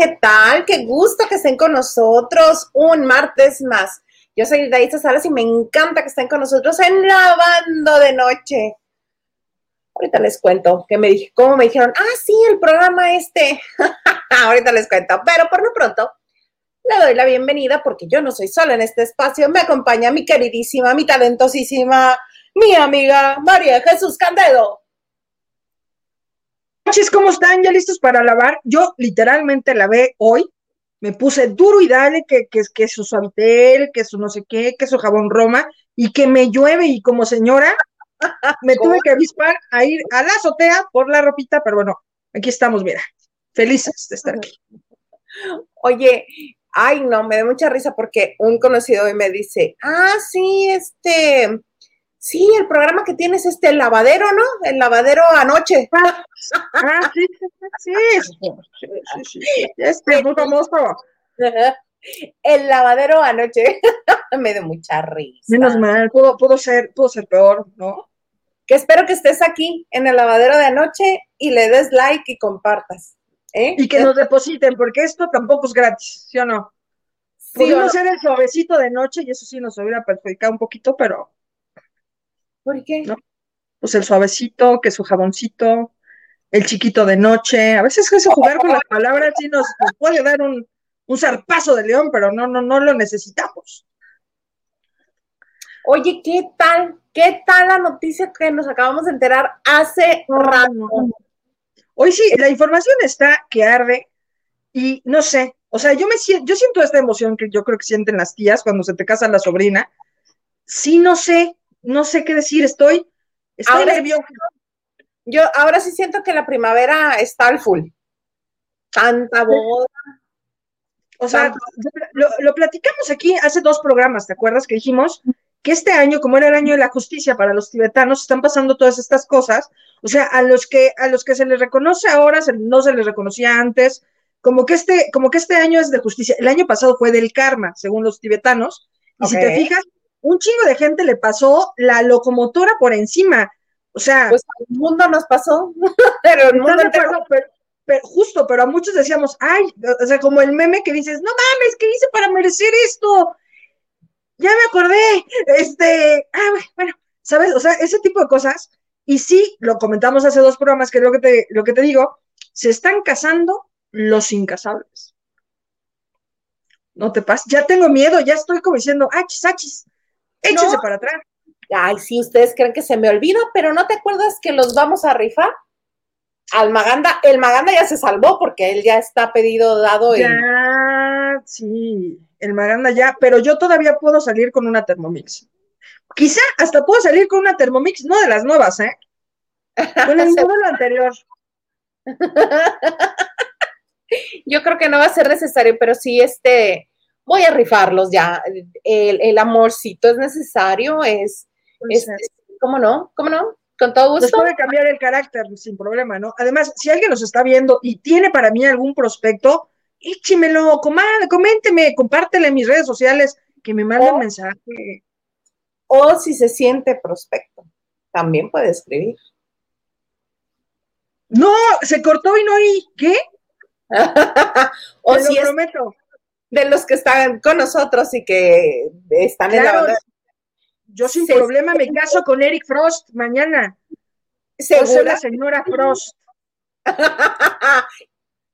¿qué tal? Qué gusto que estén con nosotros un martes más. Yo soy Daisa Salas y me encanta que estén con nosotros en Lavando de Noche. Ahorita les cuento que me dije, cómo me dijeron, ah, sí, el programa este. Ahorita les cuento, pero por lo pronto le doy la bienvenida porque yo no soy sola en este espacio. Me acompaña mi queridísima, mi talentosísima, mi amiga María Jesús Candedo. Noches, ¿cómo están? ¿Ya listos para lavar? Yo literalmente lavé hoy. Me puse duro y dale que, que, que su suavitel, que su no sé qué, que su jabón Roma, y que me llueve y como señora me tuve que avispar a ir a la azotea por la ropita, pero bueno, aquí estamos, mira, felices de estar aquí. Oye, ay, no, me da mucha risa porque un conocido hoy me dice, ah, sí, este, sí, el programa que tienes este el lavadero, ¿no? El lavadero anoche. Ah, ah sí, sí, sí, sí, este, muy famoso. El lavadero anoche me da mucha risa. Menos mal, pudo, pudo, ser, pudo ser peor, ¿no? Que espero que estés aquí en el lavadero de anoche y le des like y compartas. ¿eh? Y que nos depositen, porque esto tampoco es gratis, ¿sí o no? Sí, Pudimos ser el suavecito de noche y eso sí nos hubiera perjudicado un poquito, pero. ¿Por qué? ¿no? Pues el suavecito, que su jaboncito, el chiquito de noche. A veces eso jugar con las palabras sí nos, puede dar un, un zarpazo de león, pero no, no, no lo necesitamos. Oye, ¿qué tal? ¿Qué tal la noticia que nos acabamos de enterar hace rato? Hoy sí, la información está que arde y no sé, o sea, yo me siento, yo siento esta emoción que yo creo que sienten las tías cuando se te casa la sobrina. Sí, no sé, no sé qué decir, estoy, estoy nerviosa. Yo ahora sí siento que la primavera está al full. Tanta boda. O sea, lo, lo, platicamos aquí hace dos programas, ¿te acuerdas? Que dijimos que este año, como era el año de la justicia para los tibetanos, están pasando todas estas cosas. O sea, a los que, a los que se les reconoce ahora, no se les reconocía antes, como que este, como que este año es de justicia. El año pasado fue del karma, según los tibetanos. Y si te fijas, un chingo de gente le pasó la locomotora por encima. O sea. Pues al mundo nos pasó. pero el mundo pero, justo, pero a muchos decíamos, ay, o sea, como el meme que dices, no mames, ¿qué hice para merecer esto? ya me acordé, este, ah, bueno, ¿sabes? O sea, ese tipo de cosas, y sí, lo comentamos hace dos programas, que es lo que te, lo que te digo, se están casando los incasables. No te pases, ya tengo miedo, ya estoy como diciendo, achis, achis, échese para atrás. Ay, sí, ustedes creen que se me olvida, pero ¿no te acuerdas que los vamos a rifar? Al Maganda, el Maganda ya se salvó porque él ya está pedido dado. Ya, sí el Maganda ya, pero yo todavía puedo salir con una Thermomix. Quizá hasta puedo salir con una Thermomix, no de las nuevas, ¿eh? Con el modelo anterior. Yo creo que no va a ser necesario, pero sí, este, voy a rifarlos ya. El, amorcito es necesario, es, es, ¿cómo no? ¿Cómo no? Con todo gusto. puede cambiar el carácter sin problema, ¿no? Además, si alguien nos está viendo y tiene para mí algún prospecto, échemelo, coménteme, compártele en mis redes sociales, que me mande un mensaje. O si se siente prospecto, también puede escribir. No, se cortó y no hay, ¿qué? o si lo prometo. De los que están con nosotros y que están en la banda. Yo sin problema me caso con Eric Frost mañana. Soy la señora Frost.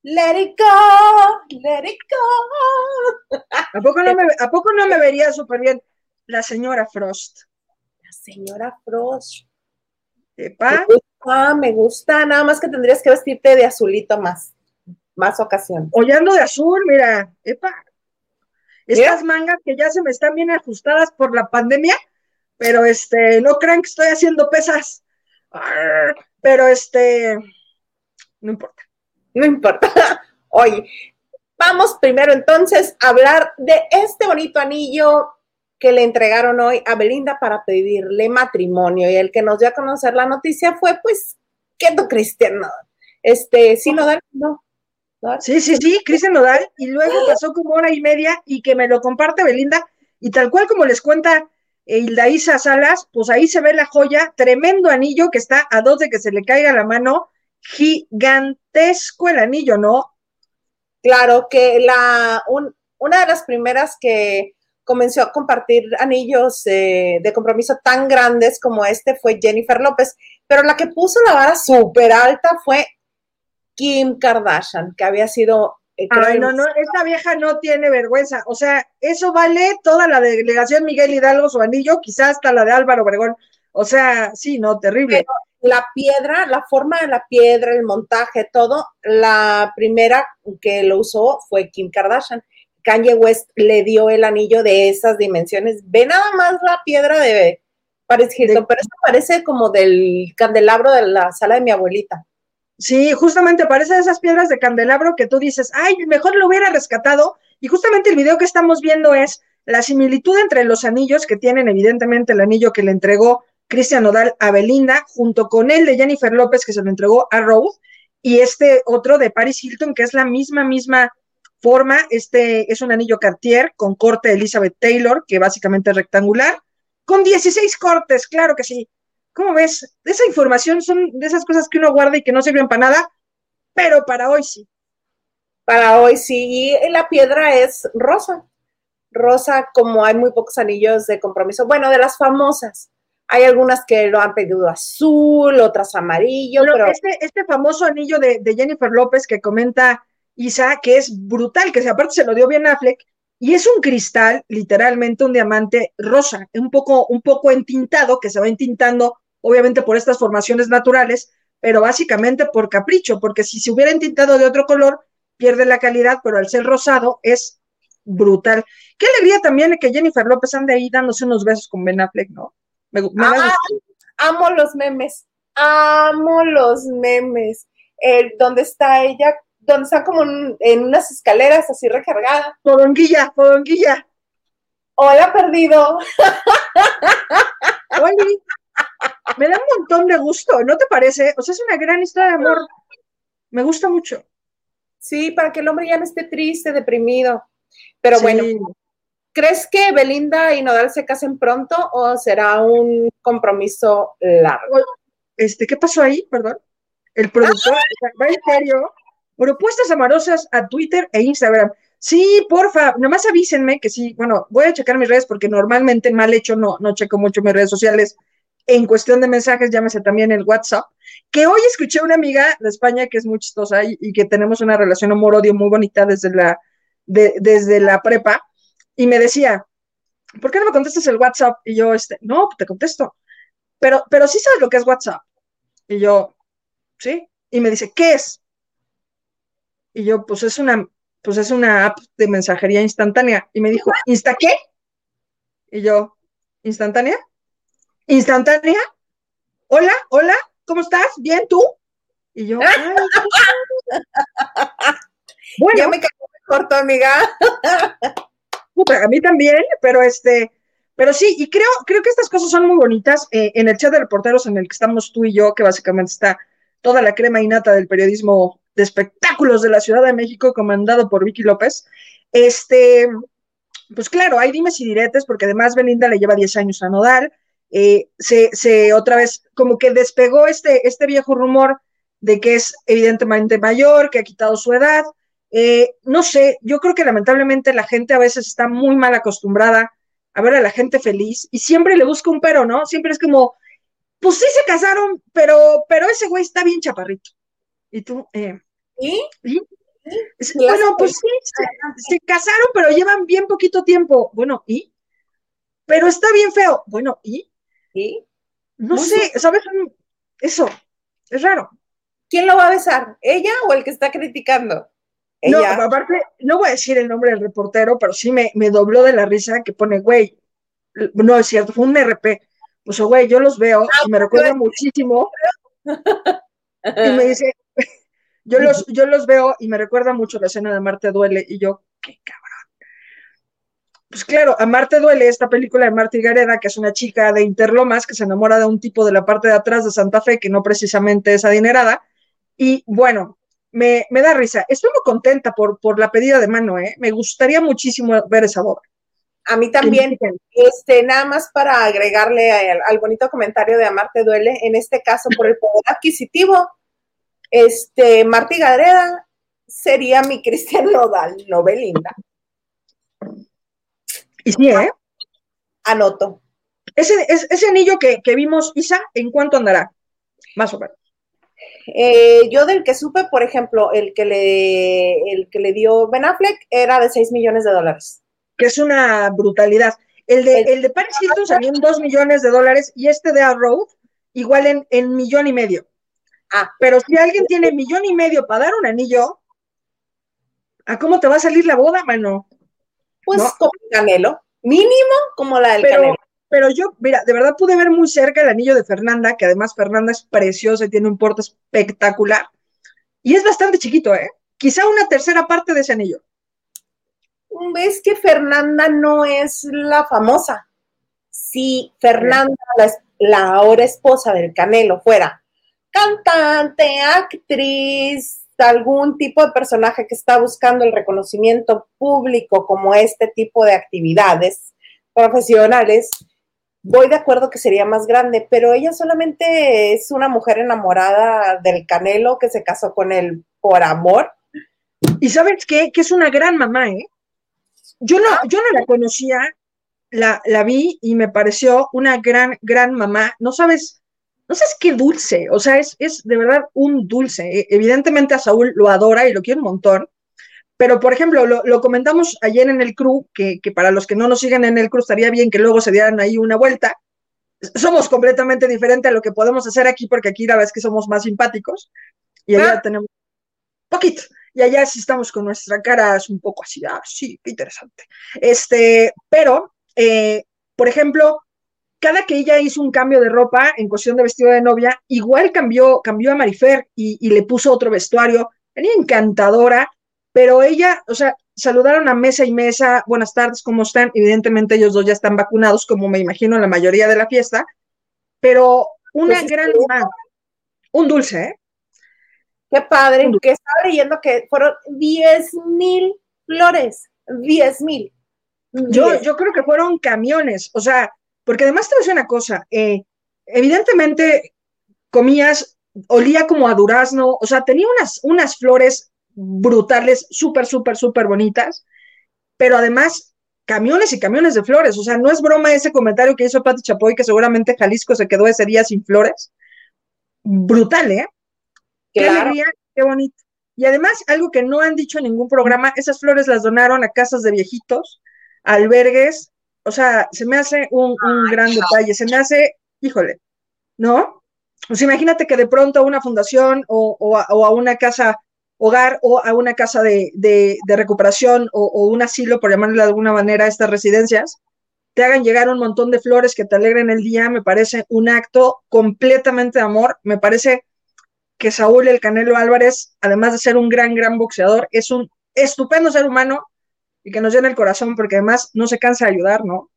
Let it go, let it go. ¿A poco no me, ¿a poco no me vería súper bien la señora Frost? La señora Frost. ¿Epa? Me gusta, me gusta, nada más que tendrías que vestirte de azulito más, más ocasión. Hollando de azul, mira, epa. Estas mangas que ya se me están bien ajustadas por la pandemia, pero este, no crean que estoy haciendo pesas. Pero este, no importa no importa. Oye, vamos primero entonces a hablar de este bonito anillo que le entregaron hoy a Belinda para pedirle matrimonio. Y el que nos dio a conocer la noticia fue, pues, Keto Cristian Este, sí, Nodal, no. Sí, sí, sí, Cristian Nodal. Y luego pasó como hora y media y que me lo comparte Belinda. Y tal cual como les cuenta Hilda Isa Salas, pues ahí se ve la joya, tremendo anillo que está a dos de que se le caiga la mano gigantesco el anillo, ¿no? Claro que la, una de las primeras que comenzó a compartir anillos de compromiso tan grandes como este fue Jennifer López, pero la que puso la vara súper alta fue Kim Kardashian, que había sido... Eh, Ay, no, no, esta vieja no tiene vergüenza. O sea, eso vale toda la delegación Miguel Hidalgo, su anillo, quizás hasta la de Álvaro Obregón. O sea, sí, no, terrible. la piedra, la forma de la piedra, el montaje, todo, la primera que lo usó fue Kim Kardashian. Kanye West le dio el anillo de esas dimensiones. Ve nada más la piedra de Paris Hilton, pero eso parece como del candelabro de la sala de mi abuelita. Sí, justamente parece esas piedras de candelabro que tú dices, ay, mejor lo hubiera rescatado. Y justamente el video que estamos viendo es la similitud entre los anillos que tienen, evidentemente, el anillo que le entregó Cristian Nodal a Belinda, junto con el de Jennifer López, que se lo entregó a Rose, y este otro de Paris Hilton, que es la misma, misma forma. Este es un anillo Cartier con corte Elizabeth Taylor, que básicamente es rectangular, con 16 cortes, claro que sí. ¿Cómo ves? Esa información son de esas cosas que uno guarda y que no sirven para nada, pero para hoy sí. Para hoy sí. Y la piedra es rosa. Rosa, como hay muy pocos anillos de compromiso. Bueno, de las famosas. Hay algunas que lo han pedido azul, otras amarillo. pero... este, este famoso anillo de, de Jennifer López que comenta Isa, que es brutal, que aparte se lo dio bien Affleck, y es un cristal, literalmente un diamante rosa, un poco, un poco entintado, que se va entintando, obviamente por estas formaciones naturales, pero básicamente por capricho, porque si se hubiera entintado de otro color, pierde la calidad, pero al ser rosado es brutal. Qué alegría también que Jennifer López ande ahí dándose unos besos con Ben Affleck, ¿no? Me, amo los memes, amo los memes. Eh, donde está ella donde está como en, unas escaleras así recargada. Podonguilla, podonguilla. Hola, perdido. Oli, me da un montón de gusto, ¿no te parece? O sea, es una gran historia de amor. Me gusta mucho. Sí, para que el hombre ya no esté triste, deprimido. Pero bueno, ¿crees que Belinda y Nodal se casen pronto o será un compromiso largo? Este, ¿qué pasó ahí? Perdón. El productor, ¿va en serio? Propuestas amorosas a Twitter e Instagram. Sí, porfa, nomás avísenme que sí, bueno, voy a checar mis redes porque normalmente mal hecho no, no checo mucho mis redes sociales en cuestión de mensajes, llámese también el WhatsApp, que hoy escuché una amiga de España que es muy chistosa y, que tenemos una relación amor-odio muy bonita desde la, desde la prepa, y me decía, ¿por qué no me contestas el WhatsApp? Y yo, este, no, te contesto, pero, pero sí sabes lo que es WhatsApp. Y yo, sí, y me dice, ¿qué es? Y yo, pues es una, pues es una app de mensajería instantánea. Y me dijo, ¿insta qué? Y yo, ¿instantánea? ¿Instantánea? Hola, hola, ¿cómo estás? ¿Bien tú? Y yo, bueno. Ya me quedé corto, amiga. a mí también, pero este, pero sí, y creo, creo que estas cosas son muy bonitas. Eh, en el chat de reporteros en el que estamos tú y yo, que básicamente está toda la crema innata del periodismo de espectáculos de la Ciudad de México, comandado por Vicky López. Este, pues claro, hay dimes y diretes, porque además Belinda le lleva 10 años a Nodal. Eh, se, otra vez, como que despegó este, este viejo rumor de que es evidentemente mayor, que ha quitado su edad. Eh, no sé, yo creo que lamentablemente la gente a veces está muy mal acostumbrada a ver a la gente feliz y siempre le busca un pero, ¿no? Siempre es como, pues sí se casaron, pero, pero ese güey está bien chaparrito. Y tú, eh, ¿Y? Bueno, pues sí, se, casaron, pero llevan bien poquito tiempo. Bueno, ¿y? Pero está bien feo. Bueno, ¿y? No sé, ¿sabes? Eso, es raro. ¿Quién lo va a besar? ¿Ella o el que está criticando? No, aparte, no voy a decir el nombre del reportero, pero sí me, me dobló de la risa que pone, güey, no es cierto, fue un RP. Pues, güey, yo los veo y me recuerda muchísimo. y me dice, yo los, yo los veo y me recuerda mucho la escena de Marte Duele y yo, qué cabrón. Pues claro, a Marte Duele, esta película de Marta Gareda, que es una chica de Interlomas que se enamora de un tipo de la parte de atrás de Santa Fe, que no precisamente es adinerada. Y bueno, me, da risa. Estoy muy contenta por, por la pedida de mano, ¿eh? Me gustaría muchísimo ver esa boda. A mí también, este, nada más para agregarle al, al bonito comentario de Amarte Duele, en este caso por el poder adquisitivo, este, Martí Gareda sería mi Cristian Nodal, no Belinda. Y sí, ¿eh? Anoto. Ese, ese anillo que, vimos, Isa, ¿en cuánto andará? Más o menos. Eh, yo del que supe, por ejemplo, el que le, el que le dio Ben Affleck era de 6 millones de dólares. Que es una brutalidad. El de, el, de Paris Hilton salió en 2 millones de dólares y este de Arrow igual en, en millón y medio. Ah. Pero si alguien tiene millón y medio para dar un anillo, ¿a cómo te va a salir la boda, mano? Pues como el Canelo, mínimo como la del Canelo. Pero yo, mira, de verdad pude ver muy cerca el anillo de Fernanda, que además Fernanda es preciosa y tiene un porte espectacular. Y es bastante chiquito, ¿eh? Quizá una tercera parte de ese anillo. Ves que Fernanda no es la famosa. Si Fernanda, la, la ahora esposa del Canelo, fuera cantante, actriz, algún tipo de personaje que está buscando el reconocimiento público como este tipo de actividades profesionales, voy de acuerdo que sería más grande, pero ella solamente es una mujer enamorada del Canelo que se casó con él por amor. Y sabes qué? Que es una gran mamá, ¿eh? Yo no, yo no la conocía, la, la vi y me pareció una gran, gran mamá. No sabes, no sabes qué dulce, o sea, es, es de verdad un dulce. E, evidentemente a Saúl lo adora y lo quiere un montón, pero, por ejemplo, lo, comentamos ayer en el crew, que, para los que no nos siguen en el crew estaría bien que luego se dieran ahí una vuelta. Somos completamente diferentes a lo que podemos hacer aquí, porque aquí la es que somos más simpáticos. Y allá ah. tenemos poquito. Y allá sí estamos con nuestra cara un poco así, ah, sí, qué interesante. Este, pero, eh, por ejemplo, cada que ella hizo un cambio de ropa en cuestión de vestido de novia, igual cambió, cambió a Marifer y, y le puso otro vestuario. Venía encantadora pero ella, o sea, saludaron a mesa y mesa, buenas tardes, ¿cómo están? Evidentemente ellos dos ya están vacunados, como me imagino la mayoría de la fiesta, pero una pues gran, un dulce, ¿eh? Qué padre, que estaba leyendo que fueron 10 mil flores, 10 mil. Yo, yo creo que fueron camiones, o sea, porque además te voy a decir una cosa, eh, evidentemente comías, olía como a durazno, o sea, tenía unas, unas flores brutales, súper, súper, súper bonitas, pero además camiones y camiones de flores. O sea, no es broma ese comentario que hizo Pati Chapoy, que seguramente Jalisco se quedó ese día sin flores. Brutal, ¿eh? Qué alegría, qué bonito. Y además, algo que no han dicho en ningún programa, esas flores las donaron a casas de viejitos, albergues. O sea, se me hace un, gran detalle. Se me hace, híjole, ¿no? Pues imagínate que de pronto a una fundación o a una casa hogar o a una casa de, recuperación o, un asilo, por llamarle de alguna manera, a estas residencias, te hagan llegar un montón de flores que te alegren el día, me parece un acto completamente de amor. Me parece que Saúl El Canelo Álvarez, además de ser un gran, gran boxeador, es un estupendo ser humano y que nos llena el corazón porque además no se cansa de ayudar, ¿no?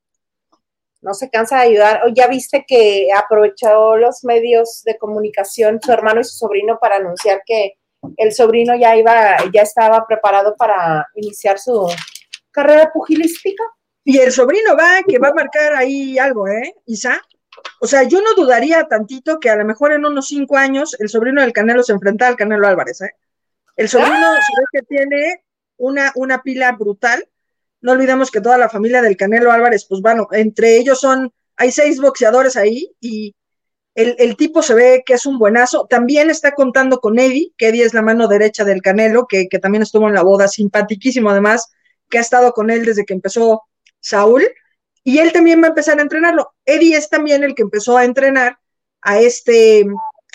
No se cansa de ayudar. Ya viste que aprovechó los medios de comunicación su hermano y su sobrino para anunciar que el sobrino ya iba, ya estaba preparado para iniciar su carrera pugilística. Y el sobrino va, que va a marcar ahí algo, ¿eh, Isa? O sea, yo no dudaría tantito que a lo mejor en unos cinco años el sobrino del Canelo se enfrenta al Canelo Álvarez, ¿eh? El sobrino ¡Ah! que tiene una, una pila brutal. No olvidemos que toda la familia del Canelo Álvarez, pues bueno, entre ellos son, hay seis boxeadores ahí y el, tipo se ve que es un buenazo. También está contando con Eddie, que Eddie es la mano derecha del Canelo, que, también estuvo en la boda, simpaticísimo además, que ha estado con él desde que empezó Saúl. Y él también va a empezar a entrenarlo. Eddie es también el que empezó a entrenar a este,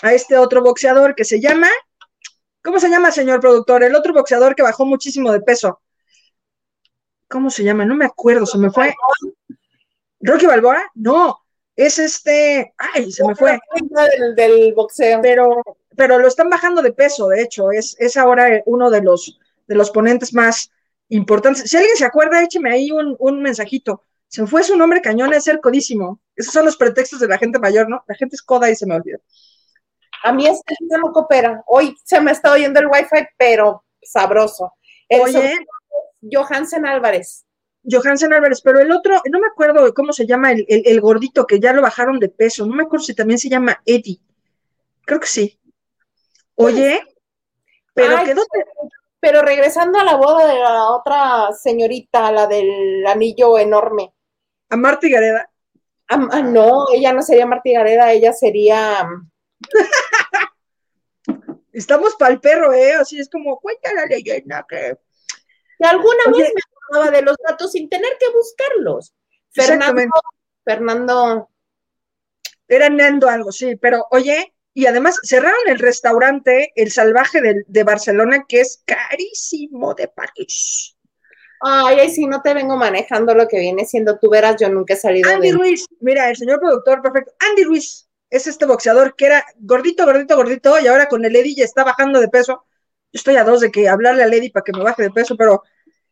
a este otro boxeador que se llama, ¿cómo se llama, señor productor? El otro boxeador que bajó muchísimo de peso. ¿Cómo se llama? No me acuerdo, se me fue. ¿Rocky Balboa? No, es este, ay, se me fue. Del, boxeo. Pero, pero lo están bajando de peso, de hecho, es, es ahora uno de los, de los ponentes más importantes. Si alguien se acuerda, écheme ahí un, un mensajito. Se me fue su nombre cañón, es ser codísimo. Esos son los pretextos de la gente mayor, ¿no? La gente es coda y se me olvida. A mí es que no coopera. Hoy se me está oyendo el wifi, pero sabroso. Oye. Johansen Álvarez. Johansen Álvarez, pero el otro, no me acuerdo cómo se llama el, gordito que ya lo bajaron de peso, no me acuerdo si también se llama Eddie. Creo que sí. Oye, pero quedó. Pero regresando a la boda de la otra señorita, la del anillo enorme. ¿A Marta Gareda? Ah, no, ella no sería Marta Gareda, ella sería. Estamos para el perro, ¿eh? Así es como, cuenta la leyenda que. De alguna vez me acordaba de los datos sin tener que buscarlos. Fernando. Fernando. Era Nando algo, sí, pero oye, y además cerraron el restaurante El Salvaje de, Barcelona, que es carísimo de París. Ay, ay, si no te vengo manejando lo que viene siendo, tú verás, yo nunca he salido Andy Ruiz, mira, el señor productor, perfecto. Andy Ruiz es este boxeador que era gordito, gordito, gordito, y ahora con el Eddie ya está bajando de peso. Yo estoy a dos de que hablarle a Lady para que me baje de peso, pero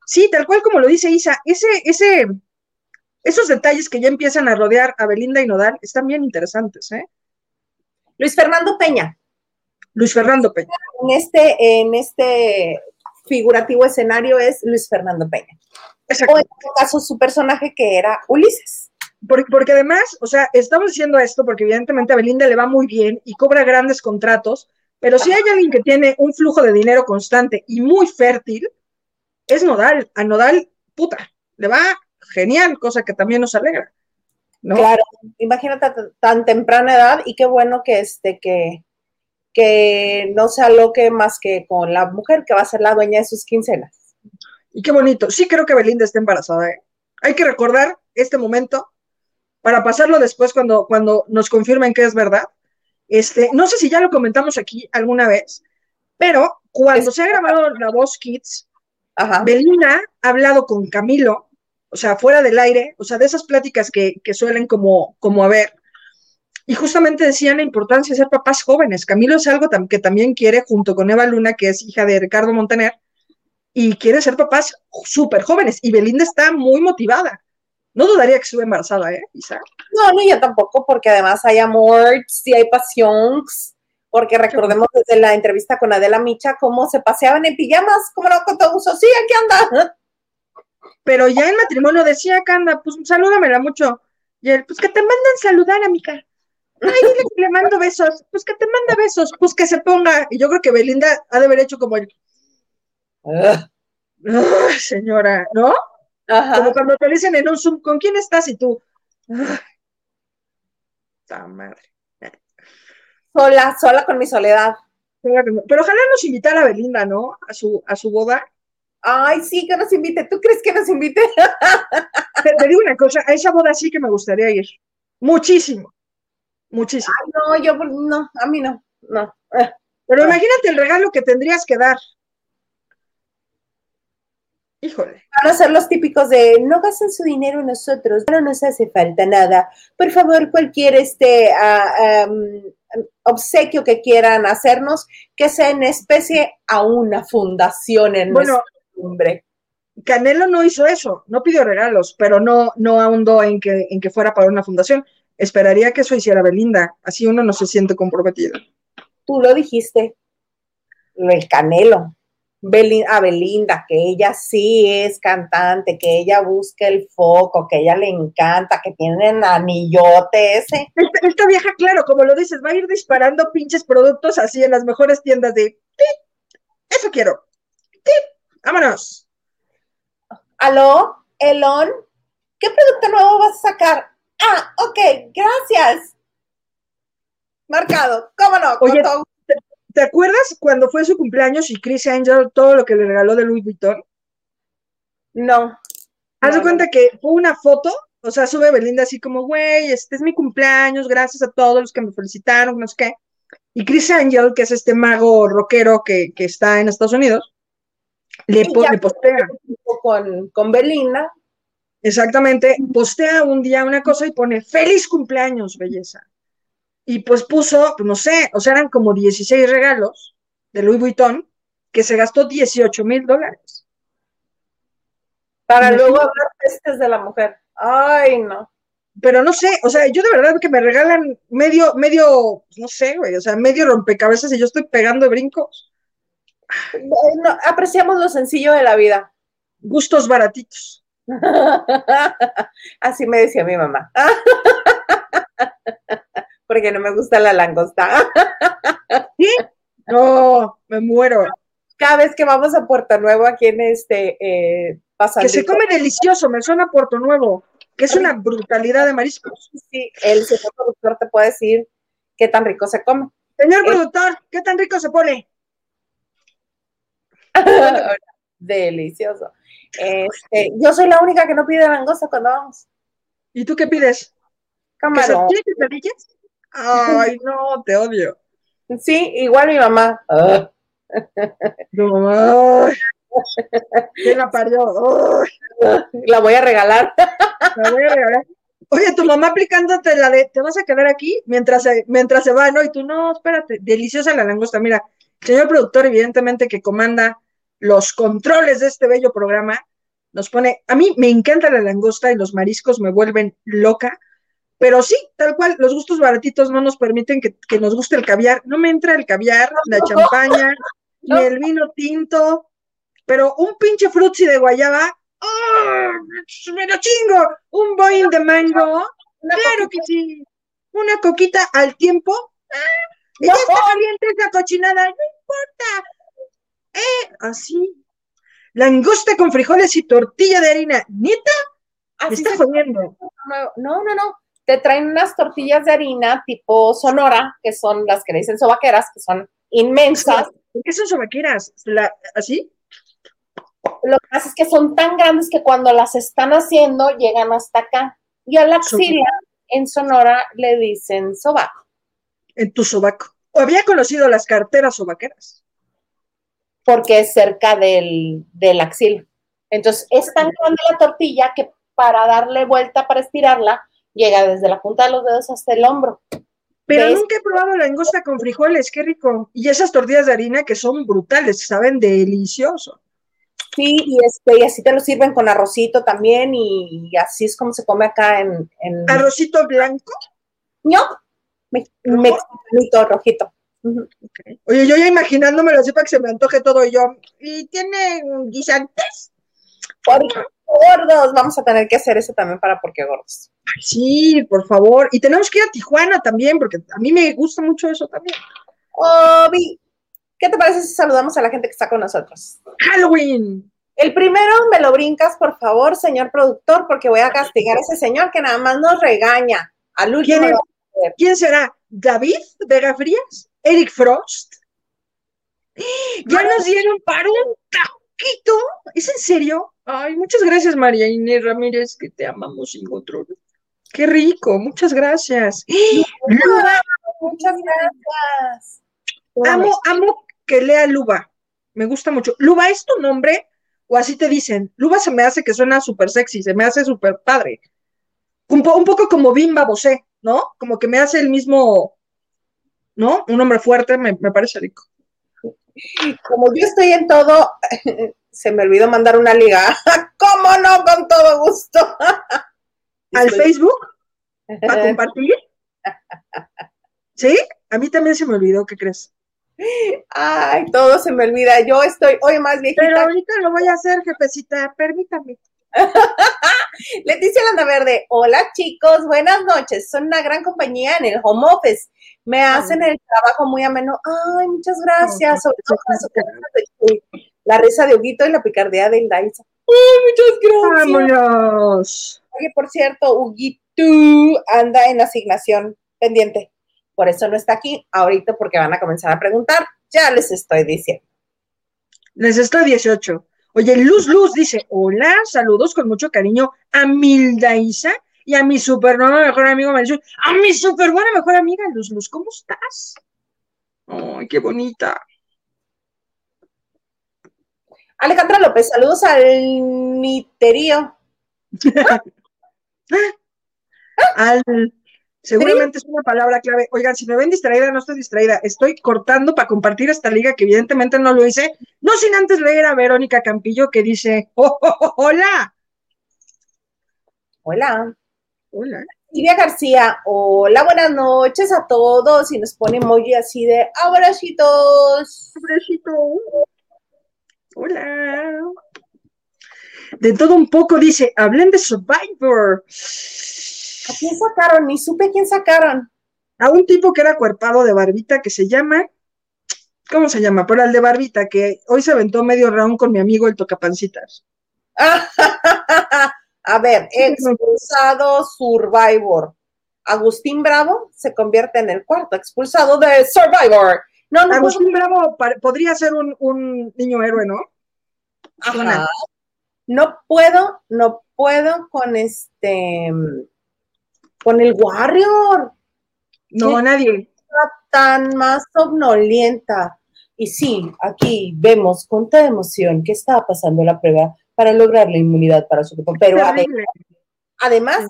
sí, tal cual como lo dice Isa, ese, ese, esos detalles que ya empiezan a rodear a Belinda y Nodal están bien interesantes, ¿eh? Luis Fernando Peña. Luis Fernando Peña. En este, en este figurativo escenario es Luis Fernando Peña. O en este caso su personaje que era Ulises. Porque, porque, además, o sea, estamos diciendo esto porque evidentemente a Belinda le va muy bien y cobra grandes contratos, pero si hay alguien que tiene un flujo de dinero constante y muy fértil, es Nodal. A Nodal, puta, le va genial, cosa que también nos alegra. Claro, imagínate tan temprana edad y qué bueno que este que, que no se aloque más que con la mujer que va a ser la dueña de sus quincenas. Y qué bonito. Sí creo que Belinda está embarazada. ¿eh? Hay que recordar este momento para pasarlo después cuando, cuando nos confirmen que es verdad. Este, no sé si ya lo comentamos aquí alguna vez, pero cuando se ha grabado La Voz Kids, Belinda ha hablado con Camilo o sea, fuera del aire, o sea, de esas pláticas que, suelen como, como haber. Y justamente decían la importancia de ser papás jóvenes. Camilo es algo que también quiere, junto con Eva Luna, que es hija de Ricardo Montaner, y quiere ser papás súper jóvenes. Y Belinda está muy motivada. No dudaría que estuve embarazada, ¿eh, Isa? No, no, yo tampoco, porque además hay amor, sí hay pasión, porque recordemos desde la entrevista con Adela Micha cómo se paseaban en pijamas, como no con todo uso, sí, aquí anda. Pero ya en matrimonio decía Canda, pues salúdamela mucho. Y él, pues que te mandan saludar, amiga. Ay, dile que le mando besos. Pues que te manda besos. Pues que se ponga. Y yo creo que Belinda ha de haber hecho como el. Ah. señora, ¿no? Como cuando te dicen en un Zoom, ¿con quién estás? Y tú. ¡Ta madre! Sola, sola con mi soledad. Pero ojalá nos invitara a Belinda, ¿no? A su, a su boda. Ay, sí, que nos invite. ¿Tú crees que nos invite? te, digo una cosa, a esa boda sí que me gustaría ir. Muchísimo. Muchísimo. no, yo no, a mí no, no. Pero imagínate el regalo que tendrías que dar. Híjole. Van a ser los típicos de no gasten su dinero en nosotros, no nos hace falta nada. Por favor, cualquier este ah, obsequio que quieran hacernos, que sea en especie a una fundación en bueno, Canelo no hizo eso, no pidió regalos, pero no, no ahondó en que, en que fuera para una fundación. Esperaría que eso hiciera Belinda, así uno no se siente comprometido. Tú lo dijiste, el Canelo, a Belinda, que ella sí es cantante, que ella busca el foco, que ella le encanta, que tiene el anillote ese. Esta, vieja, claro, como lo dices, va a ir disparando pinches productos así en las mejores tiendas de, eso quiero, Vámonos. Aló, Elon, ¿qué producto nuevo vas a sacar? Ah, ok, gracias. Marcado, cómo no. Oye, ¿te, acuerdas cuando fue su cumpleaños y Chris Angel todo lo que le regaló de Louis Vuitton? No. Haz de cuenta que fue una foto, o sea, sube Belinda así como, güey, este es mi cumpleaños, gracias a todos los que me felicitaron, no sé qué. Y Chris Angel, que es este mago rockero que, que está en Estados Unidos, le, postea. Con, con Belinda. Exactamente, postea un día una cosa y pone feliz cumpleaños, belleza. Y pues puso, pues no sé, o sea, eran como 16 regalos de Louis Vuitton que se gastó 18 mil dólares. Para luego hablar pestes de la mujer. Ay, no. Pero no sé, o sea, yo de verdad que me regalan medio, medio, no sé, güey, o sea, medio rompecabezas y yo estoy pegando brincos apreciamos lo sencillo de la vida. Gustos baratitos. Así me decía mi mamá. Porque no me gusta la langosta. ¿Sí? No, me muero. cada vez que vamos a Puerto Nuevo aquí en este eh, Que se come delicioso, me suena Puerto Nuevo, que es una brutalidad de mariscos. Sí, el señor productor te puede decir qué tan rico se come. Señor productor, ¿qué tan rico se pone? Delicioso. Este, yo soy la única que no pide langosta cuando vamos. ¿Y tú qué pides? Camarón. quesadillas? Ay, no, te odio. Sí, igual mi mamá. Ah. No, ay. ¿Quién la parió? Ay, La voy a regalar. la voy a regalar. Oye, tu mamá aplicándote la de, te vas a quedar aquí mientras se, mientras se va, ¿no? Y tú, no, espérate, deliciosa la langosta. Mira, el señor productor, evidentemente, que comanda los controles de este bello programa, nos pone, a mí me encanta la langosta y los mariscos me vuelven loca, pero sí, tal cual, los gustos baratitos no nos permiten que, que nos guste el caviar. No me entra el caviar, la champaña, ni el vino tinto, pero un pinche frutzi de guayaba, ¡ah! ¡Me lo chingo! Un boing de mango, claro que sí. Una coquita al tiempo, ¡ah! y ya está caliente esa cochinada, no importa. Eh, así. Langosta con frijoles y tortilla de harina. ¿Neta? Me Así está se jodiendo. No, no, no. Te traen unas tortillas de harina tipo Sonora, que son las que le dicen sobaqueras, que son inmensas. ¿Por qué son sobaqueras? La- ¿Así? Lo que pasa es que son tan grandes que cuando las están haciendo llegan hasta acá. Y a la axila en Sonora le dicen sobaco, En tu sobaco. O había conocido las carteras sobaqueras. porque es cerca del, del axila. Entonces es tan grande la tortilla que para darle vuelta, para estirarla, llega desde la punta de los dedos hasta el hombro. Pero ¿Ves? nunca he probado langosta con frijoles, qué rico. Y esas tortillas de harina que son brutales, saben delicioso. Sí, y, este, y así te lo sirven con arrocito también, y, y así es como se come acá en, en Arrocito blanco. ¿No? Me, mexicanito, rojito. Oye, yo ya imaginándomelo así para que se me antoje todo y yo. ¿Y tiene guisantes? Por gordos, vamos a tener que hacer eso también para porque gordos. Sí, por favor. Y tenemos que ir a Tijuana también, porque a mí me gusta mucho eso también. Obi, ¿qué te parece si saludamos a la gente que está con nosotros? Halloween. El primero me lo brincas, por favor, señor productor, porque voy a castigar a ese señor que nada más nos regaña. Al último. ¿Quién será? ¿David Vega Frías? ¿Eric Frost? Ya nos dieron para un ¿Es en serio? Ay, muchas gracias, María Inés Ramírez, que te amamos sin control. Qué rico, muchas gracias. Luba, Muchas gracias. amo, amo que lea Luba. Me gusta mucho. Luba, ¿es tu nombre? O así te dicen. Luba se me hace que suena súper sexy, se me hace súper padre. Un, po- un poco como Bimba Bosé, ¿no? Como que me hace el mismo, ¿no? Un hombre fuerte, me, me parece rico. Como yo estoy en todo, se me olvidó mandar una liga. ¿Cómo no? Con todo gusto. ¿Al Estoy- Facebook? ¿Para compartir? ¿Sí? A mí también se me olvidó, ¿qué crees? Ay, todo se me olvida. Yo estoy hoy más viejita. Pero ahorita lo voy a hacer, jefecita, permítame. Leticia Landaverde, hola chicos, buenas noches. Son una gran compañía en el home office. Me hacen el trabajo muy ameno. Ay, muchas gracias. Sobre todo la risa de Huguito y la picardía de Hildaisa. Ay, muchas gracias. Vámonos. Oye, por cierto, Huguito anda en asignación pendiente. Por eso no está aquí ahorita porque van a comenzar a preguntar. Ya les estoy diciendo. Les estoy 18. Oye, Luz Luz dice, hola, saludos con mucho cariño a Milda Isa y a mi super nueva mejor amigo Marisol. A mi super buena mejor amiga Luz Luz, ¿cómo estás? Ay, qué bonita. Alejandra López, saludos al miterío. Al, seguramente es una palabra clave. Oigan, si me ven distraída, no estoy distraída. Estoy cortando para compartir esta liga que evidentemente no lo hice. No sin antes leer a Verónica Campillo que dice, "Oh, oh, oh, hola. Hola. Hola. Silvia García, hola, buenas noches a todos. Y nos pone emoji así de abracitos. Pobrecito. Hola. De todo un poco dice, hablen de Survivor. ¿A quién sacaron? Ni supe quién sacaron. A un tipo que era cuerpado de barbita que se llama ¿cómo se llama? Por el de Barbita, que hoy se aventó medio round con mi amigo el tocapancitas. A ver, expulsado Survivor. Agustín Bravo se convierte en el cuarto expulsado de Survivor. No, no Agustín Bravo podría ser un, niño héroe, ¿no? Ajá. No puedo, no puedo con este, con el Warrior. No, nadie. Tan más somnolienta. Y sí, aquí vemos con toda emoción que está pasando la prueba para lograr la inmunidad para su cuerpo. Pero además,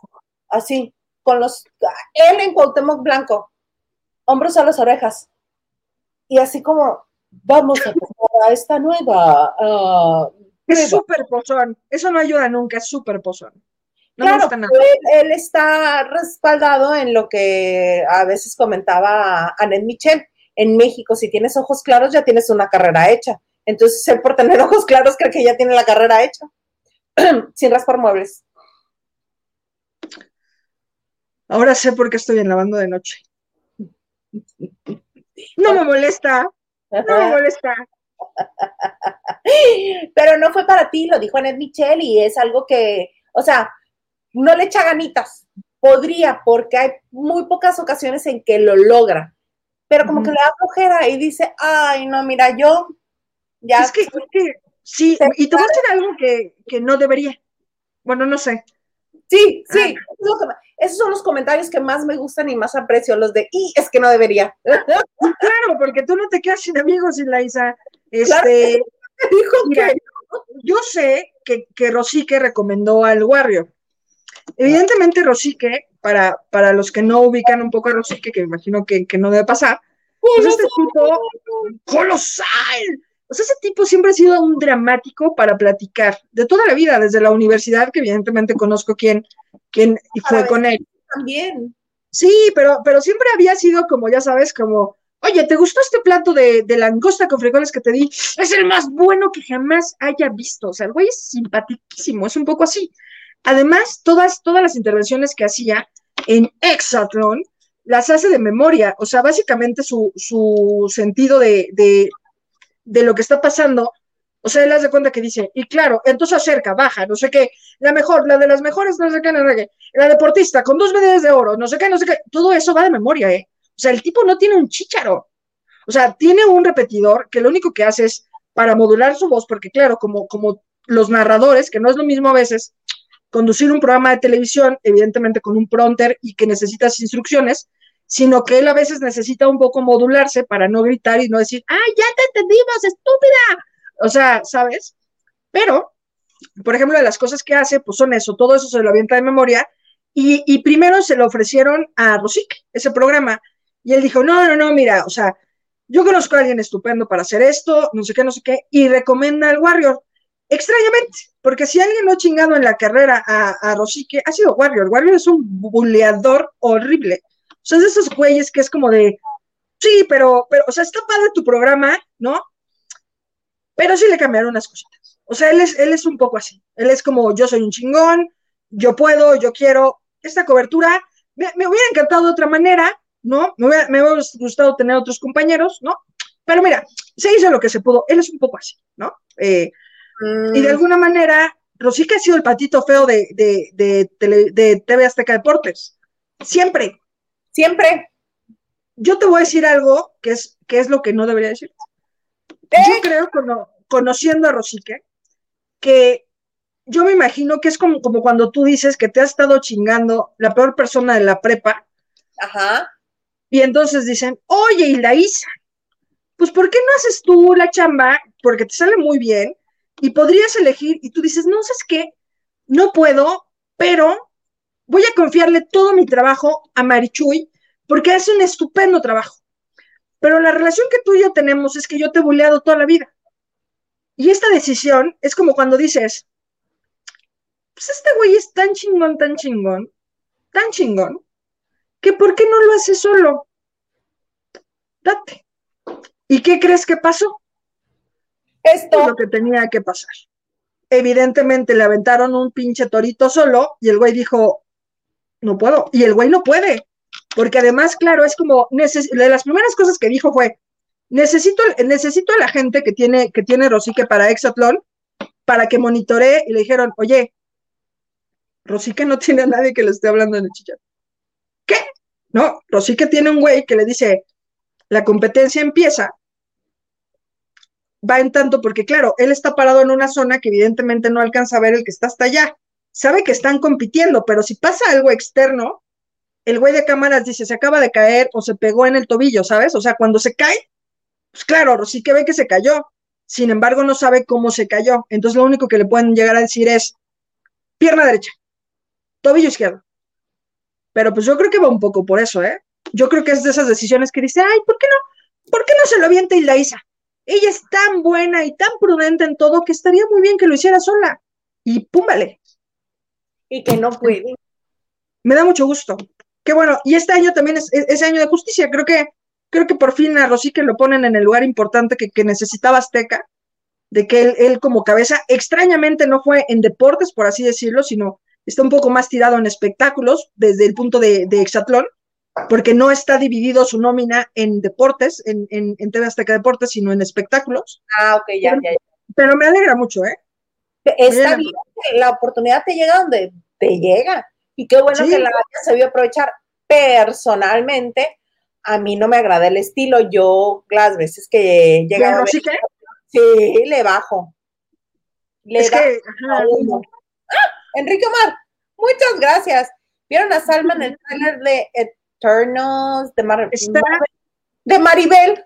así, con los, él en Cuauhtémoc Blanco, hombros a las orejas. Y así como, vamos a pasar a esta nueva. Uh, es súper pozón, eso no ayuda nunca, es súper pozón. Claro, Él, está respaldado en lo que a veces comentaba Anet Michel. En México, si tienes ojos claros, ya tienes una carrera hecha. Entonces, él por tener ojos claros cree que ya tiene la carrera hecha, sin raspar muebles. Ahora sé por qué estoy en lavando de noche. No me molesta, no me molesta. Pero no fue para ti, lo dijo Annette Michelle y es algo que, o sea, no le echa ganitas. Podría, porque hay muy pocas ocasiones en que lo logra. Pero como que le da flojera y dice, ay, no, mira, yo es que, sí, y te voy a decir algo que, no debería. Bueno, no sé. Sí, sí, ah. esos son los comentarios que más me gustan y más aprecio, los de, y es que no debería. Claro, porque tú no te quedas sin amigos, Ilaisa. Este, mira, yo sé que, que Rosique recomendó al Warrior. Evidentemente, Rosique, para, para los que no ubican un poco a Rosique, que me imagino que, que no debe pasar, pues este tipo colosal, ese tipo siempre ha sido un dramático para platicar, de toda la vida, desde la universidad, que evidentemente conozco quién, quién fue con él. También. Sí, pero, pero siempre había sido como, ya sabes, como, oye, ¿te gustó este plato de, langosta con frijoles que te di? Es el más bueno que jamás haya visto. O sea, el güey es simpaticísimo, es un poco así. Además, todas, todas las intervenciones que hacía en Exatron las hace de memoria. O sea, básicamente su, su sentido de, de lo que está pasando, o sea, él hace cuenta que dice, y claro, entonces acerca, baja, no sé qué, la mejor, la de las mejores, no sé qué, no sé qué, la deportista con dos medallas de oro, no sé qué, no sé qué, todo eso va de memoria, ¿eh? O sea, el tipo no tiene un chícharo. O sea, tiene un repetidor que lo único que hace es para modular su voz, porque claro, como, como los narradores, que no es lo mismo a veces conducir un programa de televisión, evidentemente con un pronter y que necesitas instrucciones, sino que él a veces necesita un poco modularse para no gritar y no decir, ¡ay, ya te entendimos, estúpida! O sea, ¿sabes? Pero, por ejemplo, las cosas que hace, pues son eso, todo eso se lo avienta de memoria, y, primero se lo ofrecieron a Rosic, ese programa, y él dijo, no, no, no, mira, o sea, yo conozco a alguien estupendo para hacer esto, no sé qué, no sé qué, y recomienda al Warrior. Extrañamente, porque si alguien no ha chingado en la carrera a, a Rosique, ha sido Warrior. Warrior es un buleador horrible. O sea, es de esos güeyes que es como de, sí, pero, pero, o sea, está padre tu programa, ¿no? Pero sí le cambiaron unas cositas. O sea, él es, él es un poco así. Él es como, yo soy un chingón, yo puedo, yo quiero. Esta cobertura me, hubiera encantado de otra manera, ¿no? Me hubiera, me hubiera, gustado tener otros compañeros, ¿no? Pero mira, se hizo lo que se pudo. Él es un poco así, ¿no? Eh, y de mm. alguna manera, Rosica ha sido el patito feo de, de, de, de TV Azteca Deportes. Siempre. Siempre. Yo te voy a decir algo que es, que es lo que no debería decir. Yo creo, conociendo a Rosique, que yo me imagino que es como, como cuando tú dices que te has estado chingando la peor persona de la prepa. Ajá. Y entonces dicen, oye, y la Isa, pues ¿por qué no haces tú la chamba? Porque te sale muy bien y podrías elegir y tú dices, no, ¿sabes qué? No puedo, pero voy a confiarle todo mi trabajo a Marichuy porque hace un estupendo trabajo. Pero la relación que tú y yo tenemos es que yo te he buleado toda la vida. Y esta decisión es como cuando dices, pues este güey es tan chingón, tan chingón, tan chingón, que ¿por qué no lo hace solo? Date. ¿Y qué crees que pasó? Esto es lo que tenía que pasar. Evidentemente le aventaron un pinche torito solo y el güey dijo, no puedo. Y el güey no puede, porque además, claro, es como, de las primeras cosas que dijo fue, necesito, necesito a la gente que tiene, que tiene Rosique para Exatlón para que monitoree y le dijeron, oye, Rosique no tiene a nadie que le esté hablando en el chicharro. ¿Qué? No, Rosique tiene un güey que le dice, la competencia empieza, va en tanto, porque claro, él está parado en una zona que evidentemente no alcanza a ver el que está hasta allá. Sabe que están compitiendo, pero si pasa algo externo, el güey de cámaras dice, se acaba de caer o se pegó en el tobillo, ¿sabes? O sea, cuando se cae, pues claro, sí que ve que se cayó. Sin embargo, no sabe cómo se cayó. Entonces, lo único que le pueden llegar a decir es pierna derecha, tobillo izquierdo. Pero pues yo creo que va un poco por eso, ¿eh? Yo creo que es de esas decisiones que dice, ay, ¿por qué no? ¿Por qué no se lo avienta Isa? Ella es tan buena y tan prudente en todo que estaría muy bien que lo hiciera sola. Y púmbale. Y que no puede. Me da mucho gusto. Qué bueno. Y este año también es, ese año de justicia. Creo que, creo que por fin a Rosique lo ponen en el lugar importante que, necesitaba Azteca, de que él, como cabeza, extrañamente no fue en deportes, por así decirlo, sino está un poco más tirado en espectáculos desde el punto de, de Exatlón porque no está dividido su nómina en deportes, en, en, en TV Azteca Deportes, sino en espectáculos. Ah, ok, ya, ya, ya. Pero me alegra mucho, ¿eh? Está bien, la oportunidad te llega donde te llega. Y qué bueno que la se vio aprovechar. Personalmente, a mí no me agrada el estilo. Yo, las veces que llega a ¿sí, sí, le bajo. Le es que, ¡Ah! Enrique Omar, muchas gracias. ¿Vieron a Salma en el trailer de De, Mar de Maribel?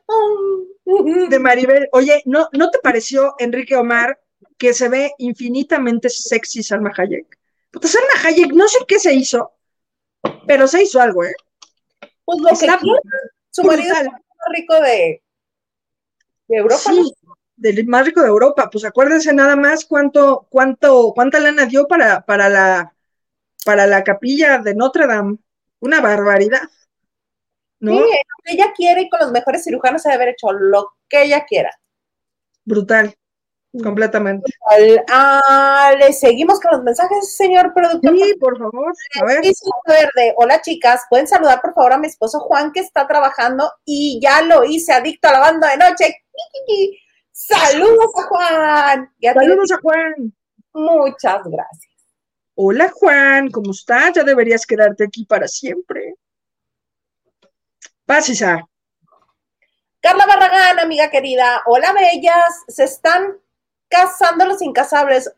De Maribel. Oye, ¿no, ¿no te pareció, Enrique Omar, que se ve infinitamente sexy Salma Hayek? Porque Salma Hayek, no sé qué se hizo, pero se hizo algo, ¿eh? Pues lo que Su marido es el más rico de, Europa. Sí, del más rico de Europa. Pues acuérdense nada más cuánto, cuánto, cuánta lana dio para, para la, para la capilla de Notre Dame. Una barbaridad. ¿no? Sí, lo que ella quiere y con los mejores cirujanos se debe haber hecho lo que ella quiera. Brutal. Completamente. Ah, le seguimos con los mensajes, señor productor. Sí, por favor. A ver. Verde. Hola, chicas. Pueden saludar, por favor, a mi esposo Juan, que está trabajando y ya lo hice adicto a la banda de noche. Saludos a Juan. Saludos a Juan. Muchas gracias. Hola, Juan. ¿Cómo estás? Ya deberías quedarte aquí para siempre. Paz, Carla Barragán, amiga querida. Hola, bellas. Se están casando los incasables.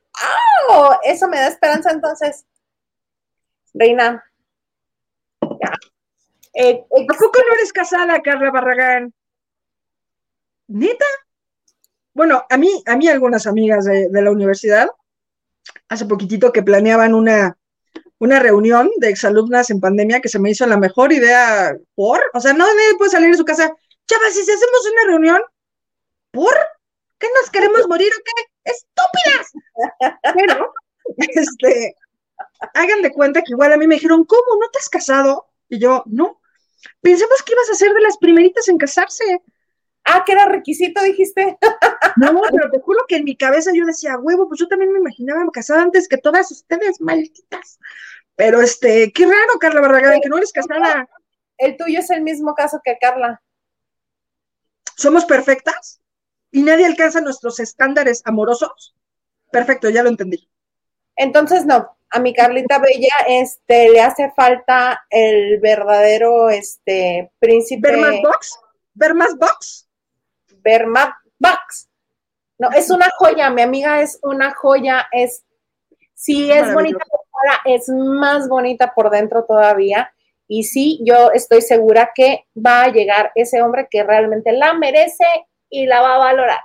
¡Oh! Eso me da esperanza entonces. Reina. Ya. Eh, ¿A poco no eres casada, Carla Barragán? ¿Neta? Bueno, a mí, a mí algunas amigas de, la universidad, hace poquitito que planeaban una, una reunión de exalumnas en pandemia que se me hizo la mejor idea por, o sea, no nadie puede salir de su casa. Chavas, si hacemos una reunión, ¿por? ¿Qué nos queremos morir o qué? ¡Estúpidas! Pero, este, hagan de cuenta que igual a mí me dijeron, ¿cómo? ¿No te has casado? Y yo, no. Pensamos que ibas a ser de las primeritas en casarse. Ah, que era requisito, dijiste. No, pero te juro que en mi cabeza yo decía, huevo, pues yo también me imaginaba casada antes que todas ustedes, malditas. Pero este, qué raro, Carla Barragán, que no eres casada. El tuyo es el mismo caso que Carla. ¿Somos perfectas? y nadie alcanza nuestros estándares amorosos, perfecto, ya lo entendí. Entonces, no, a mi Carlita Bella este, le hace falta el verdadero este, príncipe. ¿Ver más box? ¿Ver más box? Ver más box. No, es una joya, mi amiga es una joya, es, sí, es bonita por fuera, es más bonita por dentro todavía. Y sí, yo estoy segura que va a llegar ese hombre que realmente la merece y la va a valorar.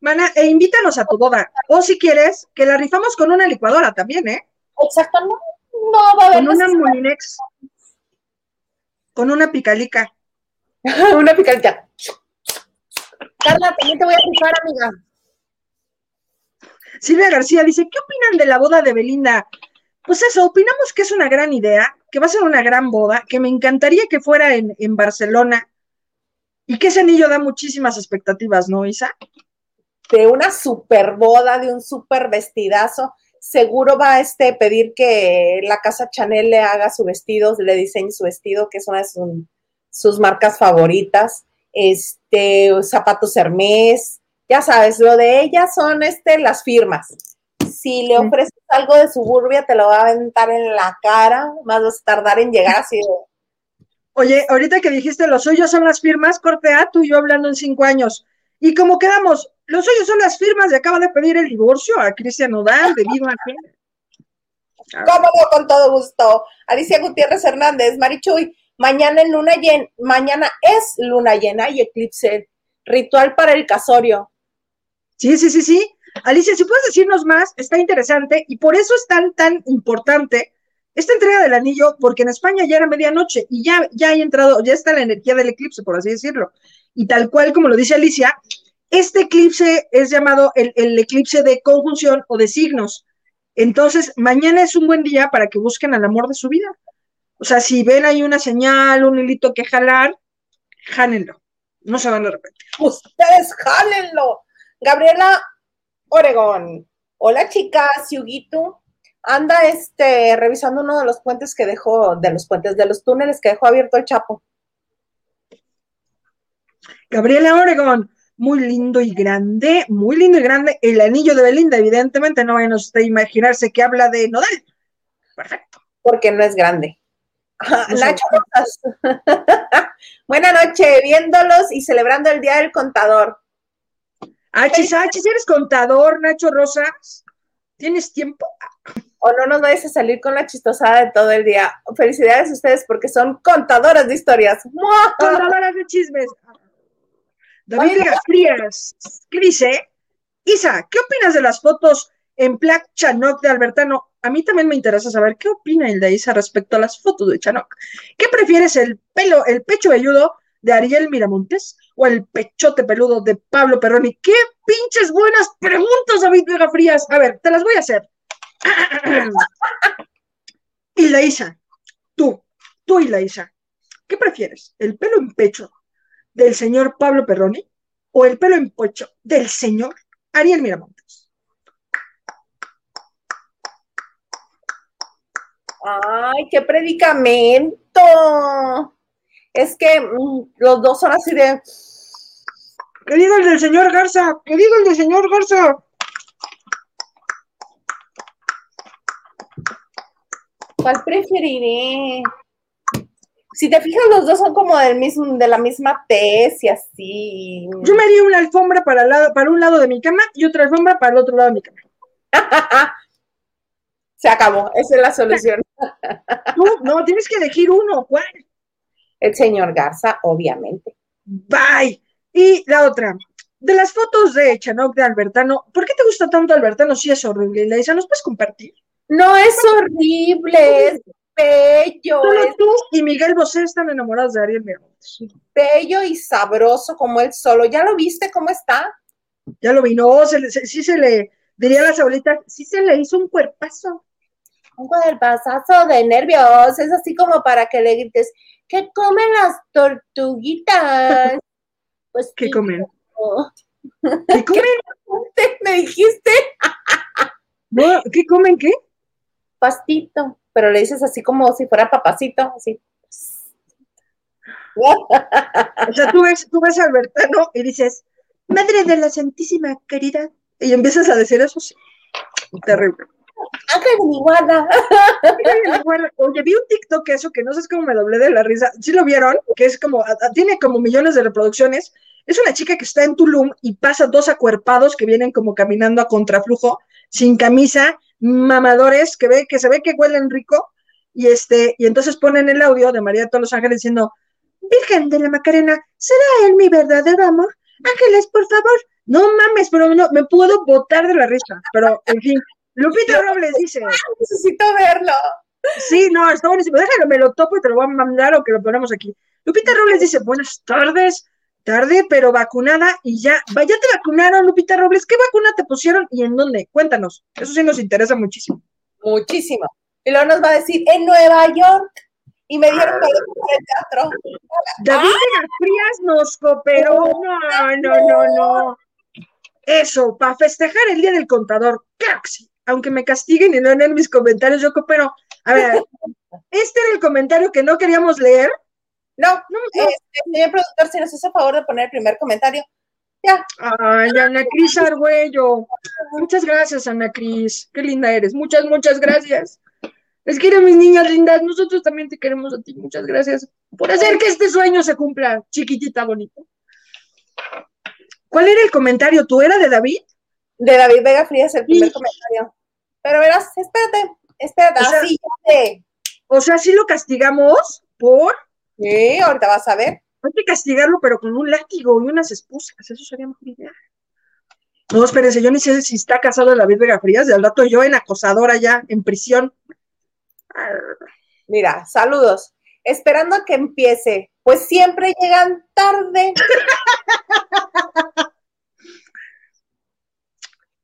Mana, e invítanos a tu boda. O si quieres, que la rifamos con una licuadora también, ¿eh? Exactamente. No va a haber. Con una Molinex. Con una picalica. una picalica. Carla, también te voy a rifar, amiga. Silvia García dice, ¿qué opinan de la boda de Belinda? Pues eso, opinamos que es una gran idea, que va a ser una gran boda, que me encantaría que fuera en, en Barcelona, y que ese anillo da muchísimas expectativas, ¿no, Isa? De una super boda, de un super vestidazo. Seguro va a este pedir que la casa Chanel le haga su vestido, le diseñe su vestido, que es una de sus marcas favoritas. Este, zapatos Hermes, ya sabes, lo de ellas son este, las firmas. Si le ofreces algo de suburbia, te lo va a aventar en la cara, más vas a tardar en llegar así Oye, ahorita que dijiste los suyos son las firmas, corte A, tú y yo hablando en cinco años. Y como quedamos, los suyos son las firmas y acaba de pedir el divorcio a Cristian Odal debido a que. ¿Cómo no? Con todo gusto. Alicia Gutiérrez Hernández, Marichuy, mañana en luna llena, mañana es luna llena y eclipse. Ritual para el casorio. Sí, sí, sí, sí. Alicia, si puedes decirnos más, está interesante y por eso es tan, tan importante esta entrega del anillo, porque en España ya era medianoche y ya, ya hay entrado, ya está la energía del eclipse, por así decirlo. Y tal cual como lo dice Alicia, este eclipse es llamado el, eclipse de conjunción o de signos. Entonces, mañana es un buen día para que busquen al amor de su vida. O sea, si ven ahí una señal, un hilito que jalar, jálenlo. No se van a arrepentir. Ustedes jálenlo. Gabriela Oregón. Hola, chicas, Yuguito anda este, revisando uno de los puentes que dejó, de los puentes, de los túneles que dejó abierto el Chapo. Gabriela Oregón, muy lindo y grande, muy lindo y grande. El anillo de Belinda, evidentemente, no vayan a imaginarse que habla de Nodal. Perfecto. Porque no es grande. Nacho Buenas noches, viéndolos y celebrando el Día del Contador. Achis, achis, ¿eres contador, Nacho Rosas? ¿Tienes tiempo? o no nos vayas a salir con la chistosada de todo el día. Felicidades a ustedes porque son contadoras de historias. Contadoras de chismes. David Frías, ¿qué dice? Isa, ¿qué opinas de las fotos en Black Chanok de Albertano? A mí también me interesa saber qué opina el de Isa respecto a las fotos de Chanok. ¿Qué prefieres, el pelo, el pecho velludo de Ariel Miramontes o el pechote peludo de Pablo Perroni? ¡Qué pinches buenas preguntas, David Vega Frías! A ver, te las voy a hacer. y tú, tú y ¿qué prefieres? ¿El pelo en pecho del señor Pablo Perroni o el pelo en pecho del señor Ariel Miramontes? Ay, qué predicamento. Es que mm, los dos son así de. ¿Qué digo el del señor Garza? ¿Qué digo el del señor Garza? ¿Cuál preferiré? Si te fijas, los dos son como del mismo, de la misma tez y así. Yo me haría una alfombra para, lado, para un lado de mi cama y otra alfombra para el otro lado de mi cama. Se acabó, esa es la solución. No, tienes que elegir uno, ¿cuál? El señor Garza, obviamente. Bye. Y la otra, de las fotos de Chanok de Albertano, ¿por qué te gusta tanto Albertano si es horrible? Laisa, ¿nos puedes compartir? No es horrible, es bello. tú y Miguel Bosé están enamorados de Ariel Miramontes. Bello y sabroso como él solo. ¿Ya lo viste cómo está? Ya lo vi, no, sí se le, diría a las abuelitas, sí se le hizo un cuerpazo. Un cuerpazo de nervios, es así como para que le grites, ¿qué comen las tortuguitas? Pues ¿qué comen? ¿Qué comen? ¿Me dijiste? ¿Qué comen qué? pastito, pero le dices así como si fuera papacito, así. O sea, tú ves, tú ves a Albertano y dices, Madre de la Santísima Caridad. Y empiezas a decir eso, sí. Terrible. Ángel de mi guarda. Oye, vi un TikTok eso que no sé cómo me doblé de la risa. ¿Sí lo vieron? Que es como, tiene como millones de reproducciones. Es una chica que está en Tulum y pasa dos acuerpados que vienen como caminando a contraflujo, sin camisa, mamadores que ve, que se ve que huelen rico, y este, y entonces ponen el audio de María de todos los ángeles diciendo, Virgen de la Macarena, ¿será él mi verdadero amor? Ángeles, por favor. No mames, pero no, me puedo botar de la risa. Pero, en fin, Lupita Robles dice. Necesito verlo. Sí, no, está buenísimo. Déjalo, me lo topo y te lo voy a mandar o que lo ponemos aquí. Lupita Robles dice, buenas tardes, tarde, pero vacunada y ya. Vaya, te vacunaron, Lupita Robles. ¿Qué vacuna te pusieron y en dónde? Cuéntanos. Eso sí nos interesa muchísimo. Muchísimo. Y luego nos va a decir, en Nueva York. Y me dieron para el teatro. David de Frías nos cooperó. No, no, no, no. Eso, para festejar el Día del Contador. Claro Aunque me castiguen y no en mis comentarios, yo coopero. A ver, este era el comentario que no queríamos leer, No, no, este, señor productor, si nos hace favor de poner el primer comentario. Ya. Ay, Ana Cris Argüello. Muchas gracias, Ana Cris. Qué linda eres. Muchas, muchas gracias. Les quiero, mis niñas lindas. Nosotros también te queremos a ti. Muchas gracias por hacer que este sueño se cumpla, chiquitita bonita. ¿Cuál era el comentario? ¿Tú era de David? De David Vega Frías, el primer comentario. Pero verás, espérate, espérate, o sea, así O sea, sí lo castigamos por. Sí, ahorita vas a ver. Hay que castigarlo, pero con un látigo y unas esposas. Eso sería mejor idea. No, espérense, yo ni sé si está casado David Vega Frías. De al rato yo en acosadora ya, en prisión. Mira, saludos. Esperando a que empiece, pues siempre llegan tarde.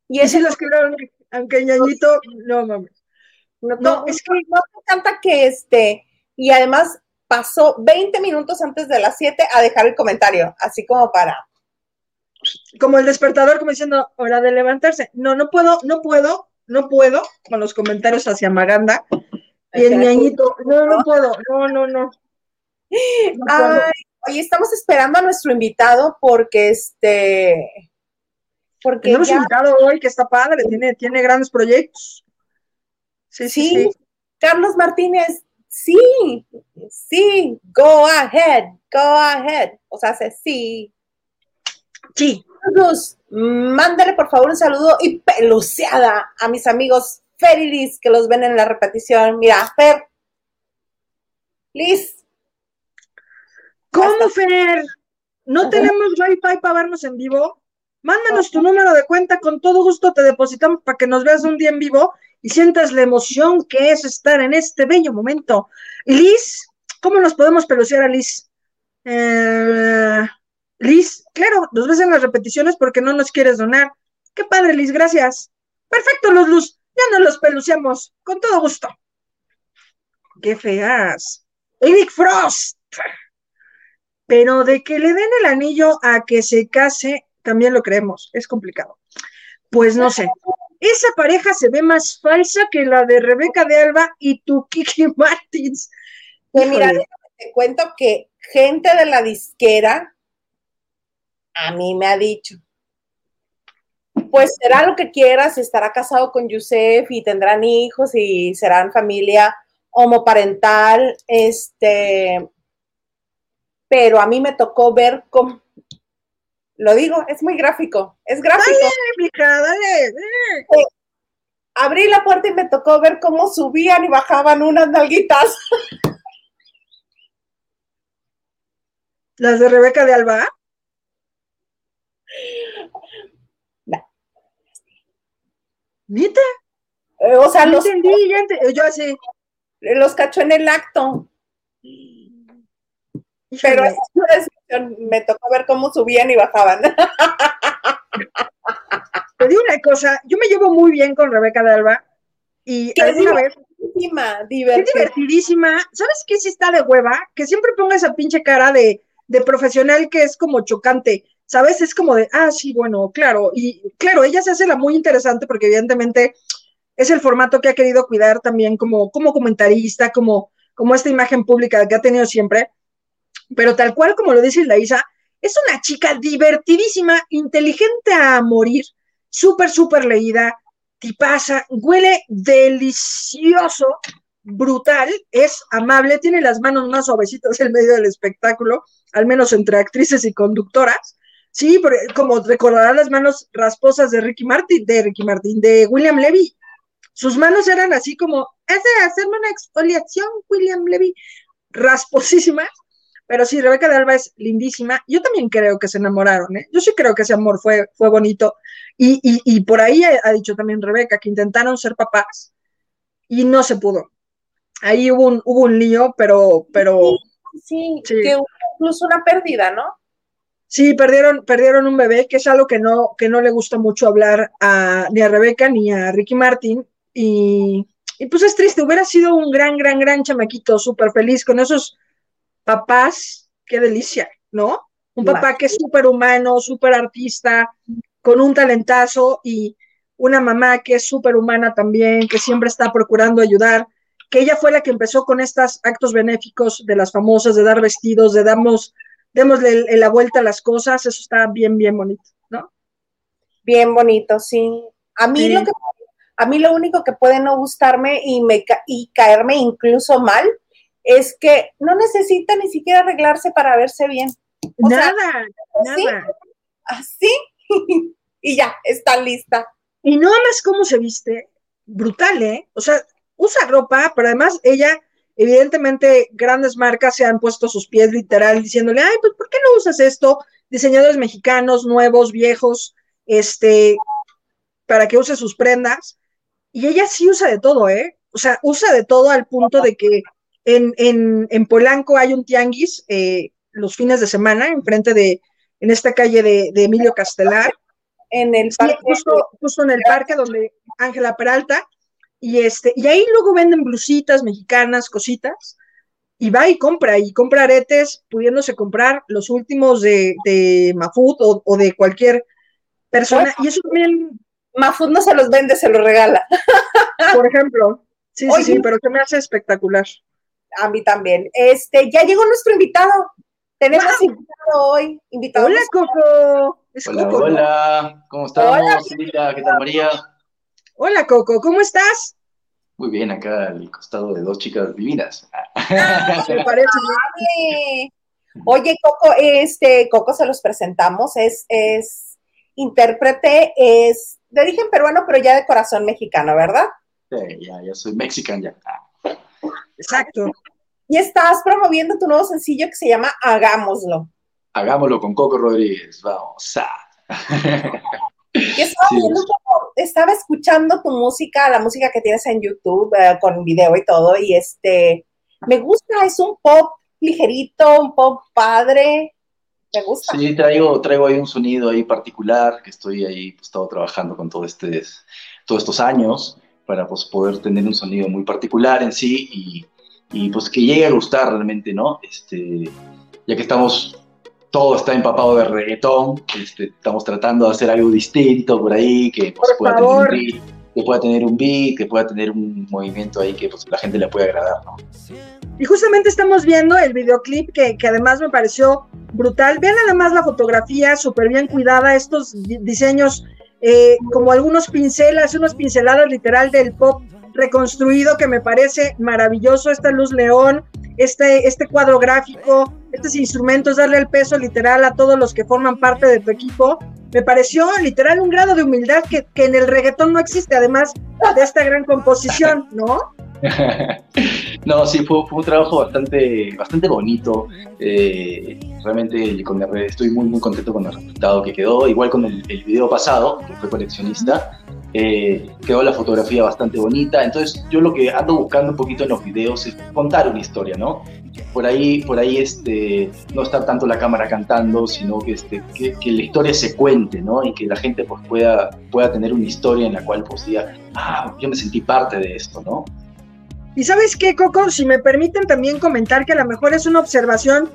y eso los que aunque ñañito, no mames. No, es que no me encanta que este, y además pasó 20 minutos antes de las 7 a dejar el comentario, así como para. Como el despertador, como diciendo, hora de levantarse. No, no puedo, no puedo, no puedo, con los comentarios hacia Maganda. Y el ñañito, no, no puedo, no, no, no. Ay, oye, estamos esperando a nuestro invitado porque este. Porque Tenemos invitado hoy que está padre, tiene, tiene grandes proyectos. Sí, sí, sí. Carlos Martínez, sí, sí, go ahead, go ahead. O sea, hace sí. Sí. mándale por favor un saludo y peluceada a mis amigos Fer y Liz que los ven en la repetición. Mira, Fer. Liz. ¿Cómo, Fer? ¿No tenemos wifi para vernos en vivo? Mándanos tu número de cuenta, con todo gusto te depositamos para que nos veas un día en vivo y sientas la emoción que es estar en este bello momento. Liz, ¿cómo nos podemos pelucear a Liz? Eh, Liz, claro, nos ves en las repeticiones porque no nos quieres donar. Qué padre, Liz, gracias. Perfecto, Luz Luz, ya nos los peluceamos, con todo gusto. Qué feas. Eric Frost. Pero de que le den el anillo a que se case, también lo creemos, es complicado. Pues no sé, esa pareja se ve más falsa que la de Rebeca de Alba y tu Kiki Martins. Pues mira, te cuento que gente de la disquera a mí me ha dicho, pues será lo que quieras, estará casado con Yusef y tendrán hijos y serán familia homoparental, este, pero a mí me tocó ver cómo, lo digo, es muy gráfico, es gráfico. Dale, dale, Abrí la puerta y me tocó ver cómo subían y bajaban unas nalguitas. ¿Las de Rebeca de Alba? No. ¿Nita? Eh, o sea, los. Entendí, ya entendí, yo así. Los cachó en el acto. Pero me tocó ver cómo subían y bajaban. Te digo una cosa, yo me llevo muy bien con Rebeca de Alba y alguna vez divertidísima. ¿Sabes qué sí está de hueva? Que siempre ponga esa pinche cara de, de profesional que es como chocante. ¿Sabes? Es como de, ah, sí, bueno, claro. Y claro, ella se hace la muy interesante porque evidentemente es el formato que ha querido cuidar también como, como comentarista, como, como esta imagen pública que ha tenido siempre pero tal cual como lo dice Isa, es una chica divertidísima, inteligente a morir, súper, súper leída, tipaza, huele delicioso, brutal, es amable, tiene las manos más suavecitas en medio del espectáculo, al menos entre actrices y conductoras. Sí, como recordará las manos rasposas de Ricky Martin, de Ricky Martin, de William Levy. Sus manos eran así como, es de hacerme una exfoliación, William Levy, rasposísimas pero sí, Rebeca de Alba es lindísima. Yo también creo que se enamoraron, ¿eh? Yo sí creo que ese amor fue, fue bonito. Y, y, por ahí ha, dicho también Rebeca que intentaron ser papás y no se pudo. Ahí hubo un, hubo un lío, pero... pero sí, que hubo incluso una pérdida, ¿no? Sí, perdieron, perdieron un bebé, que es algo que no, que no le gusta mucho hablar a, ni a Rebeca ni a Ricky Martin. Y, y pues es triste, hubiera sido un gran, gran, gran chamaquito, súper feliz con esos papás, qué delicia, ¿no? Un papá que es súper humano, súper artista, con un talentazo y una mamá que es súper humana también, que siempre está procurando ayudar. que ella fue la que empezó con estos actos benéficos de las famosas, de dar vestidos, de damos, démosle la vuelta a las cosas, eso está bien, bien bonito, ¿no? Bien bonito, sí. A mí lo que a mí lo único que puede no gustarme y, me, y caerme incluso mal es que no necesita ni siquiera arreglarse para verse bien. nada, nada. Así, y ya, está lista. Y no más cómo se viste, brutal, ¿eh? O sea, usa ropa, pero además ella, evidentemente, grandes marcas se han puesto sus pies literal diciéndole, ay, pues, ¿por qué no usas esto? Diseñadores mexicanos, nuevos, viejos, este, para que use sus prendas. Y ella sí usa de todo, ¿eh? O sea, usa de todo al punto de que en, en, en Polanco hay un tianguis eh, los fines de semana, enfrente de, en esta calle de, de Emilio Castelar. En el parque. justo, en el parque donde Ángela Peralta. Y, este, y ahí luego venden blusitas mexicanas, cositas, y va y compra, y compra aretes, pudiéndose comprar los últimos de, de Mafut o, o, de cualquier persona. y eso también. Mafut no se los vende, se los regala. Por ejemplo. Sí, sí, sí, pero que me hace espectacular. A mí también. Este, ya llegó nuestro invitado. Tenemos invitado hoy. Invitado hola, Coco. hola, hola. ¿Cómo estamos? Hola, ¿Qué tal, María? Hola, Coco. ¿Cómo estás? Muy bien, acá al costado de dos chicas divinas. Ah, me parece. Oye, Coco, este, Coco se los presentamos, es, es intérprete, es de origen peruano, pero ya de corazón mexicano, ¿verdad? Sí, ya, ya soy mexicano ya. Exacto. Y estás promoviendo tu nuevo sencillo que se llama Hagámoslo. Hagámoslo con Coco Rodríguez, vamos a. estaba, sí. estaba, escuchando tu música, la música que tienes en YouTube, eh, con video y todo, y este, me gusta, es un pop ligerito, un pop padre, me gusta. Sí, traigo, traigo ahí un sonido ahí particular, que estoy ahí, pues, estado trabajando con todo este, todos estos años, para pues, poder tener un sonido muy particular en sí, y, y pues que llegue a gustar realmente, ¿no? Este, ya que estamos todo está empapado de reggaetón, este, estamos tratando de hacer algo distinto por ahí, que pues, pueda, tener un beat, que pueda tener un beat, que pueda tener un movimiento ahí que pues, la gente le pueda agradar, ¿no? Y justamente estamos viendo el videoclip que, que además me pareció brutal. Vean nada más la fotografía, súper bien cuidada, estos diseños eh, como algunos pincelas, unas pinceladas literal del pop reconstruido que me parece maravilloso, esta luz león, este, este cuadro gráfico, estos instrumentos, darle el peso literal a todos los que forman parte de tu equipo. Me pareció literal un grado de humildad que, que en el reggaetón no existe, además de esta gran composición, ¿no? no, sí, fue, fue, un trabajo bastante, bastante bonito. Eh, realmente con el, estoy muy, muy contento con el resultado que quedó. Igual con el, el video pasado, que fue coleccionista, eh, quedó la fotografía bastante bonita. Entonces, yo lo que ando buscando un poquito en los videos es contar una historia, ¿no? Por ahí, por ahí este, no estar tanto la cámara cantando, sino que, este, que, que, la historia se cuente, ¿no? Y que la gente pues, pueda, pueda tener una historia en la cual pues, diga, ah, yo me sentí parte de esto, ¿no? Y sabes qué, Coco, si me permiten también comentar que a lo mejor es una observación,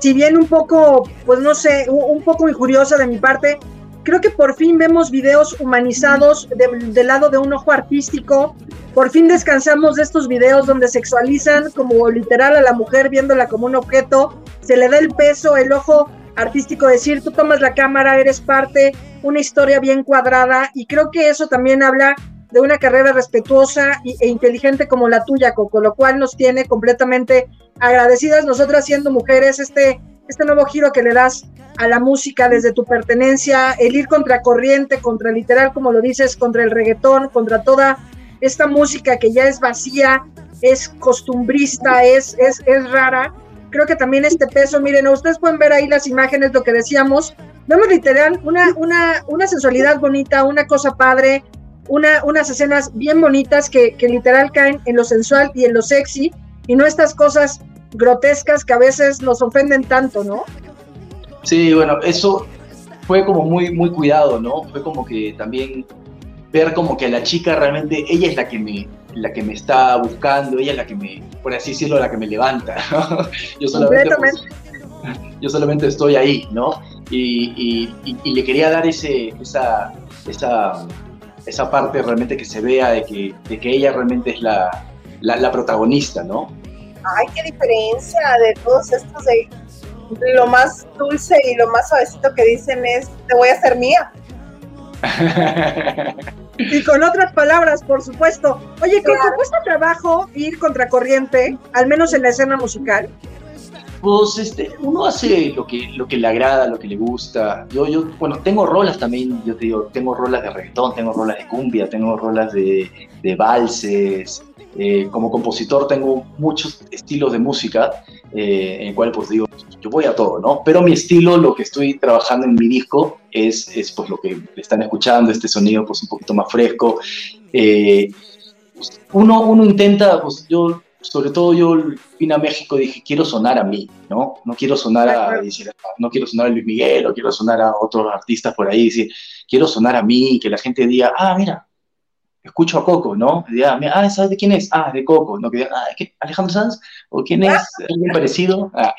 si bien un poco, pues no sé, un poco injuriosa de mi parte, creo que por fin vemos videos humanizados del de lado de un ojo artístico, por fin descansamos de estos videos donde sexualizan como literal a la mujer viéndola como un objeto, se le da el peso, el ojo artístico, decir, tú tomas la cámara, eres parte, una historia bien cuadrada, y creo que eso también habla de una carrera respetuosa e inteligente como la tuya, con lo cual nos tiene completamente agradecidas. Nosotras siendo mujeres este, este nuevo giro que le das a la música desde tu pertenencia, el ir contra corriente, contra literal, como lo dices, contra el reggaetón, contra toda esta música que ya es vacía, es costumbrista, es, es, es rara. Creo que también este peso, miren, ustedes pueden ver ahí las imágenes, lo que decíamos, vemos literal una, una, una sensualidad bonita, una cosa padre, una, unas escenas bien bonitas que, que, literal caen en lo sensual y en lo sexy y no estas cosas grotescas que a veces nos ofenden tanto, ¿no? Sí, bueno, eso fue como muy, muy cuidado, ¿no? Fue como que también ver como que la chica realmente, ella es la que me, la que me está buscando, ella es la que me, por así decirlo, la que me levanta, ¿no? Yo solamente, pues, yo solamente estoy ahí, ¿no? Y, y, y, le quería dar ese, esa, esa esa parte realmente que se vea de que, de que ella realmente es la, la, protagonista, ¿no? Ay, qué diferencia de todos estos de lo más dulce y lo más suavecito que dicen es, te voy a hacer mía. y con otras palabras, por supuesto. Oye, ¿cómo cuesta trabajo ir contracorriente, al menos en la escena musical? Pues este, uno hace lo que, lo que le agrada, lo que le gusta. Yo, yo, bueno, tengo rolas también, yo te digo, tengo rolas de reggaetón, tengo rolas de cumbia, tengo rolas de, de valses. Eh, como compositor tengo muchos estilos de música, eh, en el cual pues digo, yo voy a todo, ¿no? Pero mi estilo, lo que estoy trabajando en mi disco, es, es pues lo que están escuchando, este sonido pues un poquito más fresco. Eh, uno, uno intenta, pues yo sobre todo yo vine a México y dije, quiero sonar a mí, ¿no? No quiero sonar a, no quiero sonar a Luis Miguel o quiero sonar a otros artistas por ahí, decir, quiero sonar a mí, que la gente diga, ah, mira, escucho a Coco, ¿no? Diga, ah, ¿sabes de quién es? Ah, de Coco, ¿no? Que diga, ah, ¿Alejandro Sanz? ¿O quién es? ¿Alguien parecido? Ah.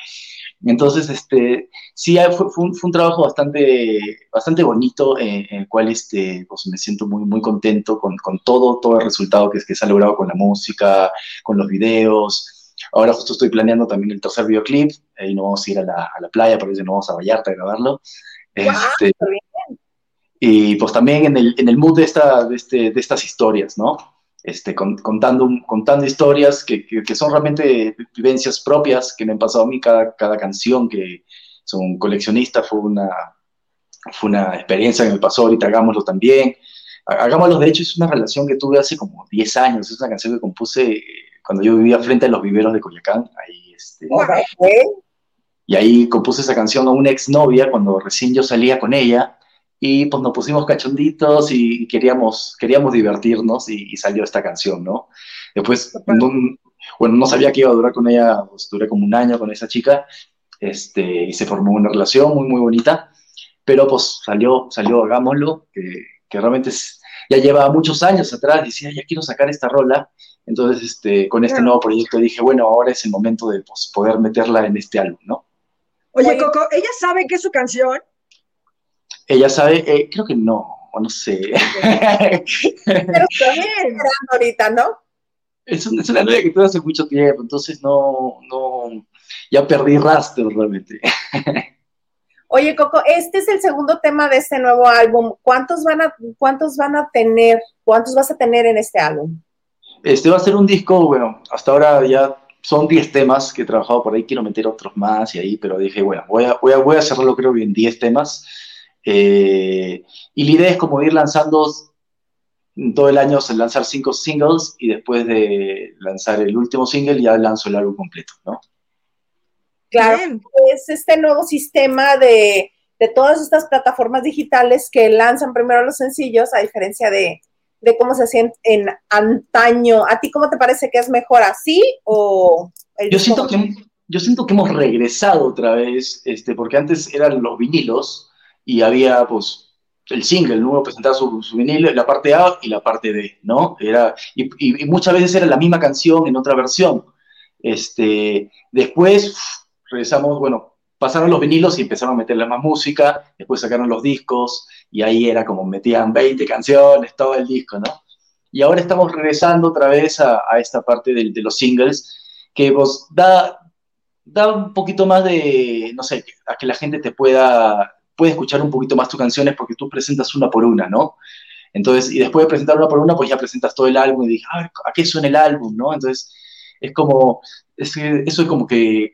Entonces, este, sí, fue, un, trabajo bastante, bastante bonito, eh, en el cual este, pues me siento muy, muy contento con, con todo, todo el resultado que, que se ha logrado con la música, con los videos. Ahora justo estoy planeando también el tercer videoclip, ahí nos vamos a ir a la, a la playa, por eso nos vamos a Vallarta a grabarlo. Este, y pues también en el, en el mood de, esta, de, este, de estas historias, ¿no? Este, contando, contando historias que, que, son realmente vivencias propias que me han pasado a mí cada, cada canción, que son coleccionista, fue una, fue una experiencia que me pasó, ahorita hagámoslo también. Hagámoslo, de hecho, es una relación que tuve hace como 10 años, es una canción que compuse eh, cuando yo vivía frente a los viveros de Coyacán. Ahí, este, y ahí compuse esa canción a una exnovia cuando recién yo salía con ella y pues nos pusimos cachonditos y queríamos, queríamos divertirnos y, salió esta canción, ¿no? Después, bueno, no sabía que iba a durar con ella, pues duré como un año con esa chica, este, y se formó una relación muy, muy bonita, pero pues salió, salió, hagámoslo, que, que realmente ya lleva muchos años atrás, decía, ya quiero sacar esta rola, entonces este, con este nuevo proyecto dije, bueno, ahora es el momento de pues, poder meterla en este álbum, ¿no? Oye, Coco, ¿ella sabe que es su canción? Ella sabe, eh, creo que no, o no sé. Pero ahorita, ¿no? Es, es una novia que tuve hace mucho tiempo, entonces no, no, ya perdí rastro realmente. Oye, Coco, este es el segundo tema de este nuevo álbum. ¿Cuántos van a, cuántos van a tener, cuántos vas a tener en este álbum? Este va a ser un disco, bueno, hasta ahora ya son 10 temas que he trabajado por ahí, quiero meter otros más y ahí, pero dije, bueno, voy a, voy a, voy a hacerlo creo que en 10 temas eh, y la idea es como ir lanzando todo el año, lanzar cinco singles y después de lanzar el último single ya lanzo el álbum completo, ¿no? Claro, es este nuevo sistema de, de, todas estas plataformas digitales que lanzan primero los sencillos, a diferencia de, de cómo se hacían en antaño. ¿A ti cómo te parece que es mejor así o...? Yo siento, que, yo siento que hemos regresado otra vez, este, porque antes eran los vinilos, y había pues el single, ¿no? Presentar su, su vinilo, la parte A y la parte B, ¿no? Era, y, muchas veces era la misma canción en otra versión. Este, después regresamos, bueno, pasaron los vinilos y empezaron a meterle más música, después sacaron los discos y ahí era como metían 20 canciones, todo el disco, ¿no? Y ahora estamos regresando otra vez a, esta parte de, de, los singles que pues da, da un poquito más de, no sé, a que la gente te pueda puede escuchar un poquito más tus canciones porque tú presentas una por una, ¿no? Entonces, y después de presentar una por una, pues ya presentas todo el álbum y dices, a ver, ¿a qué suena el álbum, no? Entonces, es como, eso es como que,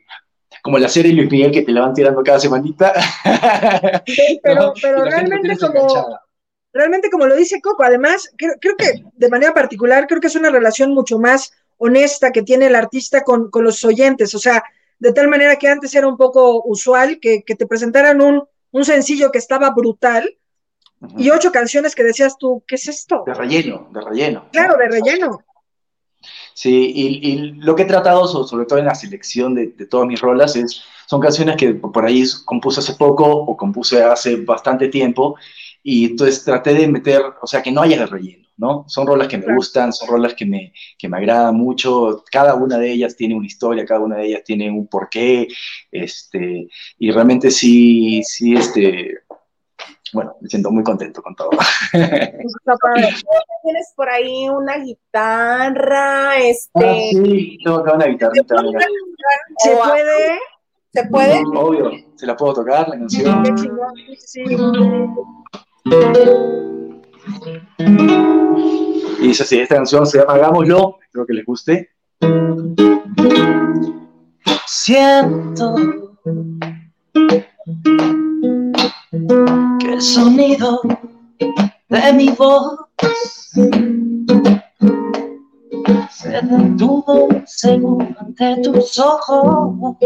como la serie Luis Miguel que te la van tirando cada semanita. pero, pero realmente como, realmente como lo dice Coco, además, creo, que de manera particular, creo que es una relación mucho más honesta que tiene el artista con, con los oyentes, o sea, de tal manera que antes era un poco usual que, que te presentaran un un sencillo que estaba brutal y ocho canciones que decías tú, ¿qué es esto? De relleno, de relleno. Claro, de relleno. Sí, y, lo que he tratado, sobre todo en la selección de, todas mis rolas, es, son canciones que por ahí compuse hace poco o compuse hace bastante tiempo, y entonces traté de meter, o sea, que no haya de relleno, ¿no? Son rolas que me gustan, son rolas que me, que me agradan mucho, cada una de ellas tiene una historia, cada una de ellas tiene un porqué, este, y realmente sí, sí, este, bueno, me siento muy contento con todo. Tienes por ahí una guitarra, este. Ah, sí, tengo acá una guitarra. ¿Se puede? ¿Se puede? obvio, se la puedo tocar, la canción. Sí. Y dice así, esta canción se llama Hagámoslo, espero que les guste. Siento que el sonido de mi voz se detuvo un segundo ante tus ojos.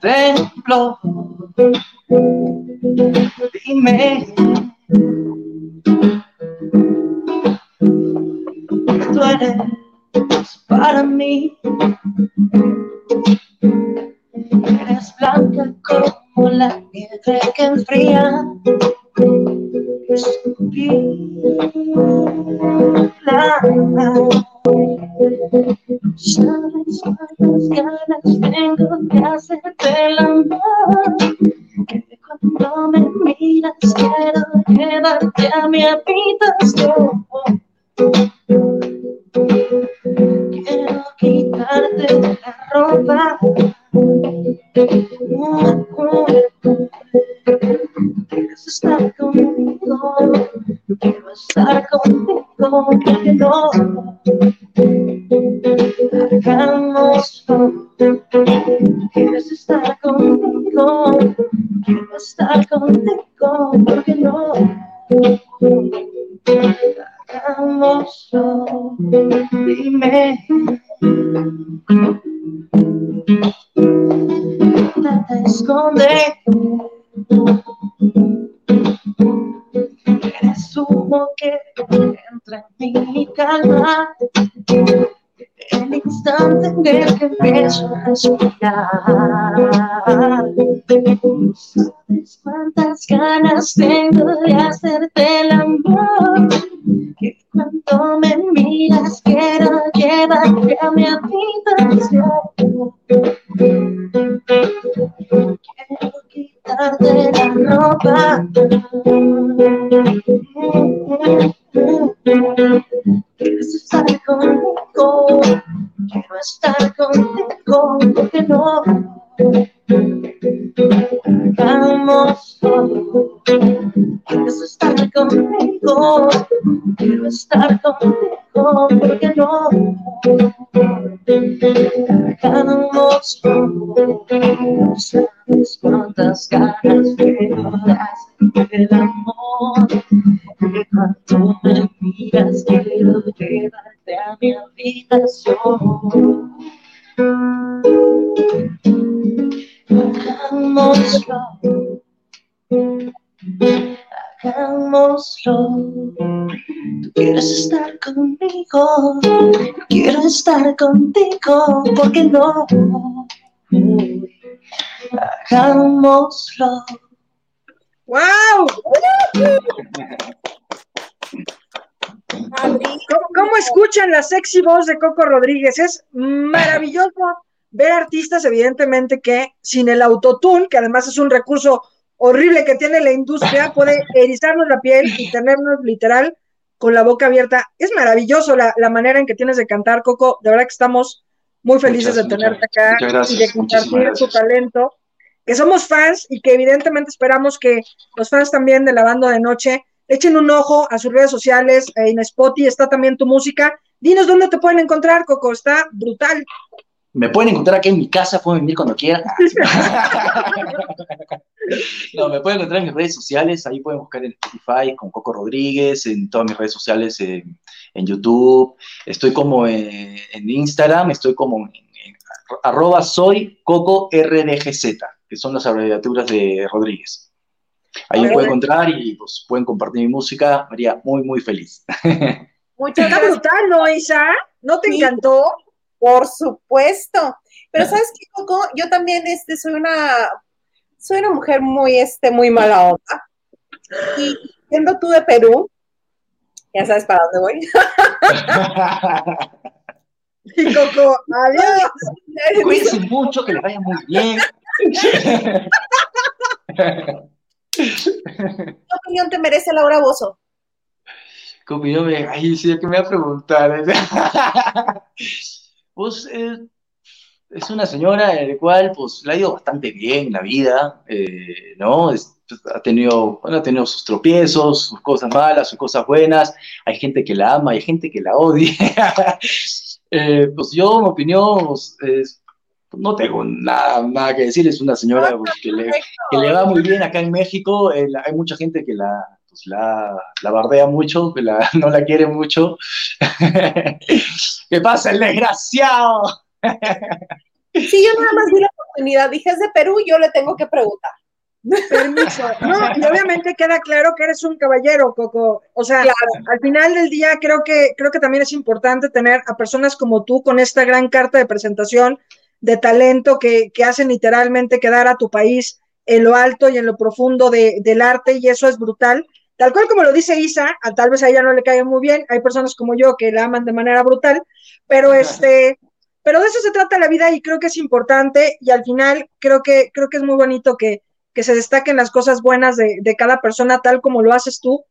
Templo, dime. Tú eres para mí. Eres blanca como la nieve que enfría. Sabes cuántas ganas tengo de hacerte el amor. Cuando me miras quiero llevarte a mi habitación. Quiero quitarte la ropa. Quieres estar conmigo, quiero estar contigo, no hagámoslo. Quieres estar conmigo, quiero estar contigo, porque no hagámoslo. Dime. Nada esconde. Eres humo que entra en mi calma. El instante en el que empiezo a respirar. Sabes cuántas ganas tengo de hacerte el amor. Que cuando me miras quiero llevarte a mi habitación. Quiero quitarte la ropa. Quieres estar conmigo, quiero estar contigo, porque no hagámoslo. Quieres estar conmigo, quiero estar contigo, porque no hagámoslo. Sabes cuántas ganas de hacerte el amor. Que cuando me miras quiero llevarte a mi habitación. Hagámoslo. Hagámoslo. Tú quieres estar conmigo. Quiero estar contigo. ¿Por qué no? Hagámoslo. ¡Wow! ¿Cómo, ¿Cómo, escuchan la sexy voz de Coco Rodríguez? Es maravilloso ver artistas, evidentemente, que sin el autotune, que además es un recurso horrible que tiene la industria, puede erizarnos la piel y tenernos literal con la boca abierta. Es maravilloso la, la manera en que tienes de cantar, Coco. De verdad que estamos muy felices Muchas, de tenerte muchas- acá muchas gracias, y de compartir tu talento. Que somos fans y que evidentemente esperamos que los fans también de la banda de noche echen un ojo a sus redes sociales. En Spotify está también tu música. Dinos dónde te pueden encontrar, Coco. Está brutal. Me pueden encontrar aquí en mi casa, pueden venir cuando quieran. no, me pueden encontrar en mis redes sociales, ahí pueden buscar en Spotify con Coco Rodríguez, en todas mis redes sociales, en, en YouTube. Estoy como en, en Instagram, estoy como en, en arroba soy Coco RDGZ, que son las abreviaturas de Rodríguez. Ahí me pueden encontrar y pues, pueden compartir mi música. Me haría muy, muy feliz. Muchas Está gracias. brutal, ¿no, Isa? ¿No te Sí. encantó? Por supuesto. Pero sabes qué, Coco, yo también este, soy una, soy una mujer muy, este, muy mala onda. Y siendo tú de Perú, ya sabes para dónde voy. Y Coco, adiós. Cuídense mucho, que les vaya muy bien. ¿Qué opinión te merece Laura Bozo? ¿Qué opinión me.? Ay, sí, que me va a preguntar. pues eh, es una señora en la cual pues, le ha ido bastante bien en la vida, eh, ¿no? ha, tenido, bueno, ha tenido sus tropiezos, sus cosas malas, sus cosas buenas. Hay gente que la ama, hay gente que la odia. Eh, pues yo, mi opinión, pues, es, no tengo nada, nada que decir, es una señora pues, que, le, que, le, va muy bien acá en México, hay mucha gente que la, pues, la, la bardea mucho, que la, no la quiere mucho. ¿Qué pasa, el desgraciado? sí, yo nada más vi la oportunidad, dije, es de Perú, yo le tengo que preguntar. Permiso. No, y obviamente queda claro que eres un caballero, Coco. O sea, al final del día creo que, creo que también es importante tener a personas como tú con esta gran carta de presentación de talento que, que hacen literalmente quedar a tu país en lo alto y en lo profundo de, del arte, y eso es brutal. Tal cual como lo dice Isa, a, tal vez a ella no le caiga muy bien, hay personas como yo que la aman de manera brutal, pero este, pero de eso se trata la vida y creo que es importante y al final creo que, creo que es muy bonito que, que se destaquen las cosas buenas de, de, cada persona, tal como lo haces tú,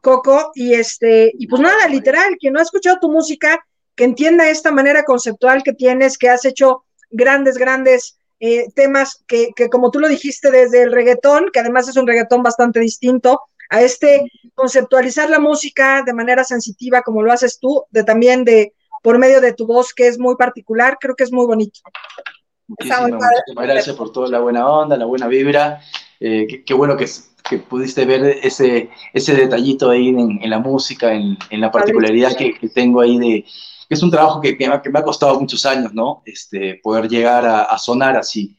Coco, y este, y pues nada, literal, quien no ha escuchado tu música, que entienda esta manera conceptual que tienes, que has hecho grandes, grandes eh, temas que, que, como tú lo dijiste, desde el reggaetón, que además es un reggaetón bastante distinto, a este conceptualizar la música de manera sensitiva, como lo haces tú, de también de por medio de tu voz, que es muy particular, creo que es muy bonito. Muchísimas, gracias por toda la buena onda, la buena vibra. Eh, qué, bueno que, que, pudiste ver ese, ese detallito ahí en, la música, en, en la particularidad que, que, tengo ahí de, que es un trabajo que, que, me ha costado muchos años, ¿no? Este, poder llegar a, a, sonar así.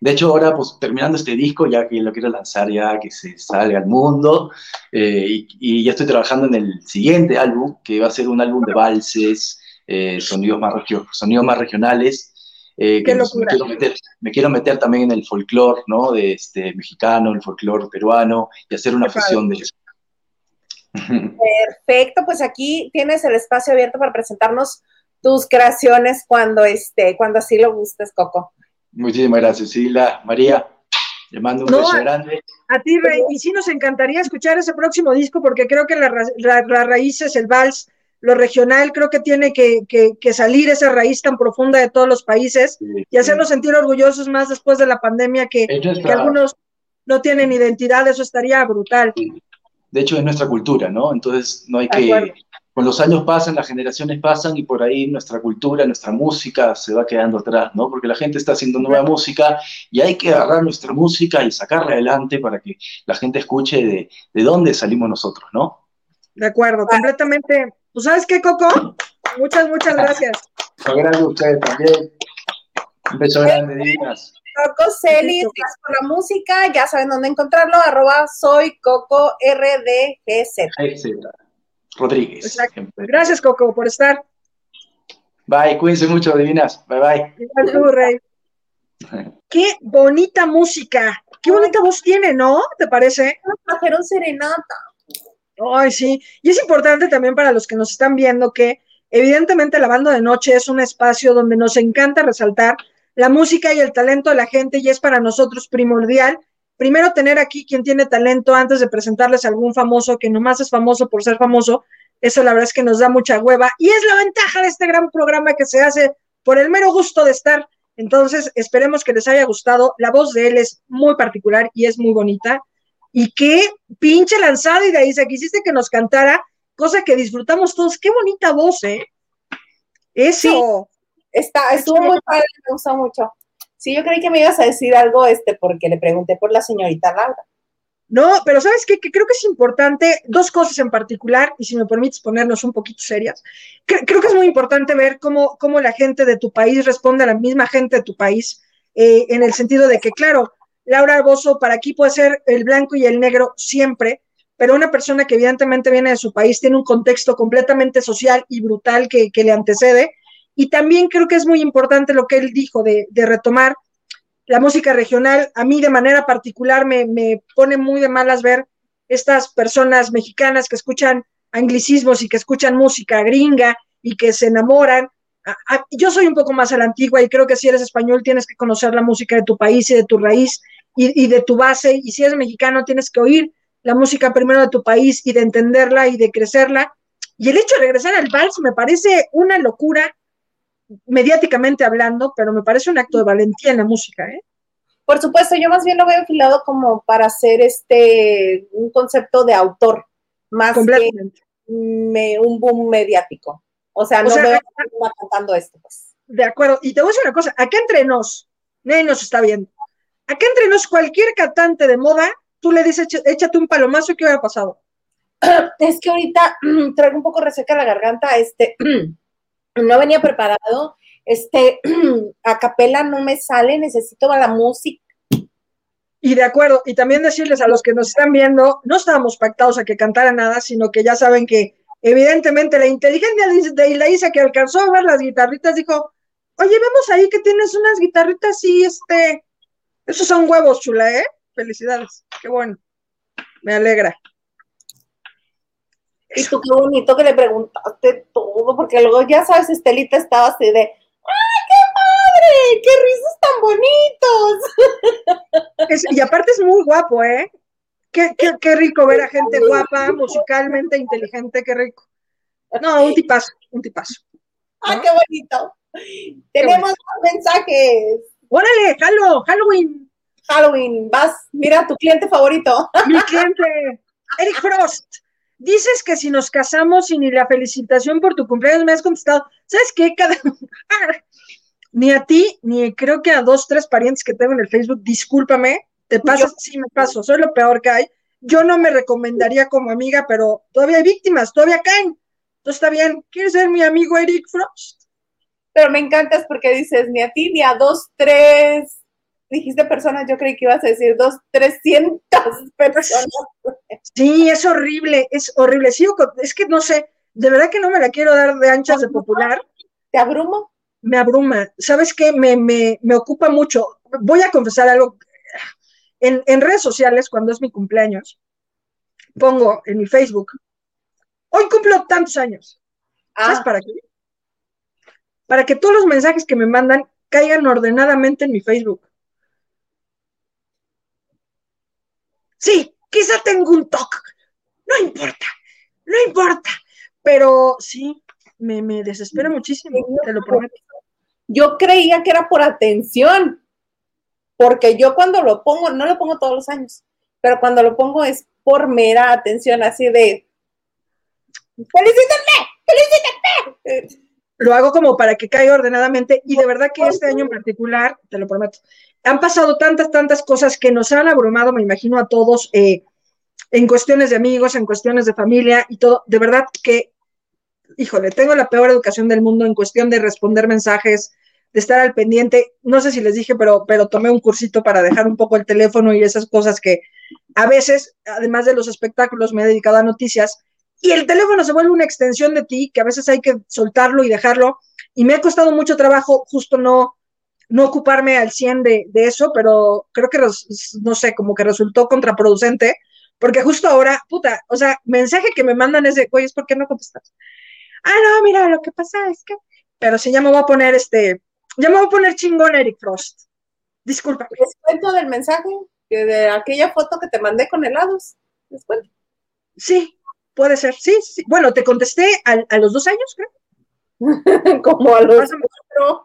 De hecho, ahora, pues terminando este disco, ya que lo quiero lanzar, ya que se salga al mundo, eh, y, y, ya estoy trabajando en el siguiente álbum, que va a ser un álbum de valses, eh, sonidos, más sonidos más regionales, eh, me, quiero meter, me, quiero meter, también en el folclore, ¿no? De este mexicano, el folclore peruano y hacer una fusión de eso. Perfecto, pues aquí tienes el espacio abierto para presentarnos tus creaciones cuando este, cuando así lo gustes, Coco. Muchísimas gracias, Sila, María. Le mando un beso grande. A ti, Rey. Y sí nos encantaría escuchar ese próximo disco porque creo que la, la, la raíz es el vals lo regional creo que tiene que, que, salir esa raíz tan profunda de todos los países y hacernos sentir orgullosos más después de la pandemia que, que, algunos no tienen identidad, eso estaría brutal. De hecho, es nuestra cultura, ¿no? Entonces, no hay que... Con los años pasan, las generaciones pasan y por ahí nuestra cultura, nuestra música se va quedando atrás, ¿no? Porque la gente está haciendo nueva música y hay que agarrar nuestra música y sacarla adelante para que la gente escuche de, de dónde salimos nosotros, ¿no? De acuerdo, completamente ¿Tú sabes qué, Coco? Muchas, muchas gracias. Gracias a ustedes también. Un beso grande, Dinas. Coco Celis, con la música, ya saben dónde encontrarlo, arroba soy Coco RDGZ. Rodríguez. Gracias, Coco, por estar. Bye, cuídense mucho, divinas. Bye, bye. Tú, Rey. Qué bonita música. Qué bonita voz tiene, ¿no? ¿Te parece? Trajeron serenata. Ay, sí. Y es importante también para los que nos están viendo que evidentemente la banda de noche es un espacio donde nos encanta resaltar la música y el talento de la gente y es para nosotros primordial. Primero tener aquí quien tiene talento antes de presentarles a algún famoso que nomás es famoso por ser famoso. Eso la verdad es que nos da mucha hueva y es la ventaja de este gran programa que se hace por el mero gusto de estar. Entonces, esperemos que les haya gustado. La voz de él es muy particular y es muy bonita y qué pinche lanzado, y de ahí se quisiste que nos cantara, cosa que disfrutamos todos. Qué bonita voz, ¿eh? Eso. Está, estuvo muy padre, me gustó mucho. Sí, yo creí que me ibas a decir algo, este, porque le pregunté por la señorita Laura. No, pero ¿sabes qué? Que creo que es importante, dos cosas en particular, y si me permites ponernos un poquito serias, creo que es muy importante ver cómo, cómo la gente de tu país responde a la misma gente de tu país, eh, en el sentido de que, claro, Laura Bozo para aquí puede ser el blanco y el negro siempre, pero una persona que evidentemente viene de su país tiene un contexto completamente social y brutal que, le antecede. Y también creo que es muy importante lo que él dijo de, retomar la música regional. A mí de manera particular me, me pone muy de malas ver estas personas mexicanas que escuchan anglicismos y que escuchan música gringa y que se enamoran yo soy un poco más a la antigua y creo que si eres español tienes que conocer la música de tu país y de tu raíz y, de tu base, y si eres mexicano tienes que oír la música primero de tu país y de entenderla y de crecerla. Y el hecho de regresar al vals me parece una locura, mediáticamente hablando, pero me parece un acto de valentía en la música, ¿eh? Por supuesto, yo más bien lo veo enfilado como para hacer este un concepto de autor, más que un boom mediático. O sea, no veo cantando esto, pues. De acuerdo. Y te voy a decir una cosa, acá entre nos, nadie nos está viendo. Acá entre nos, cualquier cantante de moda, tú le dices, échate un palomazo, ¿qué hubiera pasado? Es que ahorita traigo un poco reseca la garganta, este, no venía preparado, este, a capela no me sale, necesito la música. Y de acuerdo, y también decirles a los que nos están viendo, no estábamos pactados a que cantara nada, sino que ya saben que evidentemente la inteligencia de Ilaísa que alcanzó a ver las guitarritas dijo, oye, vemos ahí que tienes unas guitarritas y este, esos son huevos, chula, ¿eh? Felicidades, qué bueno, me alegra. Y tú qué bonito que le preguntaste todo, porque luego ya sabes, Estelita estaba así de, ¡ay, qué padre! ¡Qué risas tan bonitos! y aparte es muy guapo, ¿eh? Qué, qué, rico ver a gente guapa, musicalmente inteligente, qué rico. No, un tipazo, un tipazo. ¡Ah, qué bonito! Tenemos mensajes. ¡Órale, Halo, Halloween! Halloween, vas, mira tu cliente favorito. Mi cliente, Eric Frost. Dices que si nos casamos y ni la felicitación por tu cumpleaños me has contestado. ¿Sabes qué? Cada... ni a ti, ni creo que a dos, tres parientes que tengo en el Facebook, discúlpame, te pasas, sí me paso, soy lo peor que hay. Yo no me recomendaría como amiga, pero todavía hay víctimas, todavía caen. Entonces está bien, ¿quieres ser mi amigo Eric Frost? Pero me encantas porque dices ni a ti ni a dos, tres, dijiste personas, yo creí que ibas a decir dos, trescientas personas. Sí, es horrible, es horrible. Sí, es que no sé, de verdad que no me la quiero dar de anchas de popular. ¿Te abrumo? Me abruma. ¿Sabes qué? Me, me, me ocupa mucho. Voy a confesar algo en, redes sociales, cuando es mi cumpleaños, pongo en mi Facebook, hoy cumplo tantos años. ¿Sabes ah. para qué? Para que todos los mensajes que me mandan caigan ordenadamente en mi Facebook. Sí, quizá tengo un toque, no importa, no importa, pero sí, me, me desespera muchísimo, te lo prometo. Yo creía que era por atención, porque yo cuando lo pongo, no lo pongo todos los años, pero cuando lo pongo es por mera atención, así de, felicítenme, felicítenme. Lo hago como para que caiga ordenadamente y de verdad que este año en particular, te lo prometo, han pasado tantas, tantas cosas que nos han abrumado, me imagino a todos, eh, en cuestiones de amigos, en cuestiones de familia y todo. De verdad que, híjole, tengo la peor educación del mundo en cuestión de responder mensajes, de estar al pendiente. No sé si les dije, pero, pero tomé un cursito para dejar un poco el teléfono y esas cosas que a veces, además de los espectáculos, me he dedicado a noticias. Y el teléfono se vuelve una extensión de ti, que a veces hay que soltarlo y dejarlo. Y me ha costado mucho trabajo justo no, no ocuparme al 100 de, de eso, pero creo que, no sé, como que resultó contraproducente, porque justo ahora, puta, o sea, mensaje que me mandan es de, oye, ¿por qué no contestas? Ah, no, mira, lo que pasa es que, pero si ya me voy a poner este, ya me voy a poner chingón Eric Frost. Disculpa. ¿Les cuento del mensaje? De aquella foto que te mandé con helados. ¿Les cuento? Sí, puede ser. Sí, sí. Bueno, te contesté a, los dos años, creo. como a los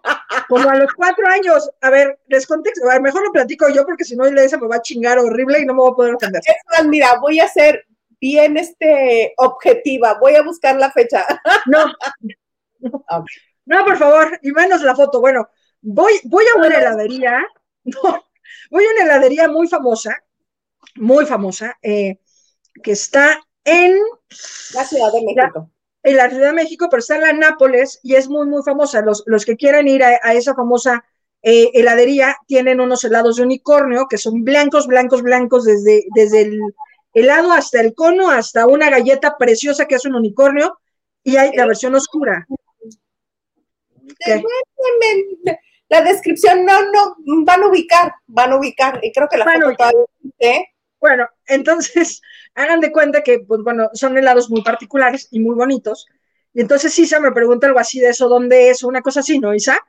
como a los cuatro años. A ver, les contesto. A ver, mejor lo platico yo porque si no, esa me va a chingar horrible y no me voy a poder entender. mira, voy a ser bien este, objetiva. Voy a buscar la fecha. no. No, por favor, y menos la foto. Bueno, voy, voy a una heladería, voy a una heladería muy famosa, muy famosa, eh, que está en la Ciudad de México. En la Ciudad de México, pero está en la Nápoles y es muy, muy famosa. Los, los que quieran ir a, esa famosa eh, heladería tienen unos helados de unicornio que son blancos, blancos, blancos, desde, desde el helado hasta el cono, hasta una galleta preciosa que es un unicornio, y hay la versión oscura. La descripción no, no, van a ubicar, van a ubicar, y creo que la foto Bueno, entonces, hagan de cuenta que, pues bueno, son helados muy particulares y muy bonitos. Y entonces Isa me pregunta algo así de eso, ¿dónde es? Una cosa así, ¿no, Isa?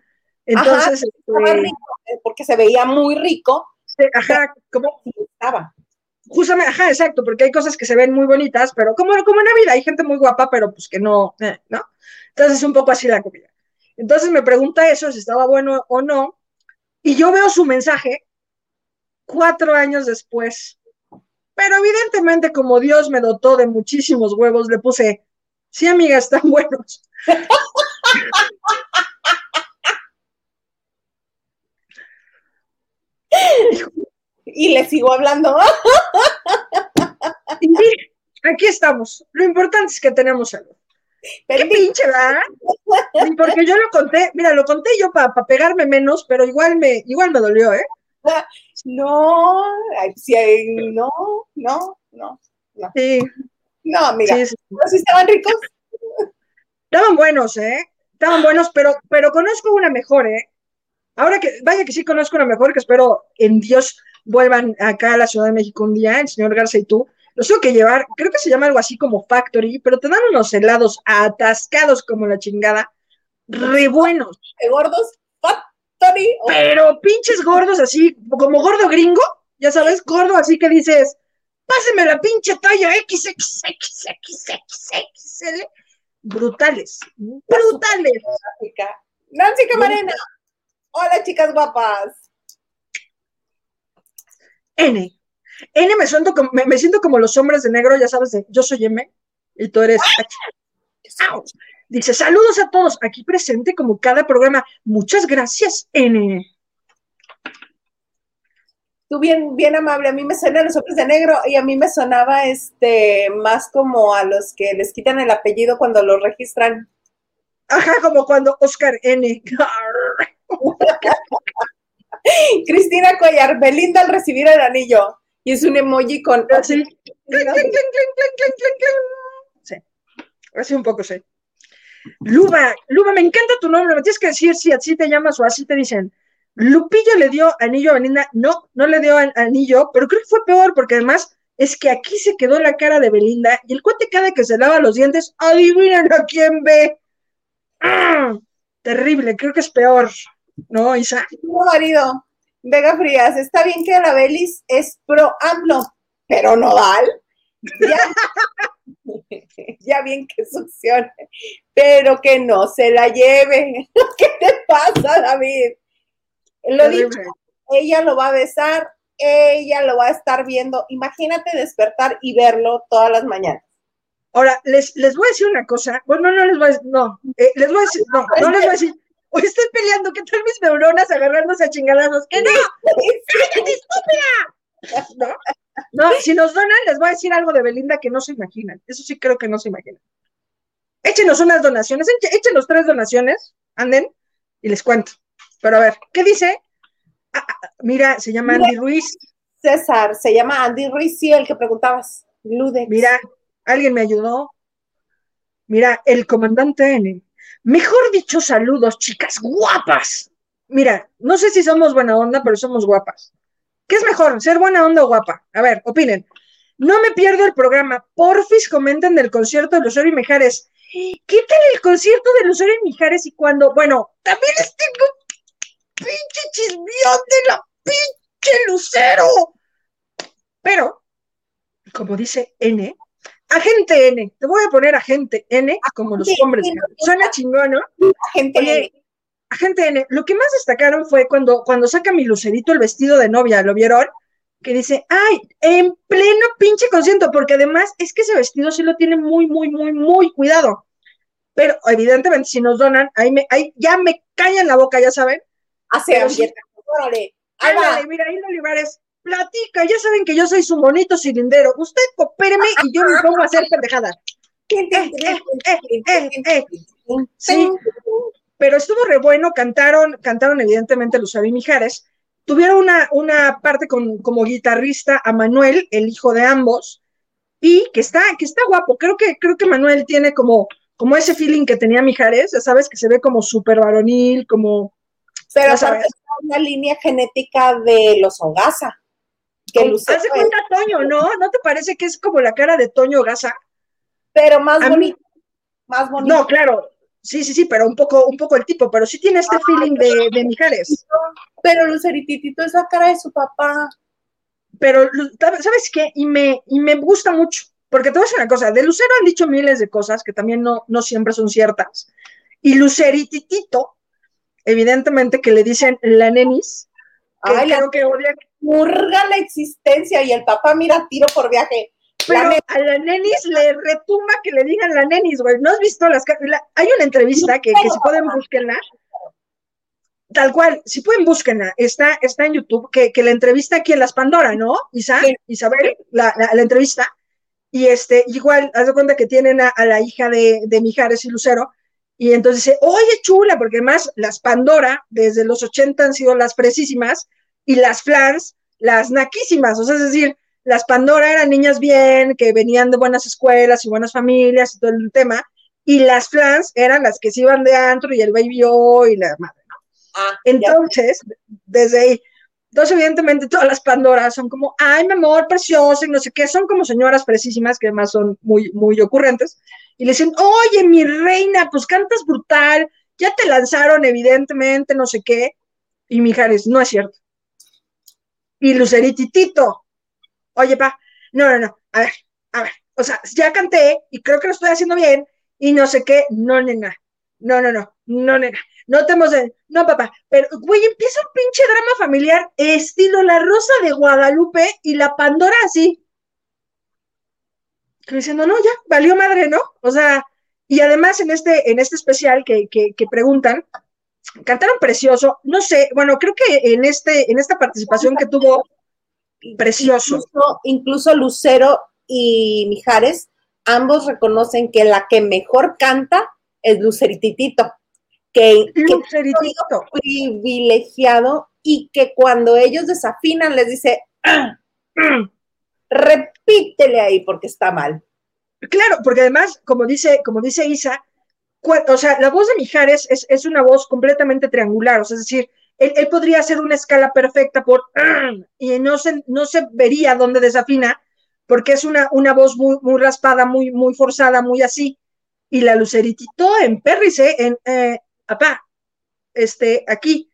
Entonces, este, eh, porque se veía muy rico, ajá, como estaba. Justamente, ajá, exacto, porque hay cosas que se ven muy bonitas, pero como, como en la vida, hay gente muy guapa, pero pues que no, eh, ¿no? Entonces es un poco así la comida. Entonces me pregunta eso, si estaba bueno o no, y yo veo su mensaje cuatro años después. Pero evidentemente, como Dios me dotó de muchísimos huevos, le puse, sí, amiga, están buenos. y le sigo hablando. y aquí estamos. Lo importante es que tenemos salud. Qué pinche, ¿verdad? Porque yo lo conté, mira, lo conté yo para pegarme menos, pero igual me, igual me dolió, ¿eh? No, no, no, no, no. Sí. No, mira, sí, estaban ricos? Estaban buenos, ¿eh? Estaban buenos, pero, pero conozco una mejor, ¿eh? Ahora que, vaya que sí conozco una mejor, que espero en Dios vuelvan acá a la Ciudad de México un día, el señor Garza y tú, los tengo que llevar, creo que se llama algo así como Factory, pero te dan unos helados atascados como la chingada, re buenos. gordos? Factory. Pero pinches gordos así, como gordo gringo, ya sabes, gordo así que dices, páseme la pinche talla XXXXXL. Brutales, brutales. Nancy Camarena. Hola, chicas guapas. N. N me siento como, me, siento como los hombres de negro, ya sabes, de, yo soy M y tú eres H. Dice, saludos a todos, aquí presente como cada programa. Muchas gracias, N. Tú bien, bien amable, a mí me suenan los hombres de negro y a mí me sonaba este más como a los que les quitan el apellido cuando lo registran. Ajá, como cuando Oscar N. Cristina Collar, Belinda al recibir el anillo. Y es un emoji con. Sí. sí. Así un poco, sí. Luba, Luba, me encanta tu nombre. Me tienes que decir si así te llamas o así te dicen. Lupillo le dio anillo a Belinda. No, no le dio anillo, pero creo que fue peor porque además es que aquí se quedó la cara de Belinda y el cuate cada que se lava los dientes, adivinen a quién ve. ¡Ah! Terrible, creo que es peor. ¿no, Isa? No, marido, Vega Frías, está bien que la Belis es pro AMLO, pero no Ya, ya bien que succione, pero que no se la lleve. ¿Qué te pasa, David? Lo dicho, ella lo va a besar, ella lo va a estar viendo. Imagínate despertar y verlo todas las mañanas. Ahora, les, les voy a decir una cosa. Bueno, no les voy a decir, no, eh, les voy a decir, no, no les voy a decir o estoy peleando, ¿qué tal mis neuronas agarrándose a chingadazos? ¡Que no! ¡Cállate, estúpida! ¿No? No, si nos donan, les voy a decir algo de Belinda que no se imaginan. Eso sí creo que no se imaginan. Échenos unas donaciones, échenos tres donaciones, anden, y les cuento. Pero a ver, ¿qué dice? Ah, ah, mira, se llama Andy Ruiz. César, se llama Andy Ruiz, sí, el que preguntabas. Ludex. Mira, alguien me ayudó. Mira, el comandante N Mejor dicho, saludos, chicas guapas. Mira, no sé si somos buena onda, pero somos guapas. ¿Qué es mejor, ser buena onda o guapa? A ver, opinen. No me pierdo el programa. Porfis comenten del concierto de Lucero y Mijares. ¿Qué tal el concierto de Lucero y Mijares y cuando? Bueno, también les tengo pinche chismión de la pinche Lucero. Pero, como dice N, Agente N, te voy a poner agente N como los hombres. Suena chingón, ¿no? Agente N. Agente N, lo que más destacaron fue cuando, cuando saca mi lucerito el vestido de novia, ¿lo vieron? Que dice, ay, en pleno pinche concierto, porque además es que ese vestido sí lo tiene muy, muy, muy, muy cuidado. Pero evidentemente, si nos donan, ahí, me, ahí ya me callan la boca, ya saben. Hace órale. Ándale, mira, ahí Olivares, platica, ya saben que yo soy su monito cilindero. Usted coopéreme y yo me pongo a hacer pendejadas. sí, pero estuvo re bueno, cantaron, cantaron evidentemente los Mijares. Tuvieron una, una parte con, como guitarrista a Manuel, el hijo de ambos, y que está, que está guapo. Creo que, creo que Manuel tiene como, como ese feeling que tenía Mijares, ya sabes, que se ve como súper varonil, como. Pero aparte una línea genética de los Ogasa que Hace cuenta Toño, ¿no? ¿No te parece que es como la cara de Toño Gaza? Pero más bonito, más bonito. No, claro, Sí, sí, sí, pero un poco, un poco el tipo, pero sí tiene este feeling de, de Mijares. Pero Lucerititito es la cara de su papá. Pero, ¿sabes qué? Y me, y me gusta mucho, porque te voy a decir una cosa, de Lucero han dicho miles de cosas que también no, no siempre son ciertas. Y Lucerititito, evidentemente que le dicen la nenis, que Ay, creo la- que odia Murga la existencia y el papá mira tiro por viaje. Pero La a la nenis le retumba que le digan la nenis, güey. ¿No has visto las... la- hay una entrevista que, que si pueden búsquenla. Tal cual, si pueden búsquenla. Está, está en YouTube, que, que la entrevista aquí en Las Pandora, ¿no? Isa, Sí. Isabel, la, la, la entrevista. Y este, igual, haz de cuenta que tienen a, a la hija de, de Mijares y Lucero. Y entonces dice, oye, chula, porque además las Pandora, desde los 80 han sido las fresísimas, y las Flans, las naquísimas. O sea, es decir, las Pandora eran niñas bien, que venían de buenas escuelas y buenas familias y todo el tema, y las Flans eran las que se iban de antro y el baby O y la madre. Ah, ya. Entonces, desde ahí, entonces evidentemente todas las Pandoras son como, ay, mi amor, preciosa, y no sé qué, son como señoras precisísimas que además son muy, muy ocurrentes, y le dicen, oye, mi reina, pues cantas brutal, ya te lanzaron evidentemente, no sé qué, y Mijares, no es cierto. Y Lucerititito, oye, pa, no, no, no, a ver, a ver, o sea, ya canté y creo que lo estoy haciendo bien y no sé qué, no, nena, no, no, no, no, nena, no te hemos no, papá, pero, güey, empieza un pinche drama familiar estilo La Rosa de Guadalupe y la Pandora así. Que diciendo, no, ya, valió madre, ¿no? O sea, y además en este, en este especial que, que, que preguntan, cantaron precioso, no sé, bueno, creo que en este, en esta participación que tuvo precioso. Incluso, incluso Lucero y Mijares, ambos reconocen que la que mejor canta es Lucerititito, que, que es Luceritito. privilegiado y que cuando ellos desafinan les dice, "Ah, repítele ahí porque está mal. Claro, porque además, como dice, como dice Isa, o sea, la voz de Mijares es, es una voz completamente triangular, o sea, es decir, él, podría hacer una escala perfecta por y no se, no se vería dónde desafina, porque es una, una voz muy, muy raspada, muy, muy forzada, muy así. Y la luceritito en Perrice, en eh, este, aquí.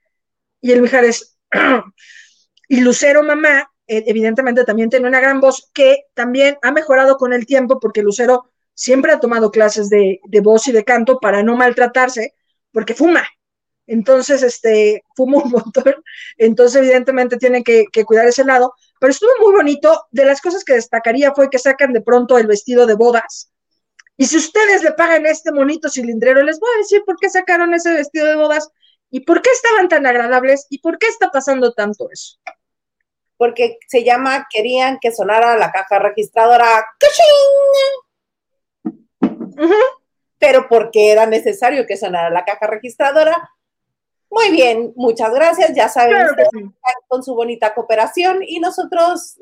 Y el Mijares, y Lucero mamá, eh, evidentemente también tiene una gran voz que también ha mejorado con el tiempo porque Lucero siempre ha tomado clases de, de voz y de canto para no maltratarse, porque fuma. Entonces, este, fuma un montón. Entonces, evidentemente, tiene que, que cuidar ese lado. Pero estuvo muy bonito. De las cosas que destacaría fue que sacan de pronto el vestido de bodas. Y si ustedes le pagan este monito cilindrero, les voy a decir por qué sacaron ese vestido de bodas y por qué estaban tan agradables y por qué está pasando tanto eso. Porque se llama, querían que sonara la caja registradora, ¡caching! Ujú. pero porque era necesario que sonara la caja registradora. Muy bien, muchas gracias. Ya saben Claro que ustedes sí. con su bonita cooperación y nosotros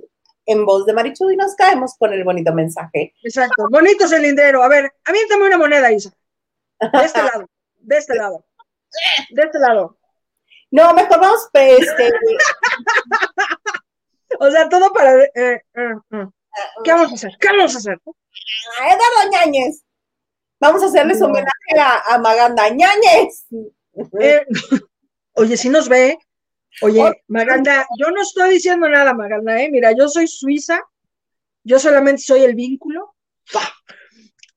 en voz de Marichuy nos caemos con el bonito mensaje. Exacto. Bonito cilindrero. A ver, aviéntame una moneda, Isa. De este lado. De este lado. De este lado. No, mejor vamos, pues, este, O sea, todo para. eh, eh, eh. ¿Qué vamos a hacer? ¿Qué vamos a hacer? a Eduardo Ñañez. Vamos a hacerles No. homenaje a, a Maganda Ñañez. Eh, oye, si nos ve. Oye, Maganda, yo no estoy diciendo nada, Maganda, ¿eh? Mira, yo soy suiza. Yo solamente soy el vínculo.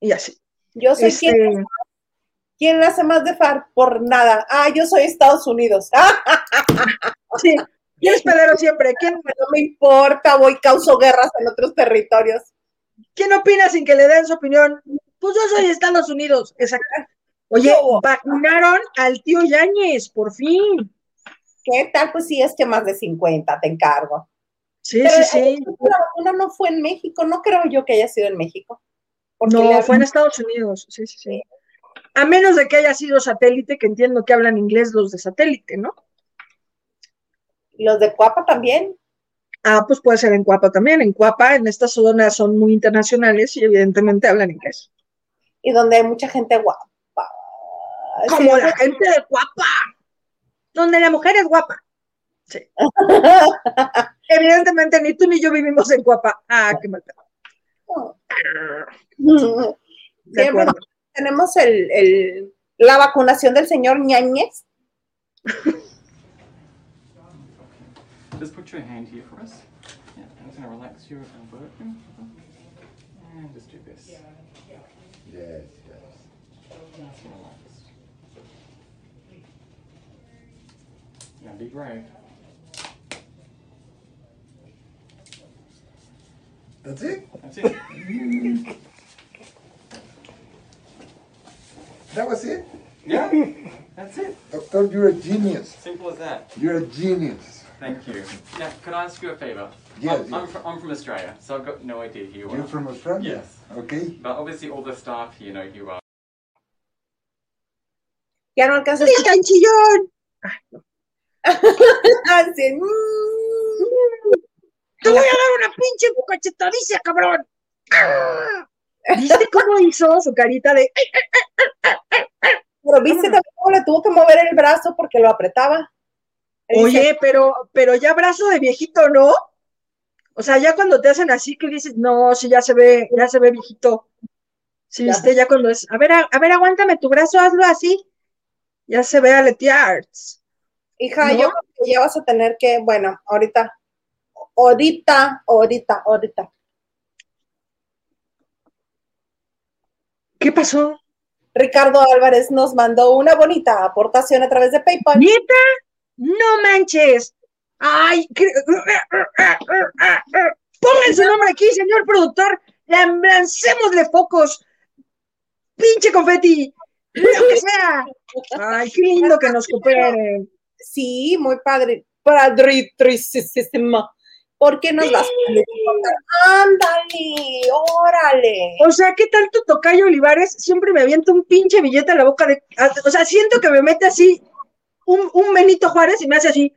Y así. Yo soy Este, quien, quien hace más de FAR por nada. Ah, yo soy Estados Unidos. Sí. ¿Quién es pedero siempre? ¿Quién, no me importa, voy causo guerras en otros territorios. ¿Quién opina sin que le den su opinión? Pues yo soy Estados Unidos. Exacto. Oye, vacunaron al tío Yáñez, por fin. ¿Qué tal? Pues sí, es que más de 50, te encargo. Sí, Pero, sí, sí. La vacuna no fue en México, no creo yo que haya sido en México. No, fue en Estados Unidos. Sí, sí, sí. A menos de que haya sido satélite, que entiendo que hablan inglés los de satélite, ¿no? Los de Cuapa también. Ah, pues puede ser en Cuapa también. En Cuapa, en estas zonas son muy internacionales y evidentemente hablan inglés. Y donde hay mucha gente guapa. Como Sí, la gente de Cuapa, donde la mujer es guapa. Sí. Evidentemente ni tú ni yo vivimos en Cuapa. Ah, qué mal. acuerdo. tenemos el, el- la vacunación del señor Ñañez. Just put your hand here for us. Yeah, I'm just gonna relax your elbow. And just do this. Yes, yes. Now be brave. That's it? That's it. That was it? yeah, that's it. Doctor, you're a genius. Simple as that. You're a genius. Thank you. Now, could I ask you a favour? Yes, I'm, I'm, yes. fr- I'm from Australia, so I've got no idea who you are. You're from Australia? Yes. Okay. But obviously, all the staff here know who you are. Ya no alcanzo a ¡El escuchar. Así, mm. ¡Te voy a dar una pinche cachetadiza, cabrón! ¡Ah! ¿Viste cómo hizo su carita de... Pero viste también cómo le tuvo que mover el brazo porque lo apretaba. Él dice, Oye, pero, pero ya brazo de viejito, ¿no? O sea, ya cuando te hacen así que dices, no, sí, ya se ve, ya se ve viejito. Sí, Ya. viste, ya cuando es, a ver, a, a ver, aguántame tu brazo, hazlo así. Ya se ve aletearts. Hija, ¿No? yo creo que ya vas a tener que, bueno, ahorita, ahorita, ahorita, ahorita. ¿Qué pasó? Ricardo Álvarez nos mandó una bonita aportación a través de PayPal. ¿Nieta? No manches. Ay, qué- pongan su nombre aquí, señor productor. Lan- Lancémosle focos. Pinche confeti. Lo que sea. Ay, qué lindo que nos cooperen. Sí, muy padre. Padritricísima. ¿Por qué nos vas a Ándale, órale. O sea, ¿qué tal tu tocayo Olivares? Siempre me avienta un pinche billete a la boca de. O sea, siento que me mete así un, un Benito Juárez y me hace así.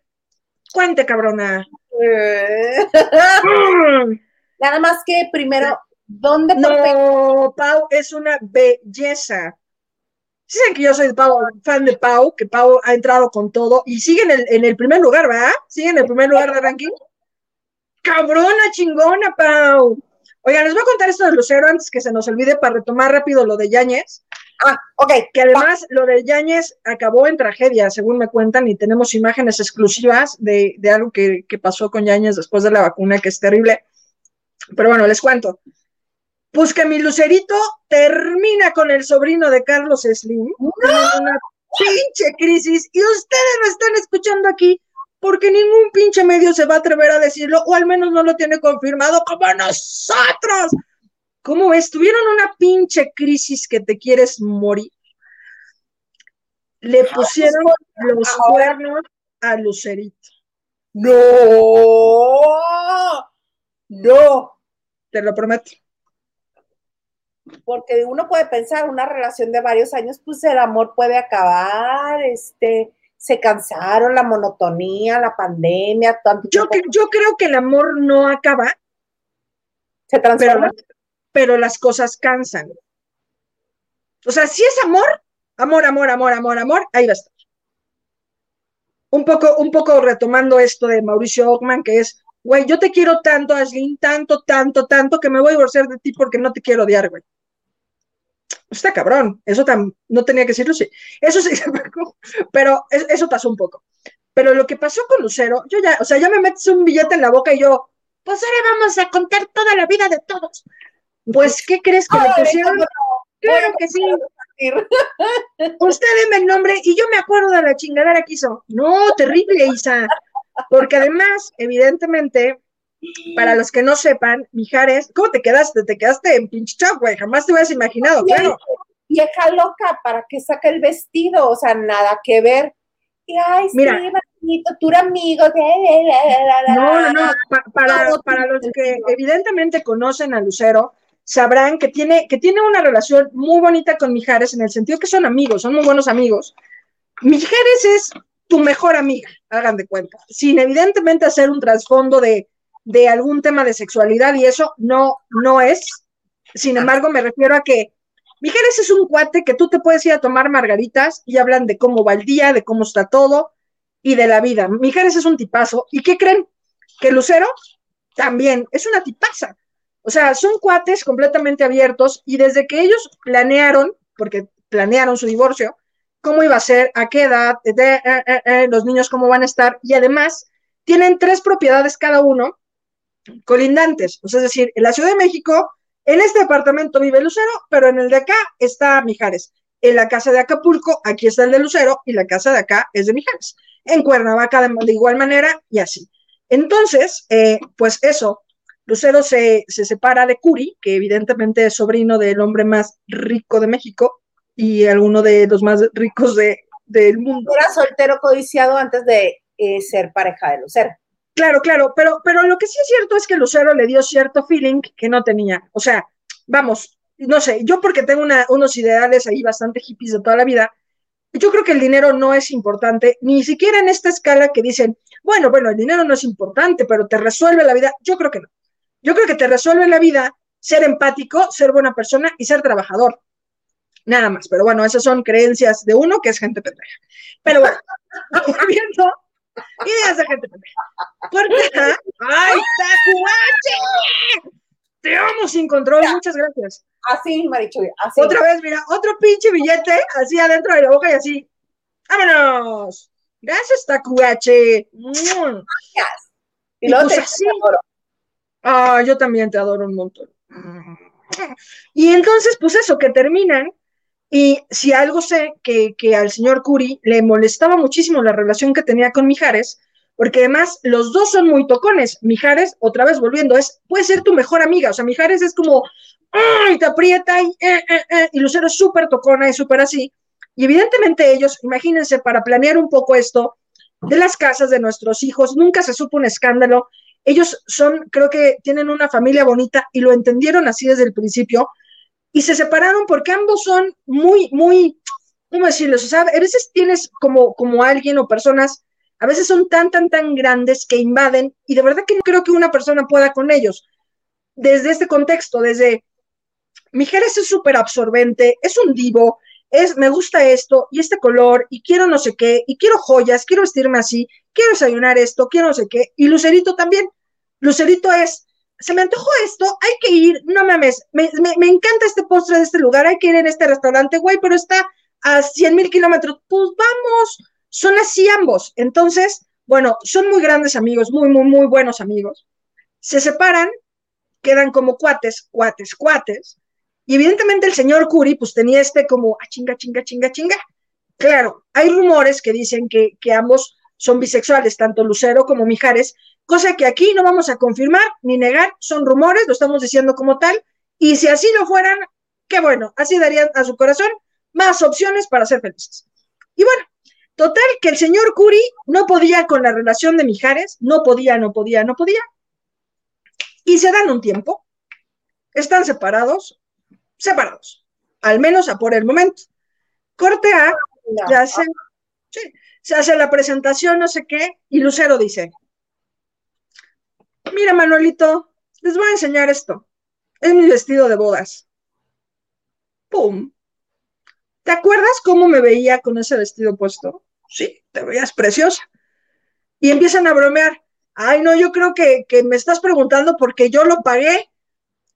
Cuente, cabrona. Nada más que primero, ¿dónde? No, Pau es una belleza. Saben que yo soy Pau, fan de Pau, que Pau ha entrado con todo y sigue en el, en el primer lugar, ¿verdad? Sigue en el primer lugar de ranking. Cabrona, chingona, Pau. Oigan, les voy a contar esto de Lucero antes que se nos olvide para retomar rápido lo de Yáñez, Ah, ok. que además lo de Yáñez acabó en tragedia, según me cuentan, y tenemos imágenes exclusivas de, de algo que, que pasó con Yáñez después de la vacuna, que es terrible. Pero bueno, les cuento. Pues que mi Lucerito termina con el sobrino de Carlos Slim. Tienen una pinche crisis y ustedes lo están escuchando aquí porque ningún pinche medio se va a atrever a decirlo o al menos no lo tiene confirmado como nosotros. ¿Cómo ves? Tuvieron una pinche crisis que te quieres morir. Le pusieron los cuernos a Lucerito. No, no, Te lo prometo. Porque uno puede pensar una relación de varios años, pues el amor puede acabar, este, se cansaron, la monotonía, la pandemia, tanto Yo, yo creo que el amor no acaba, se transforma. pero las cosas cansan. O sea, si es amor, amor, amor, amor, amor, amor, ahí va a estar. Un poco, un poco retomando esto de Mauricio Ockman, que es, güey, yo te quiero tanto, Ashley, tanto, tanto, tanto, que me voy a divorciar de ti porque no te quiero odiar, güey. Está cabrón, eso tam- no tenía que decirlo, sí. Eso sí, pero es- eso pasó un poco. Pero lo que pasó con Lucero, yo ya, o sea, ya me metes un billete en la boca y yo, pues ahora vamos a contar toda la vida de todos. Pues, ¿qué crees que le pusieron? Claro que sí. Usted deme el nombre y yo me acuerdo de la chingadera que hizo. No, terrible, Isa. Porque además, evidentemente, para los que no sepan, Mijares, ¿cómo te quedaste? Te quedaste en pinche shock, güey. Jamás te hubieras imaginado, claro. Vieja loca, ¿para que saca el vestido? O sea, nada que ver. Y, ay, Mira. sí, bonito, tú eres amigo. de- No, no, no. pa- para, para los que evidentemente conocen a Lucero, sabrán que tiene, que tiene una relación muy bonita con Mijares en el sentido que son amigos, son muy buenos amigos. Mijares es tu mejor amiga, hagan de cuenta, sin evidentemente hacer un trasfondo de, de algún tema de sexualidad y eso no, no es. Sin embargo, me refiero a que Mijares es un cuate que tú te puedes ir a tomar margaritas y hablan de cómo va el día, de cómo está todo y de la vida. Mijares es un tipazo. ¿Y qué creen? Que Lucero también es una tipaza. O sea, son cuates completamente abiertos y desde que ellos planearon, porque planearon su divorcio, cómo iba a ser, a qué edad, de, eh, eh, eh, los niños cómo van a estar, y además tienen tres propiedades cada uno colindantes, sea, es decir, en la Ciudad de México, en este departamento vive Lucero, pero en el de acá está Mijares. En la casa de Acapulco, aquí está el de Lucero, y la casa de acá es de Mijares. En Cuernavaca, de, igual manera, y así. Entonces, eh, pues eso, Lucero se, se separa de Curi, que evidentemente es sobrino del hombre más rico de México y alguno de los más ricos de, del mundo. Era soltero codiciado antes de eh, ser pareja de Lucero. Claro, claro, pero, pero lo que sí es cierto es que Lucero le dio cierto feeling que no tenía. O sea, vamos, no sé, yo porque tengo unos ideales ahí bastante hippies de toda la vida, yo creo que el dinero no es importante, ni siquiera en esta escala que dicen, bueno, bueno, el dinero no es importante, pero te resuelve la vida. Yo creo que no. Yo creo que te resuelve la vida ser empático, ser buena persona y ser trabajador. Nada más, pero bueno, esas son creencias de uno que es gente pendeja. Pero bueno, viendo ideas de gente pendeja. Corta. ¡Ay, tacuache! Te amo sin control, muchas gracias. Así, Marichuy, así. Otra vez, mira, otro pinche billete así adentro de la boca y así. ¡Vámonos! Gracias, tacuache. Mm. Gracias. Y Y luego pues te así. adoro. Ah, yo también te adoro un montón. Y entonces, pues eso, que terminan. Y si algo sé que, que al señor Curi le molestaba muchísimo la relación que tenía con Mijares, porque además los dos son muy tocones. Mijares, otra vez volviendo, es, puede ser tu mejor amiga. O sea, Mijares es como, ¡ay! te aprieta y, eh, eh, eh", y Lucero es súper tocona y súper así. Y evidentemente ellos, imagínense, para planear un poco esto de las casas de nuestros hijos, nunca se supo un escándalo. Ellos son, creo que tienen una familia bonita y lo entendieron así desde el principio y se separaron porque ambos son muy, muy, ¿cómo decirles? O sea, a veces tienes como, como alguien o personas, a veces son tan, tan, tan grandes que invaden y de verdad que no creo que una persona pueda con ellos. Desde este contexto, desde Mijares es súper absorbente, es un divo, es me gusta esto y este color y quiero no sé qué y quiero joyas, quiero vestirme así, quiero desayunar esto, quiero no sé qué y Lucerito también. Lucerito es, se me antojó esto, hay que ir, no mames, me, me, me encanta este postre de este lugar, hay que ir en este restaurante, güey, pero está a 100 mil kilómetros, pues vamos, son así ambos. Entonces, bueno, son muy grandes amigos, muy, muy, muy buenos amigos. Se separan, quedan como cuates, cuates, cuates. Y evidentemente el señor Curi, pues tenía este como, ah, chinga, chinga, chinga, chinga. Claro, hay rumores que dicen que, que ambos son bisexuales, tanto Lucero como Mijares, cosa que aquí no vamos a confirmar ni negar, son rumores, lo estamos diciendo como tal, y si así lo fueran, qué bueno, así darían a su corazón más opciones para ser felices. Y bueno, total que el señor Curi no podía con la relación de Mijares, no podía, no podía, no podía, y se dan un tiempo, están separados, separados, al menos a por el momento. Corte A, se sí, se hace la presentación, no sé qué, y Lucero dice, mira Manolito, les voy a enseñar esto. Es mi vestido de bodas. ¡Pum! ¿Te acuerdas cómo me veía con ese vestido puesto? Sí, te veías preciosa. Y empiezan a bromear. Ay, no, yo creo que, que me estás preguntando porque yo lo pagué.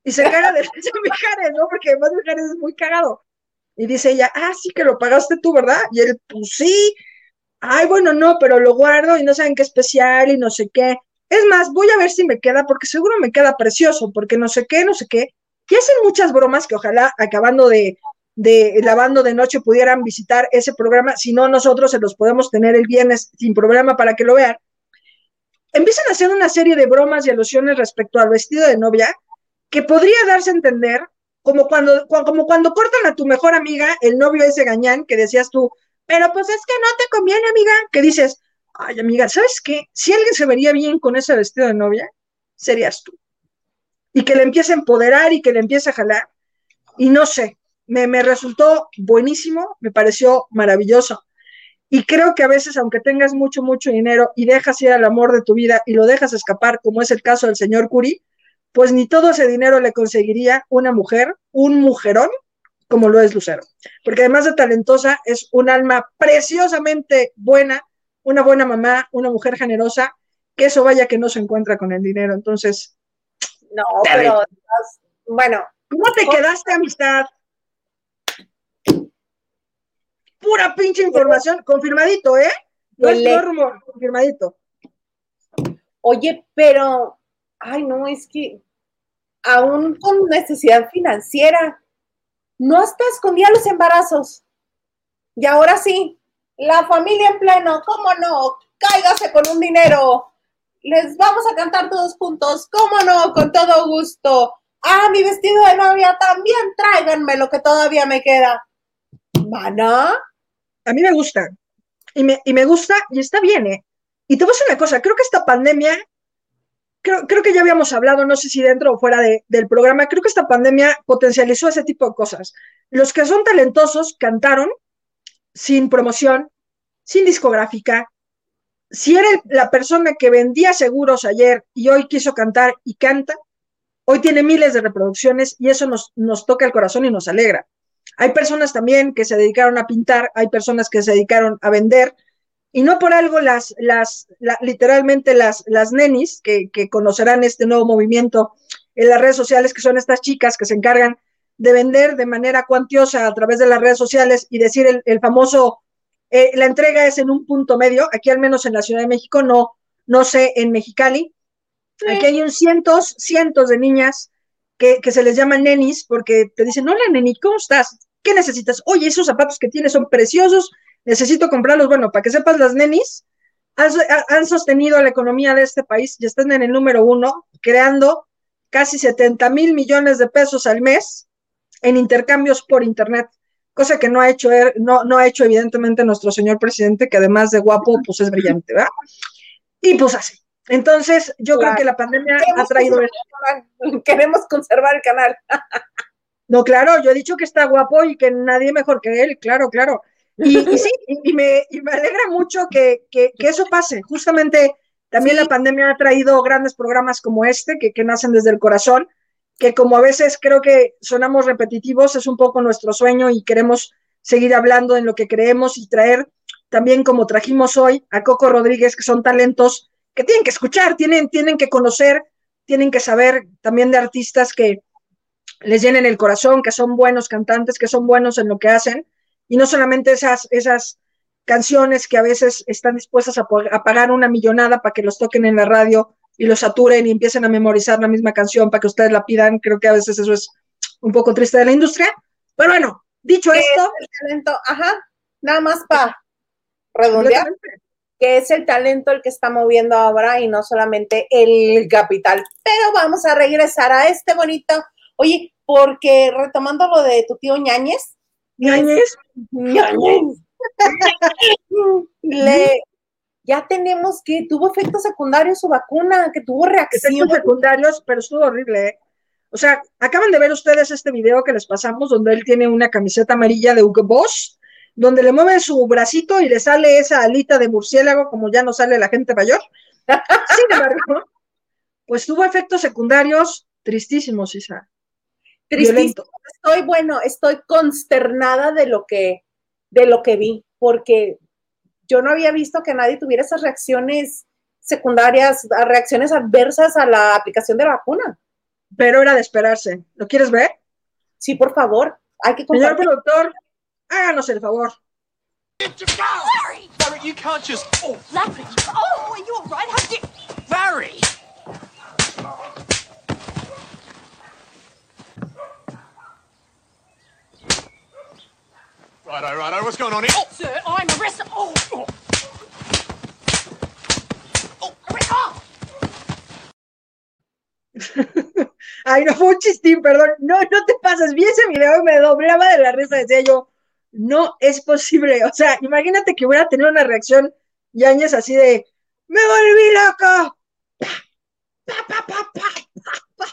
Y se caga de Mijares, ¿no? Porque además Mijares es muy cagado. Y dice ella, ah, sí que lo pagaste tú, ¿verdad? Y él, pues sí. Ay, bueno, no, pero lo guardo y no saben qué especial y no sé qué. Es más, voy a ver si me queda, porque seguro me queda precioso, porque no sé qué, no sé qué. Y hacen muchas bromas que ojalá acabando de, lavando de noche pudieran visitar ese programa. Si no, nosotros se los podemos tener el viernes sin problema para que lo vean. Empiezan a hacer una serie de bromas y alusiones respecto al vestido de novia que podría darse a entender como cuando, cu- como cuando cortan a tu mejor amiga, el novio ese gañán que decías tú, pero pues es que no te conviene, amiga, que dices, ay, amiga, ¿sabes qué? Si alguien se vería bien con ese vestido de novia, serías tú. Y que le empiece a empoderar y que le empiece a jalar. Y no sé, me, me resultó buenísimo, me pareció maravilloso. Y creo que a veces, aunque tengas mucho, mucho dinero y dejas ir al amor de tu vida y lo dejas escapar, como es el caso del señor Curi, pues ni todo ese dinero le conseguiría una mujer, un mujerón, como lo es Lucero. Porque además de talentosa, es un alma preciosamente buena, una buena mamá, una mujer generosa, que eso vaya que no se encuentra con el dinero. Entonces, No, pero bueno, ¿cómo te quedaste, amistad? pura pinche información, confirmadito, ¿eh? No es no rumor, confirmadito. Oye, pero, ay, no, es que aún con necesidad financiera, no hasta escondía los embarazos. Y ahora sí, la familia en pleno, ¿cómo no? Cáigase con un dinero. Les vamos a cantar todos juntos, ¿cómo no? Con todo gusto. Ah, mi vestido de novia también, tráiganme lo que todavía me queda. ¿Mana? A mí me gusta. Y me, y me gusta y está bien, ¿eh? Y te voy a una cosa, creo que esta pandemia, creo, creo que ya habíamos hablado, no sé si dentro o fuera de- del programa, creo que esta pandemia potencializó ese tipo de cosas. Los que son talentosos cantaron sin promoción, sin discográfica. Si era la persona que vendía seguros ayer y hoy quiso cantar y canta, hoy tiene miles de reproducciones y eso nos, nos toca el corazón y nos alegra. Hay personas también que se dedicaron a pintar, hay personas que se dedicaron a vender, y no por algo las, las, la- literalmente las, las nenis que, conocerán este nuevo movimiento en las redes sociales, que son estas chicas que se encargan de vender de manera cuantiosa a través de las redes sociales y decir el famoso, eh, la entrega es en un punto medio, aquí al menos en la Ciudad de México, no, no sé, en Mexicali. Aquí hay un cientos, cientos de niñas que, que se les llaman nenis porque te dicen, hola neni, ¿cómo estás? ¿Qué necesitas? Oye, esos zapatos que tienes son preciosos, necesito comprarlos. Bueno, para que sepas, las nenis han, han sostenido la economía de este país y están en el número uno, creando casi 70 mil millones de pesos al mes en intercambios por Internet, cosa que no ha hecho, er- no, no ha hecho evidentemente nuestro señor presidente, que además de guapo, pues es brillante, ¿verdad? Y pues así. Entonces, yo creo que la pandemia ha traído. Queremos conservar el canal. No, claro, yo he dicho que está guapo y que nadie mejor que él, claro, claro. Y, y sí, y, y me, y me alegra mucho que, que, que eso pase. Justamente también Sí. la pandemia ha traído grandes programas como este, que, que nacen desde el corazón, que como a veces creo que sonamos repetitivos, es un poco nuestro sueño y queremos seguir hablando en lo que creemos y traer también como trajimos hoy a Coco Rodríguez, que son talentos que tienen que escuchar, tienen, tienen que conocer, tienen que saber también de artistas que, les llenen el corazón, que son buenos cantantes, que son buenos en lo que hacen, y no solamente esas, esas canciones que a veces están dispuestas a, pagar una millonada para que los toquen en la radio y los saturen y empiecen a memorizar la misma canción para que ustedes la pidan. Creo que a veces eso es un poco triste de la industria. Pero bueno, dicho ¿Qué esto, es el talento? Ajá, nada más para redondear, que es el talento el que está moviendo ahora y no solamente el capital. Pero vamos a regresar a este bonito, oye, porque retomando lo de tu tío Ñañez, Ñañez, Ñañez, le, ya tenemos que tuvo efectos secundarios su vacuna, que tuvo reacción. efectos secundarios, pero estuvo horrible, ¿eh? O sea, acaban de ver ustedes este video que les pasamos donde él tiene una camiseta amarilla de Hugo Boss, donde le mueve su bracito y le sale esa alita de murciélago como ya no sale la gente mayor. Sin embargo, pues tuvo efectos secundarios tristísimos, Isa. Tristísimo. Estoy, bueno, estoy consternada de lo que, de lo que vi, porque yo no había visto que nadie tuviera esas reacciones secundarias, a reacciones adversas a la aplicación de la vacuna. Pero era de esperarse. ¿Lo quieres ver? Sí, por favor, hay que Señor compartir. productor, háganos el favor. Larry! Larry, you can't just. Oh, Larry! Oh, are you all right? How did... Larry! Righto, righto, what's going on here? Oh, Sir, I'm arrested. Oh! Oh! Oh! oh. Ay, no fue un chistín, perdón. No, no te pases. Vi ese video y me doblaba de la risa. Decía yo, no es posible. O sea, imagínate que hubiera tenido una reacción Yañez así de, ¡me volví loco! Pa, pa, pa, pa, pa, pa.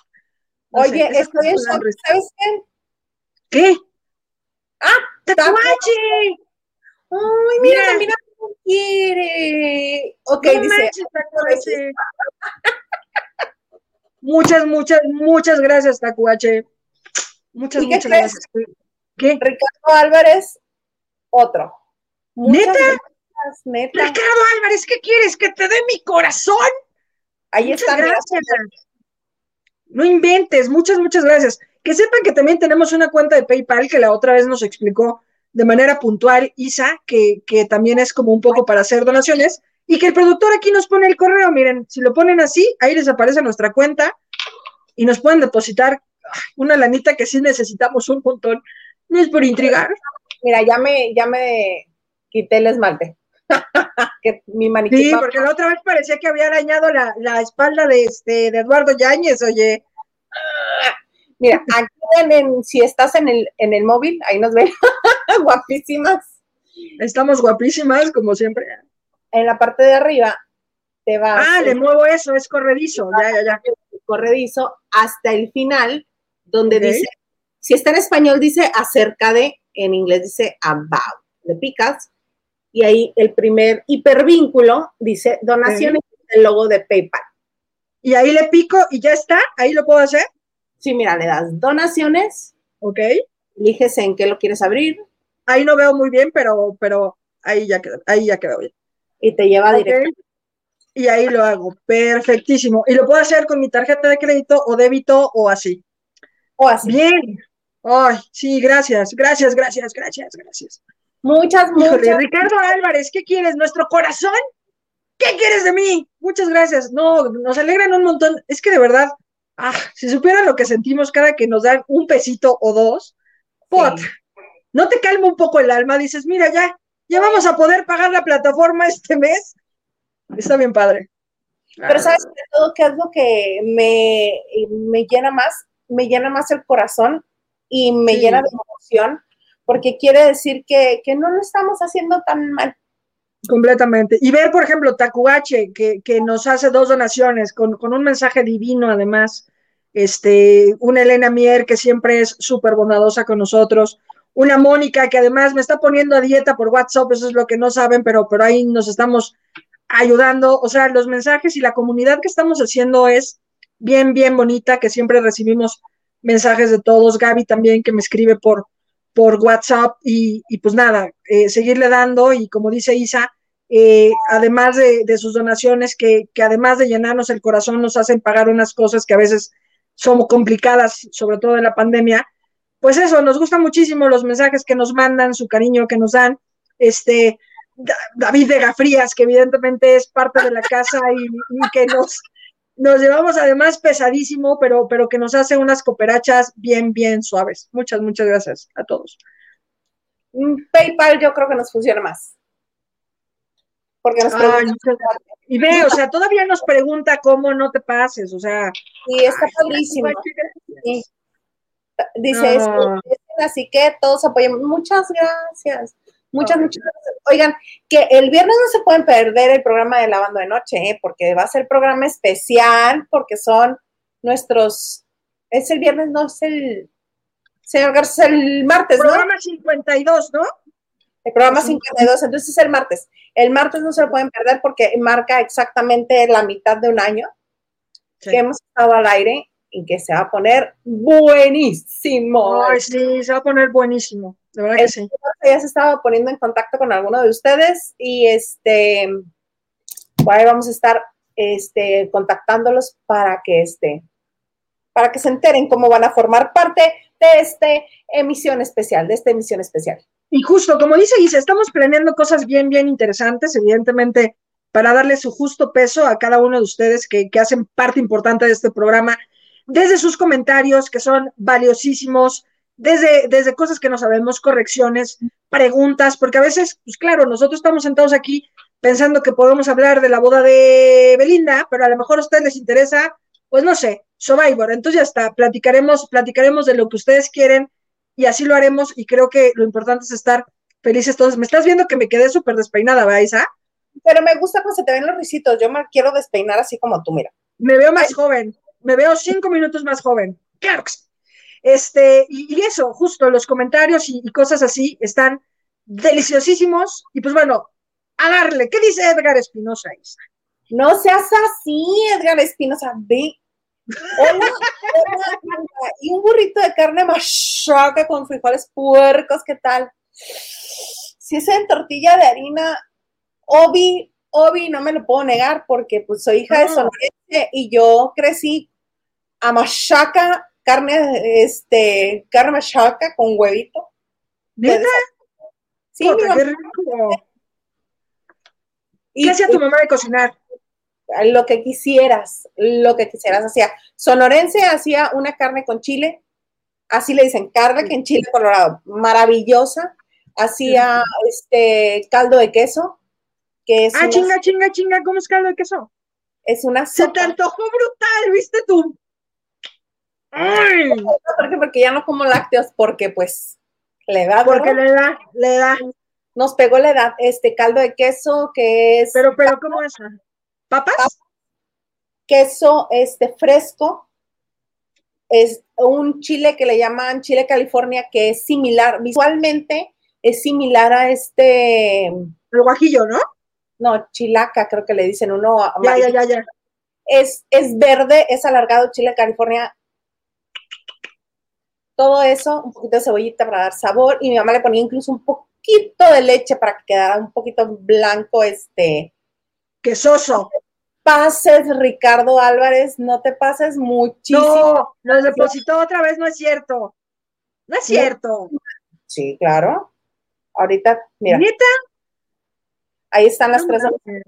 No sé, Oye, estoy en shock. ¿Sabes qué? ¿Qué? Ah, ¡Tatuaje! Ay, mira, Mira. mira cómo quiere. Ok, No dice, manches, Tacuache. Muchas, muchas, muchas gracias, Tacuache. Muchas, ¿Y qué muchas crees? gracias. ¿Qué? Ricardo Álvarez, otro. Muchas ¿Neta? gracias, neta. Ricardo Álvarez, ¿qué quieres? ¿Que te dé mi corazón? Ahí Muchas está. gracias. No inventes, muchas, muchas gracias. Que sepan que también tenemos una cuenta de PayPal que la otra vez nos explicó de manera puntual, Isa, que, que también es como un poco para hacer donaciones, y que el productor aquí nos pone el correo, miren, si lo ponen así, ahí les aparece nuestra cuenta y nos pueden depositar una lanita que sí necesitamos un montón. No es por intrigar. Mira, ya me, ya me quité el esmalte. que mi maniquí. Sí, porque la otra vez parecía que había arañado la, la espalda de, este, de Eduardo Yáñez, oye. Mira, aquí en, en- si estás en el, en el móvil, ahí nos ven guapísimas. Estamos guapísimas, como siempre. En la parte de arriba te vas Ah, le muevo eso, es corredizo, ya, ya, ya. corredizo hasta el final, donde dice, si está en español dice acerca de, en inglés dice about. Le picas y ahí el primer hipervínculo dice donaciones, el logo de PayPal. Y ahí le pico y ya está, ahí lo puedo hacer, Sí, mira, le das donaciones, ok. eliges en qué lo quieres abrir Ahí no veo muy bien, pero, pero ahí ya quedó, ahí ya quedó bien. y te lleva directo. Y ahí lo hago, perfectísimo. Y lo puedo hacer con mi tarjeta de crédito o débito o así. O así. Bien. Ay, sí, gracias, gracias, gracias, gracias, gracias. Muchas, Híjole, muchas. Ricardo Álvarez, ¿qué quieres? ¿Nuestro corazón? ¿Qué quieres de mí? Muchas gracias. No, nos alegran un montón. Es que de verdad, ah, si supieran lo que sentimos cada que nos dan un pesito o dos, pot, Sí. ¿no te calma un poco el alma? Dices, mira, ya, ya vamos a poder pagar la plataforma este mes. Está bien padre. Pero Ah, sabes de todo que es lo que me, me llena más, me llena más el corazón y me Sí. llena de emoción, porque quiere decir que, que no lo estamos haciendo tan mal. Completamente. Y ver, por ejemplo, Tacuache, que, que nos hace dos donaciones con, con un mensaje divino, además. Este, una Elena Mier, que siempre es súper bondadosa con nosotros. Una Mónica, que además me está poniendo a dieta por WhatsApp, eso es lo que no saben, pero, pero ahí nos estamos ayudando. O sea, los mensajes y la comunidad que estamos haciendo es bien, bien bonita, que siempre recibimos mensajes de todos. Gaby también, que me escribe por, por WhatsApp y, y pues nada, eh, seguirle dando y como dice Isa, eh, además de, de sus donaciones, que, que además de llenarnos el corazón, nos hacen pagar unas cosas que a veces son complicadas, sobre todo en la pandemia, pues eso, nos gustan muchísimo los mensajes que nos mandan, su cariño que nos dan, este, Da- David Vega Frías, que evidentemente es parte de la casa y, y que nos, nos llevamos además pesadísimo, pero, pero que nos hace unas cooperachas bien, bien suaves. Muchas, muchas gracias a todos. Mm, PayPal yo creo que nos funciona más. Porque nos Ay. Y ve, o sea, todavía nos pregunta cómo no te pases, o sea. y está padrísimo. Sí. Dice, es- Ah. es- así que todos apoyamos. Muchas gracias. Muchas, muchas gracias. Oigan, que el viernes no se pueden perder el programa de Lavando de Noche, ¿eh? porque va a ser programa especial, porque son nuestros. Es el viernes, no es el. Señor Garza, el martes, ¿no? Programa 52, ¿no? El programa Sí. 52, entonces es el martes. El martes no se lo pueden perder porque marca exactamente la mitad de un año Sí. que hemos estado al aire y que se va a poner buenísimo. Ay, sí, se va a poner buenísimo. De verdad que sí. ya se estaba poniendo en contacto con alguno de ustedes y este por ahí vamos a estar este contactándolos para que este para que se enteren cómo van a formar parte de esta emisión especial, de esta emisión especial. Y justo, como dice Isa, estamos planeando cosas bien, bien interesantes, evidentemente, para darle su justo peso a cada uno de ustedes que, que hacen parte importante de este programa, desde sus comentarios, que son valiosísimos, desde, desde cosas que no sabemos, correcciones, preguntas, porque a veces, pues claro, nosotros estamos sentados aquí pensando que podemos hablar de la boda de Belinda, pero a lo mejor a ustedes les interesa, pues no sé, Survivor. Entonces ya está, platicaremos, platicaremos de lo que ustedes quieren y así lo haremos y creo que lo importante es estar felices todos. Me estás viendo que me quedé súper despeinada, ¿verdad, Isa? Pero me gusta cómo se te ven los risitos. Yo me quiero despeinar así como tú, mira. Me veo más joven, me veo cinco minutos más joven. Claro que sí. Este, y, y eso, justo los comentarios y, y cosas así están deliciosísimos. Y pues bueno, a darle. ¿Qué dice Edgar Espinosa, Isa? No seas así, Edgar Espinosa. Ve. Hola, hola, y un burrito de carne machaca con frijoles puercos, ¿qué tal? Si es en tortilla de harina, Obi, Obi, no me lo puedo negar porque pues soy hija de No. sonorense y yo crecí a machaca, carne, este, carne machaca con huevito. ¿Neta? Sí, mi mamá, qué rico. y- ¿Qué hacía tu mamá de cocinar? lo que quisieras, lo que quisieras hacía. Sonorense hacía una carne con chile, así le dicen, carne que en chile colorado, maravillosa. Hacía este caldo de queso, que es, Ah, una, chinga, chinga, chinga, ¿cómo es caldo de queso? es una Se te sopa. antojó brutal, ¿viste tú? Ay, ¿Por qué? Porque ya no como lácteos, porque pues la edad, porque le da, le da. nos pegó la edad. Este caldo de queso, que es Pero, pero, ¿cómo es? ¿Papas? queso este fresco, es un chile que le llaman chile California, que es similar, visualmente es similar a este, El guajillo, ¿no? no, chilaca, creo que le dicen uno Ya, amarillo. ya, ya, ya. Es, es verde, es alargado, chile California. Todo eso, un poquito de cebollita para dar sabor, y mi mamá le ponía incluso un poquito de leche para que quedara un poquito blanco, este, Quesoso. pases, Ricardo Álvarez, no te pases muchísimo. No, nos depositó otra vez, no es cierto. No es cierto. Sí, claro. Ahorita, mira, ¿Neta? ahí están las No tres.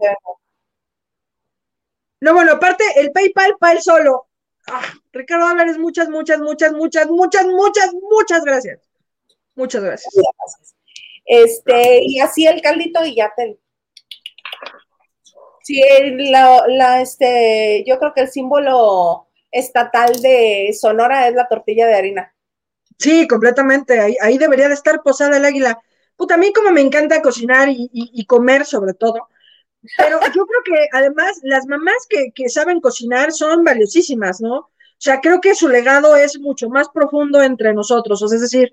No, bueno, aparte, el PayPal para él solo. Ah, Ricardo Álvarez, muchas, muchas, muchas, muchas, muchas, muchas, muchas gracias. Muchas gracias. Este, y así el caldito y ya te. Sí, la, la, este, yo creo que el símbolo estatal de Sonora es la tortilla de harina. Sí, completamente. Ahí, ahí debería de estar posada el águila. Puta, a mí como me encanta cocinar y, y- y comer sobre todo. Pero yo creo que además las mamás que, que saben cocinar son valiosísimas, ¿no? O sea, creo que su legado es mucho más profundo entre nosotros. O sea, es decir,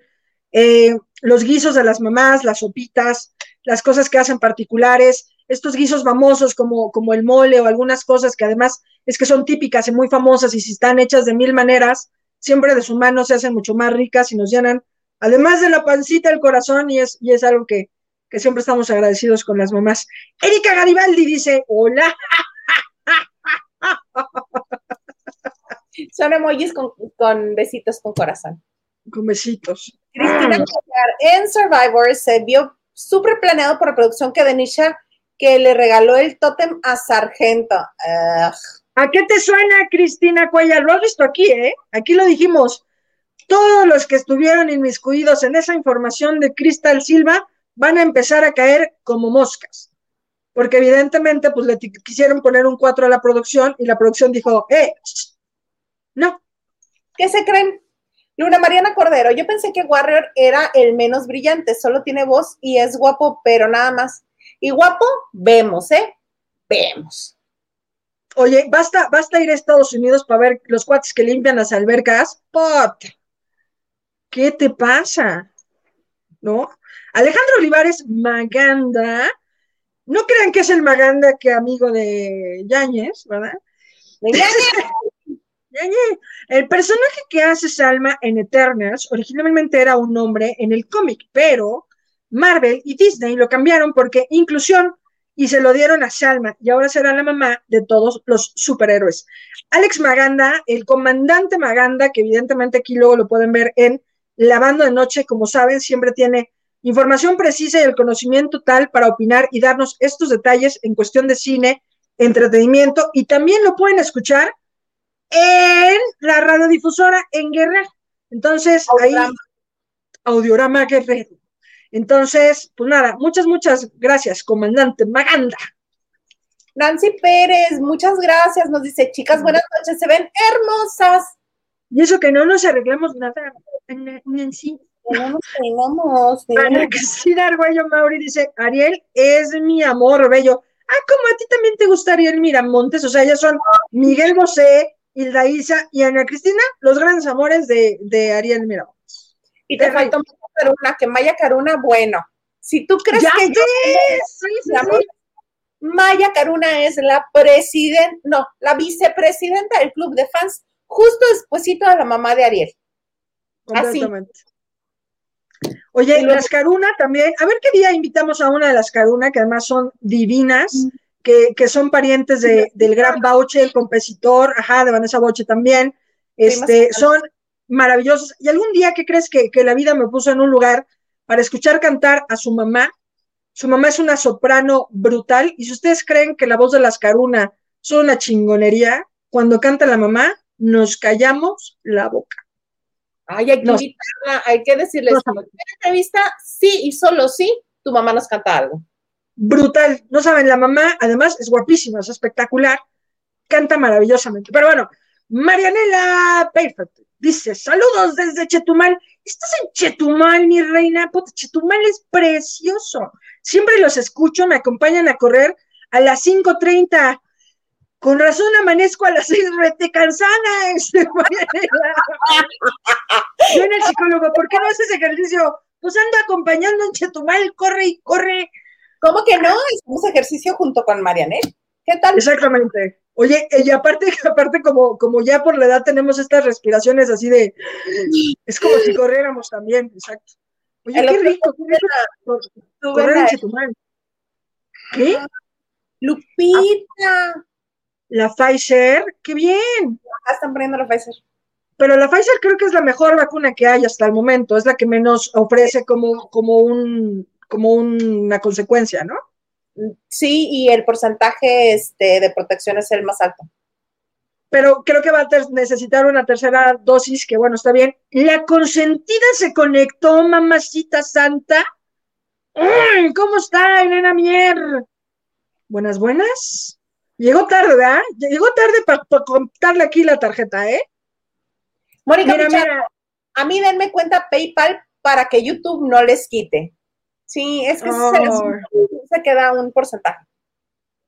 eh, los guisos de las mamás, las sopitas, las cosas que hacen particulares, estos guisos famosos como, como el mole o algunas cosas que además es que son típicas y muy famosas y si están hechas de mil maneras, siempre de su mano se hacen mucho más ricas y nos llenan, además de la pancita, el corazón y es, y es algo que, que siempre estamos agradecidos con las mamás. Erika Garibaldi dice, hola, Son emojis con, con besitos con corazón. con besitos. Cristina Collar, en Survivor se vio súper planeado por la producción que Denisha que le regaló el tótem a Sargento. Ugh. ¿A qué te suena, Cristina Cuellar? Lo has visto aquí, ¿eh? Aquí lo dijimos. Todos los que estuvieron inmiscuidos en esa información de Cristal Silva van a empezar a caer como moscas. Porque evidentemente, pues le quisieron poner un 4 a la producción y la producción dijo, eh, no, ¿Qué se creen? Luna Mariana Cordero, yo pensé que Warrior era el menos brillante, solo tiene voz y es guapo, pero nada más. Y guapo, vemos, ¿eh? Vemos. Oye, basta, basta ir a Estados Unidos para ver los cuates que limpian las albercas. Pot. ¿Qué te pasa? ¿No? Alejandro Olivares Maganda. No crean que es el Maganda que amigo de Yáñez, ¿verdad? Yáñez. El personaje que hace Salma en Eternals originalmente era un hombre en el cómic, pero Marvel y Disney lo cambiaron porque inclusión y se lo dieron a Salma y ahora será la mamá de todos los superhéroes. Alex Maganda, el comandante Maganda, que evidentemente aquí luego lo pueden ver en Lavando de Noche, como saben, siempre tiene información precisa y el conocimiento tal para opinar y darnos estos detalles en cuestión de cine, entretenimiento y también lo pueden escuchar en la radiodifusora en Guerrero. Entonces, ahí, Audiorama. Guerrero. Entonces, pues nada, muchas, muchas gracias, comandante Maganda. Nancy Pérez, muchas gracias. Nos dice, chicas, buenas noches, se ven hermosas. Y eso que no nos arreglamos nada, Nancy. Peinamos, Ana nena. Cristina Arguello Mauri dice, Ariel es mi amor bello. Ah, como a ti también te gusta Ariel Miramontes, o sea, ellas son Miguel Bosé, Hilda Isa y Ana Cristina, los grandes amores de, de Ariel Miramontes. Y te faltó Maya Caruna, que Maya Caruna, bueno, si tú crees ¡Ya que yo! Sí, amor, sí. Maya Caruna es la presidenta, no, la vicepresidenta del club de fans, justo despuesito de la mamá de Ariel. Así. Oye, las Caruna también, a ver qué día invitamos a una de las Caruna, que además son divinas, que, que son parientes de, del gran Bauche, el compositor, ajá, de Vanessa Bauche también, este, son maravillosos. Y algún día, ¿qué crees que, que la vida me puso en un lugar para escuchar cantar a su mamá. Su mamá es una soprano brutal y si ustedes creen que la voz de las Caruna son una chingonería, cuando canta la mamá nos callamos la boca. Ay, hay que No. invitarla, hay que decirles, No. en la entrevista, sí y solo sí, tu mamá nos canta algo. Brutal, no saben, la mamá además es guapísima, es espectacular, canta maravillosamente. Pero bueno, Marianela Perfect dice, saludos desde Chetumal. ¿Estás en Chetumal, mi reina? Puta, Chetumal es precioso. Siempre los escucho, me acompañan a correr a las 5.30. Con razón amanezco a las 6 rete cansada. este. Yo en el psicólogo, ¿por qué no haces ejercicio? Pues ando acompañando en Chetumal, corre y corre. ¿Cómo que no? Hicimos ejercicio junto con Marianel. ¿Qué tal? Exactamente. Oye, y aparte, aparte como, como ya por la edad tenemos estas respiraciones así de, es como si corriéramos también, exacto. Oye, qué rico, qué rico correr en. Chetumal. ¿Qué? Lupita. La Pfizer, qué bien. Acá están poniendo la Pfizer. Pero la Pfizer creo que es la mejor vacuna que hay hasta el momento, es la que menos ofrece como, como un, como una consecuencia, ¿no? Sí, y el porcentaje este, de protección es el más alto. pero creo que va a necesitar una tercera dosis, que bueno, está bien. La consentida se conectó, mamacita santa. ¡Ay! ¿Cómo está, Elena Mier? Buenas, buenas. Llegó tarde, ¿verdad? Llegó tarde para contarle aquí la tarjeta, ¿eh? Mónica Mira, a mí denme cuenta PayPal para que YouTube no les quite. Sí, es que Oh. se queda un porcentaje.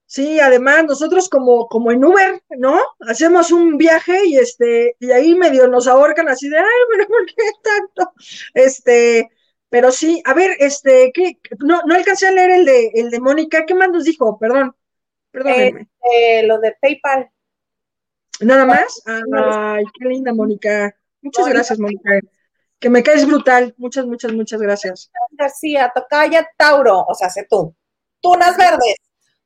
Sí, además nosotros como, como en Uber, ¿no? Hacemos un viaje y este, y ahí medio nos ahorcan así de, ay, pero ¿por qué tanto? Este, pero sí, a ver, este, ¿qué? No, no alcancé a leer el de, el de Mónica, ¿qué más nos dijo? Perdón, perdónenme. Eh, lo de PayPal. ¿Nada más? Ay, qué linda, Mónica. Muchas Mónica. gracias, Mónica. Que me caes brutal. Muchas, muchas, muchas gracias. García, Tocaya, Tauro, o sea, sé tú. Tunas verdes.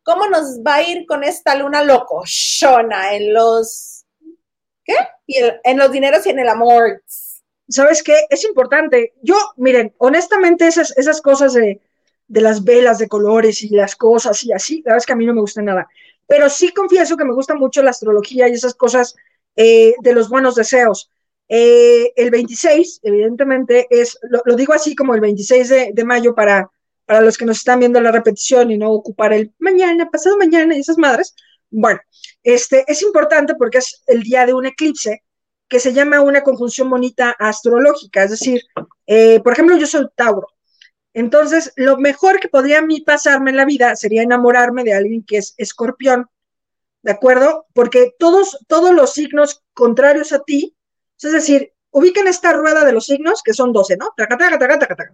¿Cómo nos va a ir con esta luna loco? Shona, en los. ¿Qué? Y el- en los dineros y en el amor. ¿Sabes qué? Es importante. Yo, miren, honestamente, esas, esas cosas de, de las velas de colores y las cosas y así, la verdad es que a mí no me gusta nada. Pero sí confieso que me gusta mucho la astrología y esas cosas eh, de los buenos deseos. Eh, el 26, evidentemente, es, lo, digo así como el 26 de, de mayo para, para los que nos están viendo la repetición y no ocupar el mañana, pasado mañana y esas madres. Bueno, este es importante porque es el día de un eclipse que se llama una conjunción bonita astrológica, es decir, eh, por ejemplo, yo soy Tauro. Entonces, lo mejor que podría a mí pasarme en la vida sería enamorarme de alguien que es escorpión, ¿de acuerdo? Porque todos, todos los signos contrarios a ti, es decir, ubican esta rueda de los signos, que son 12, ¿no? Taca, taca, taca.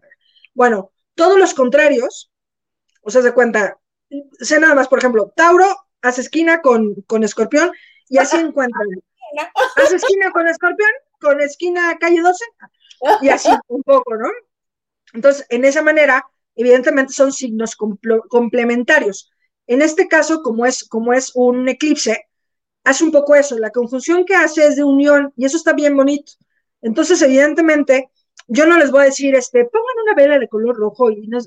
Bueno, todos los contrarios, o sea, se cuenta, sé nada más, por ejemplo, Tauro hace esquina con, con escorpión y así encuentran. Hace esquina con escorpión, con esquina calle 12 y así un poco, ¿no? Entonces, en esa manera, evidentemente son signos complementarios. En este caso, como es, como es un eclipse, hace un poco eso, la conjunción que hace es de unión y eso está bien bonito. Entonces, evidentemente, yo no les voy a decir, este, pongan una vela de color rojo y no.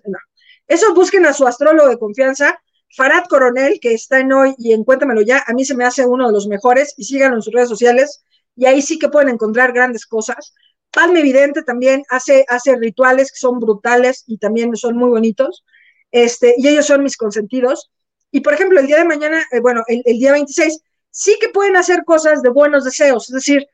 Eso busquen a su astrólogo de confianza, Farad Coronel, que está en hoy y en ya, a mí se me hace uno de los mejores y síganlo en sus redes sociales y ahí sí que pueden encontrar grandes cosas. Padme Evidente también hace, hace rituales que son brutales y también son muy bonitos. Este, y ellos son mis consentidos. Y por ejemplo, el día de mañana, eh, bueno, el, día 26, sí que pueden hacer cosas de buenos deseos, es decir,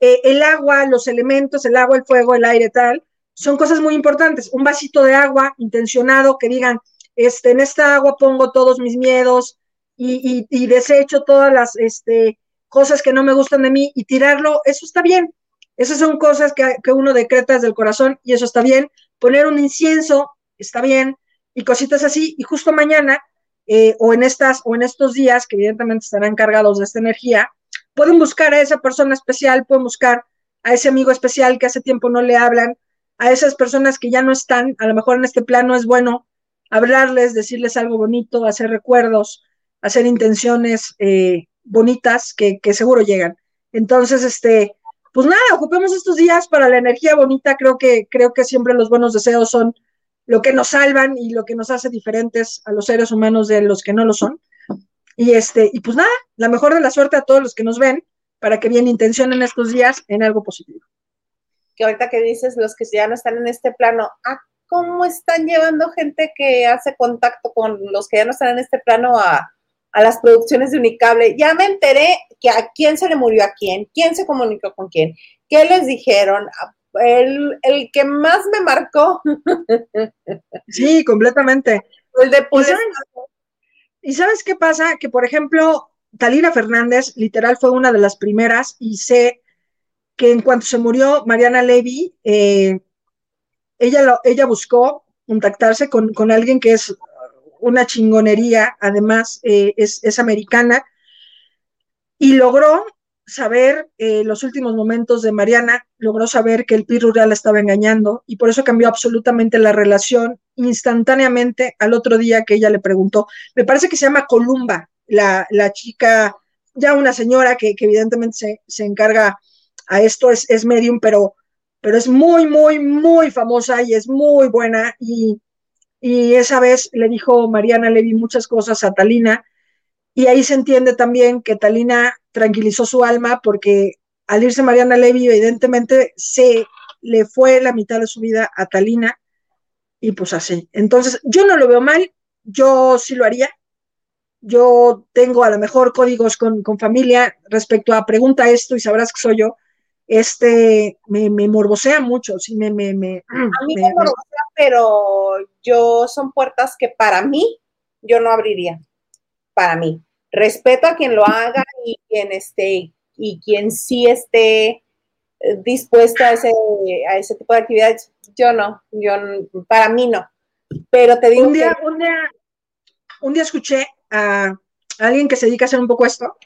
eh, el agua, los elementos, el agua, el fuego, el aire, tal, son cosas muy importantes. Un vasito de agua intencionado que digan, este, en esta agua pongo todos mis miedos y, y, y desecho todas las este, cosas que no me gustan de mí y tirarlo, eso está bien. Esas son cosas que, que, uno decreta desde el corazón y eso está bien. Poner un incienso está bien y cositas así. Y justo mañana eh, o en estas o en estos días que evidentemente estarán cargados de esta energía, pueden buscar a esa persona especial, pueden buscar a ese amigo especial que hace tiempo no le hablan, a esas personas que ya no están, a lo mejor en este plano es bueno hablarles, decirles algo bonito, hacer recuerdos, hacer intenciones eh, bonitas que, que seguro llegan. Entonces, este, pues nada, ocupemos estos días para la energía bonita. Creo que, creo que siempre los buenos deseos son, lo que nos salvan y lo que nos hace diferentes a los seres humanos de los que no lo son. Y este, y pues nada, la mejor de la suerte a todos los que nos ven para que bien intencionen estos días en algo positivo. Que ahorita que dices los que ya no están en este plano, ah, ¿cómo están llevando gente que hace contacto con los que ya no están en este plano a, a las producciones de Unicable? Ya me enteré que a quién se le murió a quién, quién se comunicó con quién, qué les dijeron. El, el que más me marcó, Sí, completamente. el de ¿Y sabes, y sabes qué pasa? Que, por ejemplo, Talira Fernández, literal, fue una de las primeras y sé que en cuanto se murió Mariana Levy, eh, ella, lo- ella buscó contactarse con, con alguien que es una chingonería, además eh, es, es americana, y logró saber eh, los últimos momentos de Mariana, logró saber que el PIR rural estaba engañando y por eso cambió absolutamente la relación instantáneamente al otro día que ella le preguntó. Me parece que se llama Columba, la, la chica, ya una señora que, que evidentemente se, se encarga a esto, es, es medium, pero, pero es muy, muy, muy famosa y es muy buena y, y esa vez le dijo Mariana Levy muchas cosas a Talina y ahí se entiende también que Talina tranquilizó su alma porque al irse Mariana Levy, evidentemente se le fue la mitad de su vida a Talina y pues así. Entonces, yo no lo veo mal, yo sí lo haría. Yo tengo a lo mejor códigos con, con familia respecto a pregunta esto y sabrás que soy yo. Este me, me morbosea mucho, sí, me, me, me, A mí me- me morbosea, pero yo son puertas que para mí yo no abriría. Para mí. Respeto a quien lo haga y quien esté y quien sí esté eh, dispuesto a ese, a ese tipo de actividades. Yo no, yo para mí no. Pero te digo un día, que un día, un día escuché a alguien que se dedica a hacer un poco esto,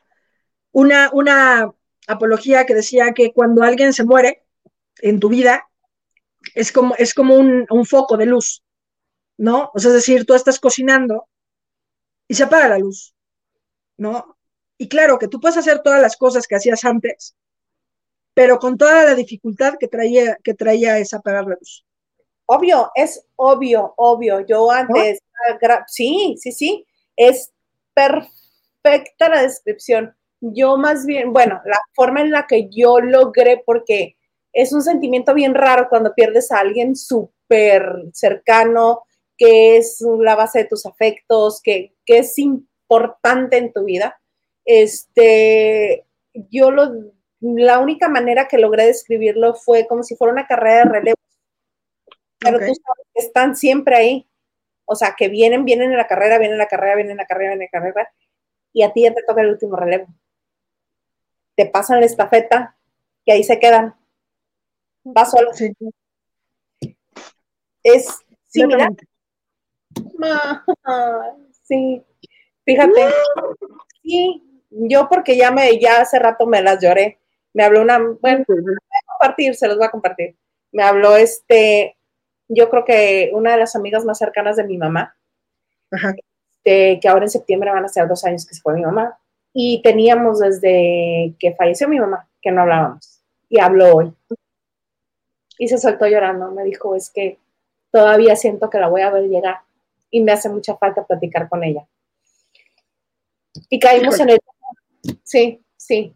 una, una apología que decía que cuando alguien se muere en tu vida, es como, es como un, un foco de luz, ¿no? O sea, es decir, tú estás cocinando y se apaga la luz, ¿no? Y claro que tú puedes hacer todas las cosas que hacías antes, pero con toda la dificultad que traía, que traía es apagar la luz. obvio, es obvio, obvio. Yo antes, ah, sí, sí, sí, es perfecta la descripción. Yo más bien, bueno, la forma en la que yo logré, porque es un sentimiento bien raro cuando pierdes a alguien súper cercano, que es la base de tus afectos, que, que es importante en tu vida. Este, yo lo, la única manera que logré describirlo fue como si fuera una carrera de relevo pero tú sabes que están siempre ahí. O sea, que vienen, vienen en la carrera, vienen en la carrera, vienen en la carrera, vienen en la carrera, y a ti ya te toca el último relevo. Te pasan la estafeta y ahí se quedan. Vas solo. Sí, Es similar. Sí, fíjate. Sí, yo porque ya me, ya hace rato me las lloré. Me habló una, bueno, compartir, se los voy a compartir. Me habló este, yo creo que una de las amigas más cercanas de mi mamá, Ajá. este, que ahora en septiembre van a ser dos años que se fue mi mamá. Y teníamos desde que falleció mi mamá, que no hablábamos. Y habló hoy. Y se soltó llorando. Me dijo, es que todavía siento que la voy a ver llegar. Y me hace mucha falta platicar con ella. Y caímos en el... Sí, sí.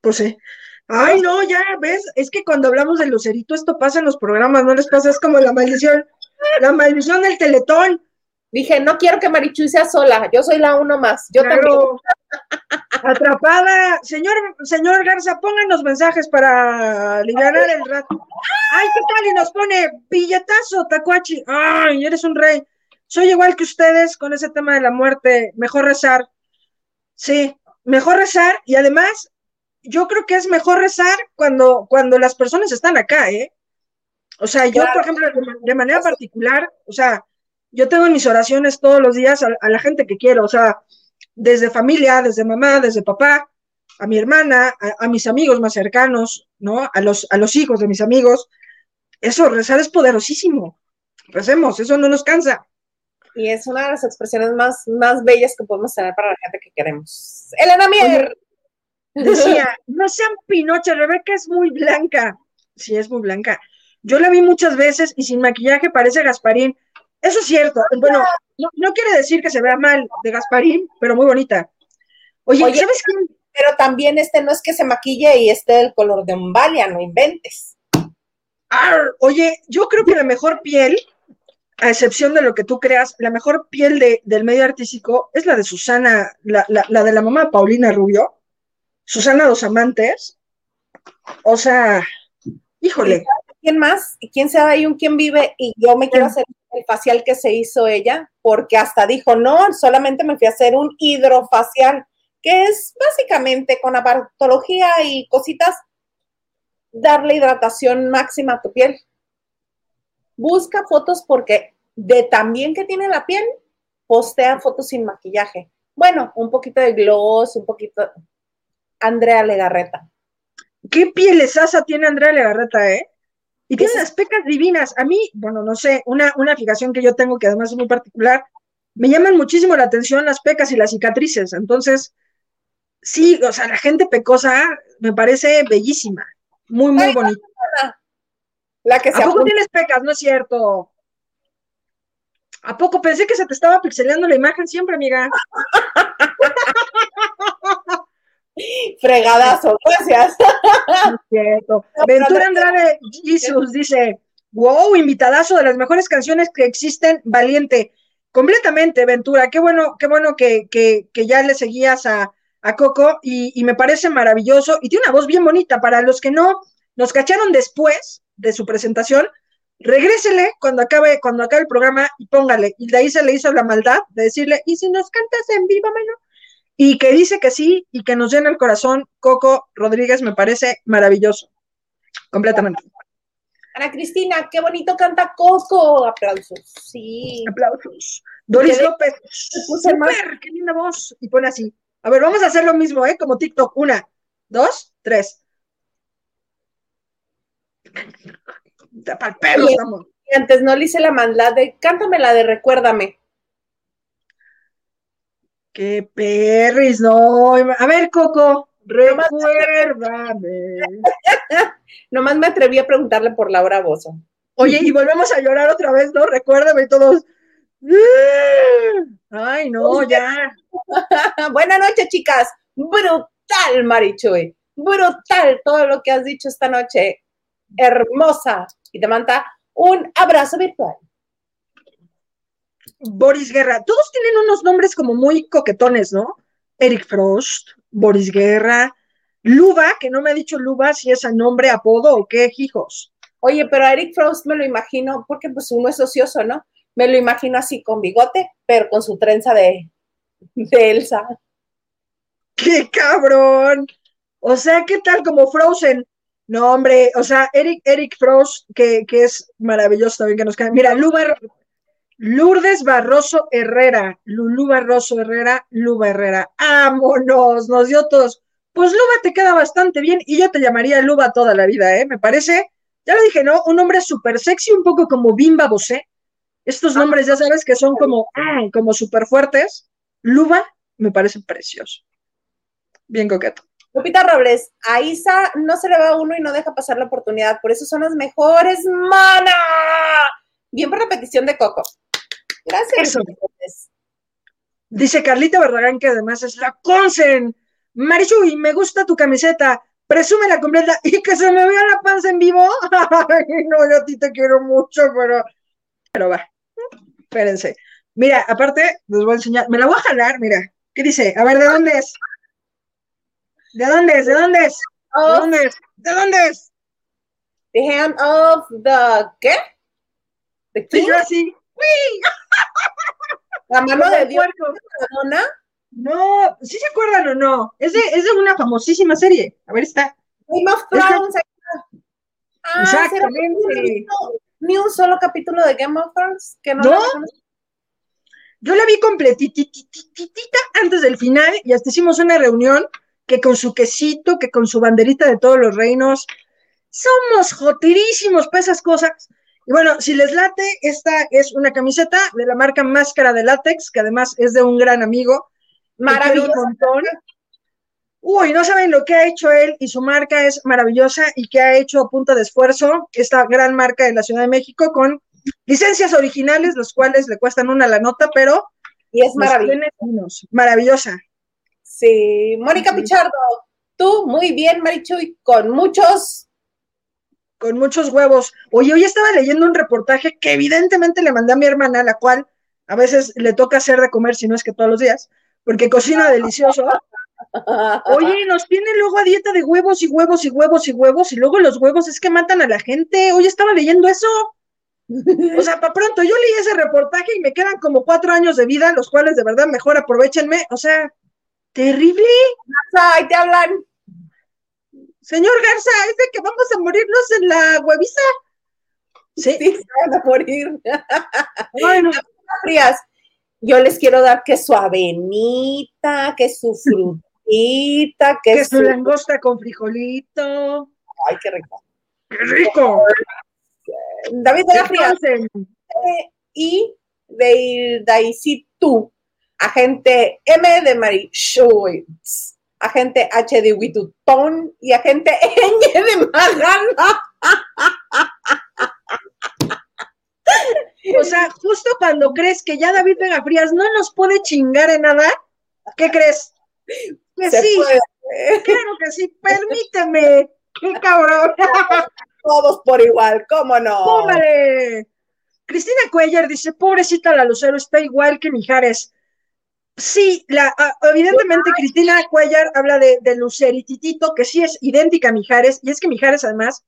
Pues sí. Ay, no, ya ves, es que cuando hablamos de Lucerito, esto pasa en los programas, ¿no les pasa? Es como la maldición, la maldición del teletón. Dije, no quiero que Marichuy sea sola. Yo soy la uno más. Yo también. Claro. Atrapada. Señor, señor Garza, pónganos mensajes para aliviar el rato. Ay, ¿qué tal? Y nos pone billetazo, Tacuachi. Ay, eres un rey. Soy igual que ustedes con ese tema de la muerte. Mejor rezar. Sí, mejor rezar. Y además, yo creo que es mejor rezar cuando, cuando las personas están acá, ¿eh? O sea, yo, por ejemplo, de manera particular, o sea, yo tengo en mis oraciones todos los días a, a la gente que quiero, o sea, desde familia, desde mamá, desde papá, a mi hermana, a, a, mis amigos más cercanos, ¿no? A los, a los hijos de mis amigos. Eso, rezar es poderosísimo. Recemos, eso no nos cansa. Y es una de las expresiones más, más bellas que podemos tener para la gente que queremos. Elena Mier. Decía, no sean pinocha, Rebeca es muy blanca. Sí, es muy blanca. Yo la vi muchas veces y sin maquillaje parece Gasparín. Eso es cierto. Bueno, no, no quiere decir que se vea mal de Gasparín, pero muy bonita. Oye, Oye, ¿sabes qué? Pero también este no es que se maquille y esté el color de un Valia, no inventes. Oye, yo creo que la mejor piel, a excepción de lo que tú creas, la mejor piel de- del medio artístico es la de Susana, la, la- la de la mamá Paulina Rubio, Susana Dos Amantes. O sea, híjole, ¿Quién más? ¿Y quién sabe ahí un quién vive? Y yo me quiero hacer el facial que se hizo ella, porque hasta dijo, no, solamente me fui a hacer un hidrofacial, que es básicamente con aparatología y cositas, darle hidratación máxima a tu piel. Busca fotos porque de tan bien que tiene la piel, postea fotos sin maquillaje. Bueno, un poquito de gloss, un poquito. Andrea Legarreta. qué pielesaza tiene Andrea Legarreta, ¿eh? Y tiene unas pecas divinas. A mí, bueno, no sé, una, una fijación que yo tengo que además es muy particular, me llaman muchísimo la atención las pecas y las cicatrices. Entonces, sí, o sea, la gente pecosa me parece bellísima, muy, muy Ay, bonita. La que se ¿A poco apunta. tienes pecas? No es cierto. ¿A poco pensé que se te estaba pixeleando la imagen siempre, amiga? Fregadazo, gracias. No es cierto. Ventura Andrade Jesus dice, wow, invitadazo de las mejores canciones que existen, valiente. Completamente, Ventura. Qué bueno, qué bueno que, que, que ya le seguías a, a Coco y, y me parece maravilloso. Y tiene una voz bien bonita. Para los que no nos cacharon después de su presentación, regrésele cuando acabe, cuando acabe el programa y póngale. Y de ahí se le hizo la maldad de decirle, ¿y si nos cantas en vivo, mano? Y que dice que sí y que nos llena el corazón, Coco Rodríguez me parece maravilloso. Completamente. Ana Cristina, qué bonito canta Coco. Aplausos. Sí. Aplausos. Doris López, más- súper, qué linda voz. Y pone así. A ver, vamos a hacer lo mismo, ¿eh? Como TikTok. Una, dos, tres. Para el pelo. Y antes no le hice la maldad de cántame la de Recuérdame. Qué perris, no. A ver, Coco, recuérdame. Nomás me atreví a preguntarle por Laura Bozo. Oye, y volvemos a llorar otra vez, ¿no? Recuérdame todos. Ay, no, ya. Buenas noches, chicas. Brutal, Marichuy. Brutal todo lo que has dicho esta noche. Hermosa. Y te manda un abrazo virtual. Boris Guerra. Todos tienen unos nombres como muy coquetones, ¿no? Eric Frost, Boris Guerra, Luba, que no me ha dicho Luba si es a nombre, apodo o qué, hijos. Oye, pero a Eric Frost me lo imagino, porque pues uno es ocioso, ¿no? Me lo imagino así con bigote, pero con su trenza de, de Elsa. ¡Qué cabrón! O sea, ¿qué tal como Frozen? No, hombre, o sea, Eric, Eric Frost, que, que es maravilloso también que nos cae. Mira, Luba, Lourdes Barroso Herrera, Lulú Barroso Herrera, Luba Herrera. ¡Vámonos! Nos dio todos. Pues Luba te queda bastante bien y yo te llamaría Luba toda la vida, ¿eh? Me parece, ya lo dije, ¿no? Un nombre súper sexy, un poco como Bimba Bosé. Estos nombres, ya sabes, que son como, ah, como súper fuertes. Luba me parece precioso. Bien coqueto. Lupita Robles, a Isa no se le va a uno y no deja pasar la oportunidad, por eso son las mejores, mana. Bien por la petición de Coco. Gracias. Eso. Dice Carlita Barragán, que además es la Consen. Marichuy, me gusta tu camiseta. Presume la completa y que se me vea la panza en vivo. Ay, no, yo a ti te quiero mucho, pero. Pero va. Espérense. Mira, aparte, les voy a enseñar. Me la voy a jalar, mira. ¿Qué dice? A ver, ¿de dónde es? ¿De dónde es? ¿De dónde es? ¿De dónde es? ¿De dónde es? the hand of the, ¿qué? The king, yo así. La mano de Dios. Madonna. No, ¿sí se acuerdan o no? Es de, es de una famosísima serie. A ver, está. Game of Thrones. Ah, ¿será que Exactamente. Ni un solo capítulo de Game of Thrones que no. Yo la vi completititita antes del final y hasta hicimos una reunión que con su quesito, que con su banderita de todos los reinos. Somos jotirísimos para esas cosas. Y bueno, si les late, esta es una camiseta de la marca Máscara de Látex, que además es de un gran amigo. Maravillosa. montón. Uy, no saben lo que ha hecho él y su marca es maravillosa y que ha hecho a punta de esfuerzo esta gran marca de la Ciudad de México con licencias originales, los cuales le cuestan una la nota, pero Y es maravilloso. finos. Maravillosa. Sí, Mónica. Pichardo, tú muy bien, Marichuy, con muchos. Con muchos huevos. Oye, hoy estaba leyendo un reportaje que evidentemente le mandé a mi hermana, la cual a veces le toca hacer de comer, si no es que todos los días, porque cocina delicioso. Oye, nos tienen luego a dieta de huevos y huevos y huevos y huevos, y luego los huevos es que matan a la gente. Hoy estaba leyendo eso. O sea, para pronto, yo leí ese reportaje y me quedan como cuatro años de vida, los cuales de verdad mejor aprovechenme. O sea, terrible. Ay, te hablan. Señor Garza, es de que vamos a morirnos en la hueviza. Sí. Sí, se van a morir. Bueno, Frías. Yo les quiero dar que su avenita, que su frutita, que, que su. su langosta con frijolito. Ay, qué rico. ¡Qué rico! David de la Frías. Y de agente M de Marichuy, agente H de Witutón y agente Ñ de Magana. o sea, justo cuando crees que ya David Vega Frías no nos puede chingar en nada, ¿qué crees? Que Se sí, puede. claro que sí, permíteme. ¡Qué cabrón! Todos por igual, ¿cómo no? ¡Tómale! Cristina Cuellar dice, pobrecita la Lucero, está igual que Mijares. Sí, la, evidentemente Cristina Cuellar habla de, de Lucerititito, que sí es idéntica a Mijares, y es que Mijares además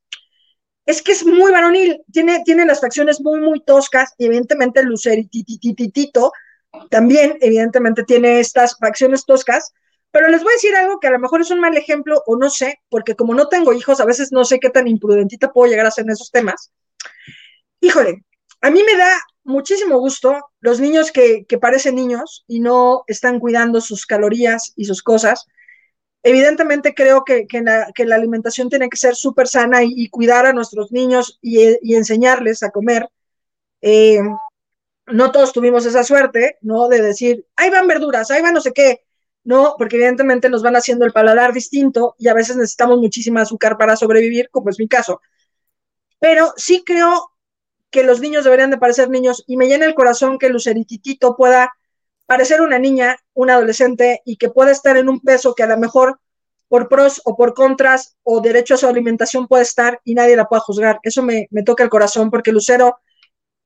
es que es muy varonil, tiene, tiene las facciones muy, muy toscas, y evidentemente Luceritititito también, evidentemente, tiene estas facciones toscas, pero les voy a decir algo que a lo mejor es un mal ejemplo, o no sé, porque como no tengo hijos, a veces no sé qué tan imprudentita puedo llegar a ser en esos temas. Híjole, a mí me da muchísimo gusto los niños que, que parecen niños y no están cuidando sus calorías y sus cosas. Evidentemente creo que, que, la, que la, alimentación tiene que ser súper sana y, cuidar a nuestros niños y, y enseñarles a comer. Eh, no todos tuvimos esa suerte, ¿no? De decir, ahí van verduras, ahí van no sé qué. No, porque evidentemente nos van haciendo el paladar distinto y a veces necesitamos muchísima azúcar para sobrevivir, como es mi caso. Pero sí creo que los niños deberían de parecer niños y me llena el corazón que Lucerititito pueda parecer una niña, un adolescente y que pueda estar en un peso que a lo mejor por pros o por contras o derecho a su alimentación puede estar y nadie la pueda juzgar. Eso me, me toca el corazón porque Lucero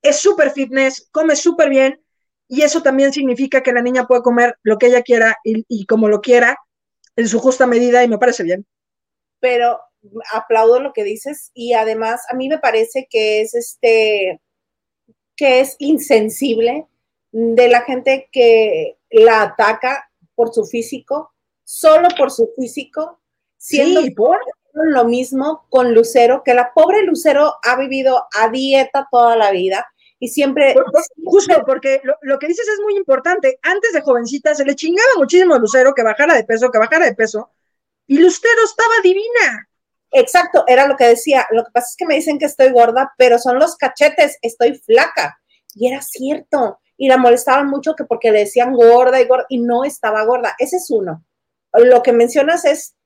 es súper fitness, come súper bien y eso también significa que la niña puede comer lo que ella quiera y, y como lo quiera en su justa medida y me parece bien. Pero aplaudo lo que dices y además a mí me parece que es este que es insensible de la gente que la ataca por su físico, solo por su físico, siendo sí, por lo mismo con Lucero, que la pobre Lucero ha vivido a dieta toda la vida y siempre... Por, por, justo, porque lo, lo, que dices es muy importante. Antes de jovencita se le chingaba muchísimo a Lucero que bajara de peso, que bajara de peso, y Lucero estaba divina. Exacto, era lo que decía. Lo que pasa es que me dicen que estoy gorda, pero son los cachetes, estoy flaca. Y era cierto. Y la molestaban mucho que porque le decían gorda y gorda, y no estaba gorda. Ese es uno. Lo que mencionas es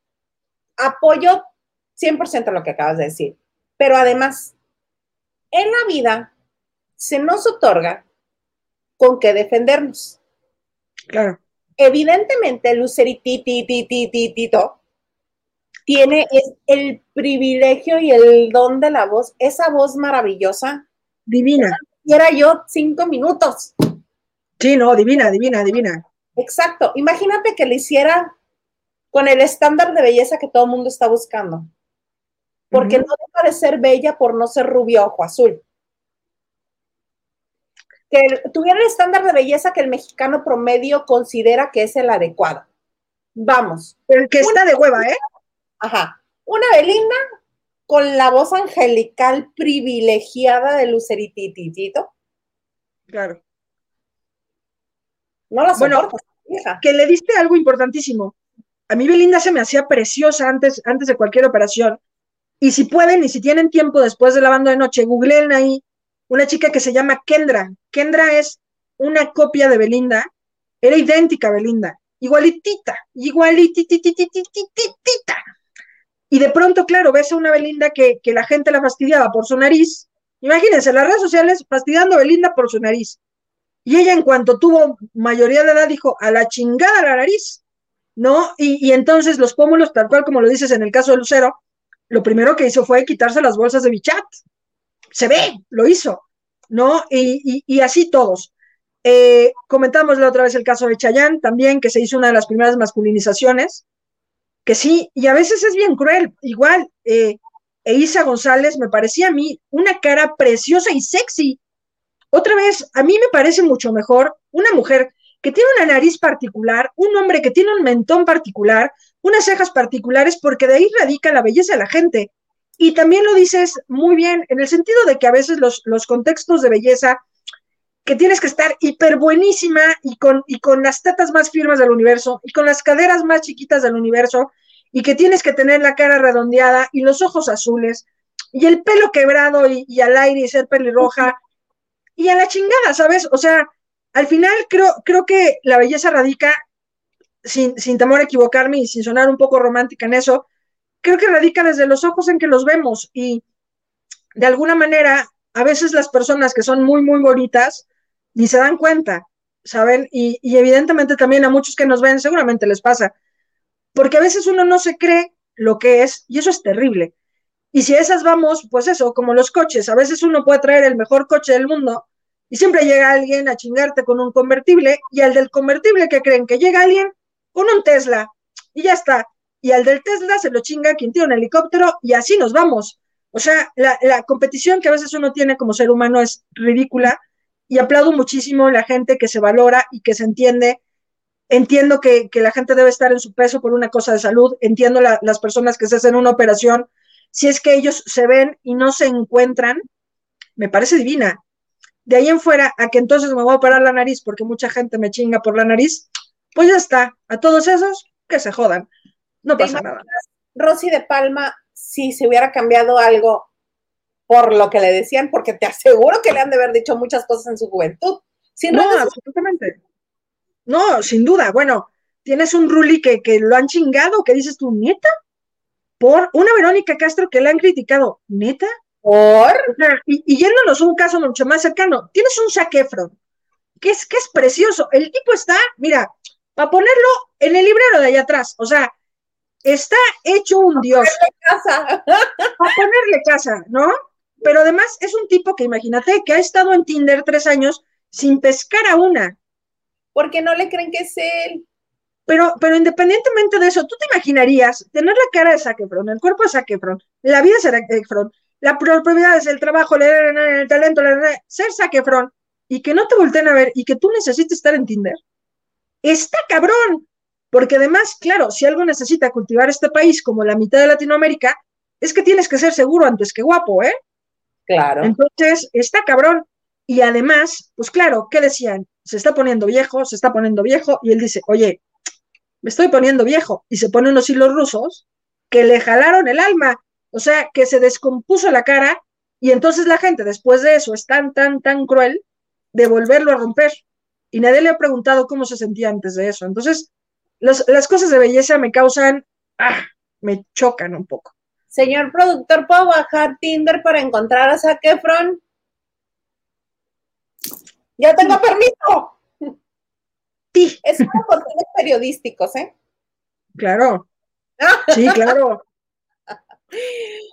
apoyo 100% a lo que acabas de decir. Pero además, en la vida se nos otorga con qué defendernos. Claro. Evidentemente, Luceritititititito tiene el privilegio y el don de la voz, esa voz maravillosa. Divina. Era yo cinco minutos. Sí, no, divina, divina, divina. Exacto. Imagínate que le hiciera con el estándar de belleza que todo el mundo está buscando. Porque uh -huh. no deja de ser bella por no ser rubio ojo azul. Que tuviera el estándar de belleza que el mexicano promedio considera que es el adecuado. Vamos. El que está de hueva, ¿eh? Ajá. Una Belinda con la voz angelical privilegiada de Lucerititito. Claro. No la bueno, hija. que le diste algo importantísimo. A mí Belinda se me hacía preciosa antes, antes de cualquier operación. Y si pueden y si tienen tiempo después de la banda de noche, googleen ahí una chica que se llama Kendra. Kendra es una copia de Belinda, era idéntica a Belinda. igualitita, igualititititititita. Y de pronto, claro, ves a una Belinda que, que la gente la fastidiaba por su nariz. Imagínense, las redes sociales fastidiando a Belinda por su nariz. Y ella, en cuanto tuvo mayoría de edad, dijo, a la chingada la nariz, ¿no? Y, y entonces los pómulos, tal cual como lo dices en el caso de Lucero, lo primero que hizo fue quitarse las bolsas de bichat. Se ve, lo hizo, ¿no? Y, y- así todos. Eh, comentamos la otra vez el caso de Chayanne también, que se hizo una de las primeras masculinizaciones, que sí, y a veces es bien cruel. Igual, eh, Eiza González me parecía a mí una cara preciosa y sexy. Otra vez, a mí me parece mucho mejor una mujer que tiene una nariz particular, un hombre que tiene un mentón particular, unas cejas particulares, porque de ahí radica la belleza de la gente. Y también lo dices muy bien, en el sentido de que a veces los, los contextos de belleza, que tienes que estar hiper buenísima y con, y con las tetas más firmes del universo y con las caderas más chiquitas del universo y que tienes que tener la cara redondeada y los ojos azules y el pelo quebrado y, y al aire y ser pelirroja y a la chingada, ¿sabes? O sea, al final creo, creo que la belleza radica, sin, sin temor a equivocarme y sin sonar un poco romántica en eso, creo que radica desde los ojos en que los vemos y de alguna manera a veces las personas que son muy, muy bonitas ni se dan cuenta, ¿saben? Y, evidentemente también a muchos que nos ven seguramente les pasa, porque a veces uno no se cree lo que es y eso es terrible. Y si a esas vamos, pues eso, como los coches, a veces uno puede traer el mejor coche del mundo y siempre llega alguien a chingarte con un convertible y al del convertible que creen que llega alguien con un Tesla y ya está. Y al del Tesla se lo chinga quien tiene un helicóptero y así nos vamos. O sea, la, la competición que a veces uno tiene como ser humano es ridícula y aplaudo muchísimo la gente que se valora y que se entiende. Entiendo que, que la gente debe estar en su peso por una cosa de salud. Entiendo la- las personas que se hacen una operación. Si es que ellos se ven y no se encuentran, me parece divina. De ahí en fuera, a que entonces me voy a operar la nariz porque mucha gente me chinga por la nariz, pues ya está. A todos esos, que se jodan. No ¿Te pasa nada. Rosy de Palma, si se hubiera cambiado algo por lo que le decían, porque te aseguro que le han de haber dicho muchas cosas en su juventud. Sin No, redes absolutamente. No, sin duda. Bueno, tienes un Ruli que, que lo han chingado, que dices tú, neta, por una Verónica Castro que la han criticado, neta. por y, y yéndonos a un caso mucho más cercano, tienes un Zac Efron, que es, que es precioso. El tipo está, mira, para ponerlo en el librero de allá atrás, o sea, está hecho un dios. casa. a ponerle casa, ¿no? Pero además es un tipo que imagínate que ha estado en Tinder tres años sin pescar a una. porque no le creen que es él. Pero, pero independientemente de eso, ¿tú te imaginarías tener la cara de Zac Efron, el cuerpo de Zac Efron, la vida de Zac Efron, las propiedades, el trabajo, el, el talento, ser Zac Efron, y que no te volteen a ver y que tú necesites estar en Tinder? Está cabrón, porque además, claro, si algo necesita cultivar este país como la mitad de Latinoamérica, es que tienes que ser seguro antes que guapo, ¿eh? Claro. Entonces, está cabrón. Y además, pues claro, ¿qué decían? Se está poniendo viejo, se está poniendo viejo, y él dice, oye, me estoy poniendo viejo, y se pone unos hilos rusos que le jalaron el alma, o sea, que se descompuso la cara, y entonces la gente después de eso es tan, tan, tan cruel de volverlo a romper. Y nadie le ha preguntado cómo se sentía antes de eso. Entonces, las, las cosas de belleza me causan, ah, me chocan un poco. Señor productor, ¿puedo bajar Tinder para encontrar a Zac Efron? Ya tengo permiso. Sí, Es para cuestiones periodísticos, ¿eh? claro. Sí, claro.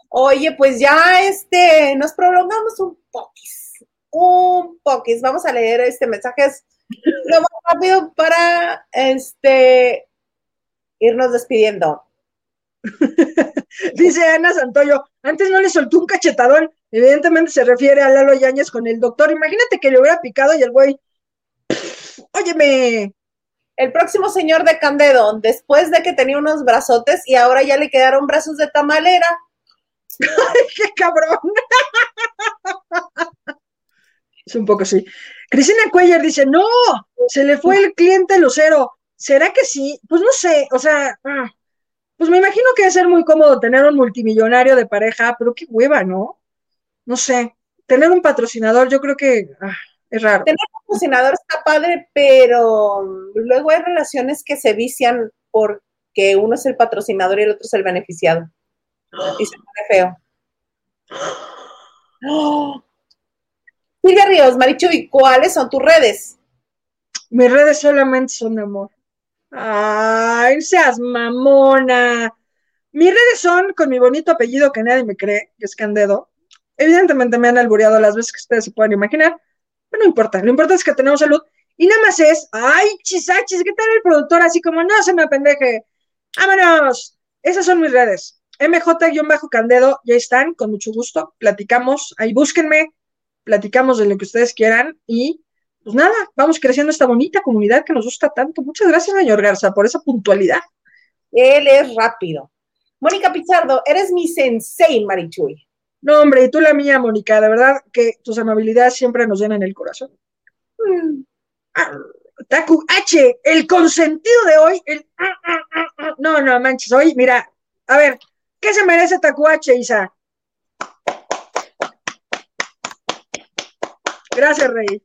Oye, pues ya este, nos prolongamos un poquis, un poquis. Vamos a leer este mensajes lo más rápido para este irnos despidiendo. Dice Ana Santoyo, antes no le soltó un cachetadón. Evidentemente se refiere a Lalo Yáñez con el doctor. Imagínate que le hubiera picado y el güey, óyeme, El próximo señor de Candedo, después de que tenía unos brazotes y ahora ya le quedaron brazos de tamalera. qué cabrón. Es un poco así. Cristina Cuellar dice, no, se le fue el cliente lucero. ¿Será que sí? Pues no sé, o sea, ah, pues me imagino que debe ser muy cómodo tener un multimillonario de pareja, pero qué hueva, ¿no? No sé, tener un patrocinador, yo creo que, ah, Es raro. Tener un patrocinador está padre, pero luego hay relaciones que se vician porque uno es el patrocinador y el otro es el beneficiado. Y se pone feo. ¡Oh! Silvia Ríos, Marichuy, ¿cuáles son tus redes? Mis redes solamente son de amor. Ay, seas mamona. Mis redes son con mi bonito apellido que nadie me cree, que es Candedo. Evidentemente me han albureado las veces que ustedes se pueden imaginar, pero no importa. Lo importante es que tenemos salud. Y nada más es, ay, chisachis, ¿qué tal el productor? Así como, no se me apendeje. ¡Vámonos! Esas son mis redes. MJ-Candedo, ya están, con mucho gusto. Platicamos, ahí búsquenme, platicamos de lo que ustedes quieran y pues nada, vamos creciendo esta bonita comunidad que nos gusta tanto. Muchas gracias, señor Garza, por esa puntualidad. Él es rápido. Mónica Pizardo, eres mi sensei, Marichuy. No, hombre, y tú la mía, Mónica, de verdad que tus amabilidades siempre nos llenan el corazón. Mm, Ah, Taku H, el consentido de hoy, el ah, ah. no, no manches, hoy, mira, a ver, ¿qué se merece Taku H, Isa? Gracias, Rey,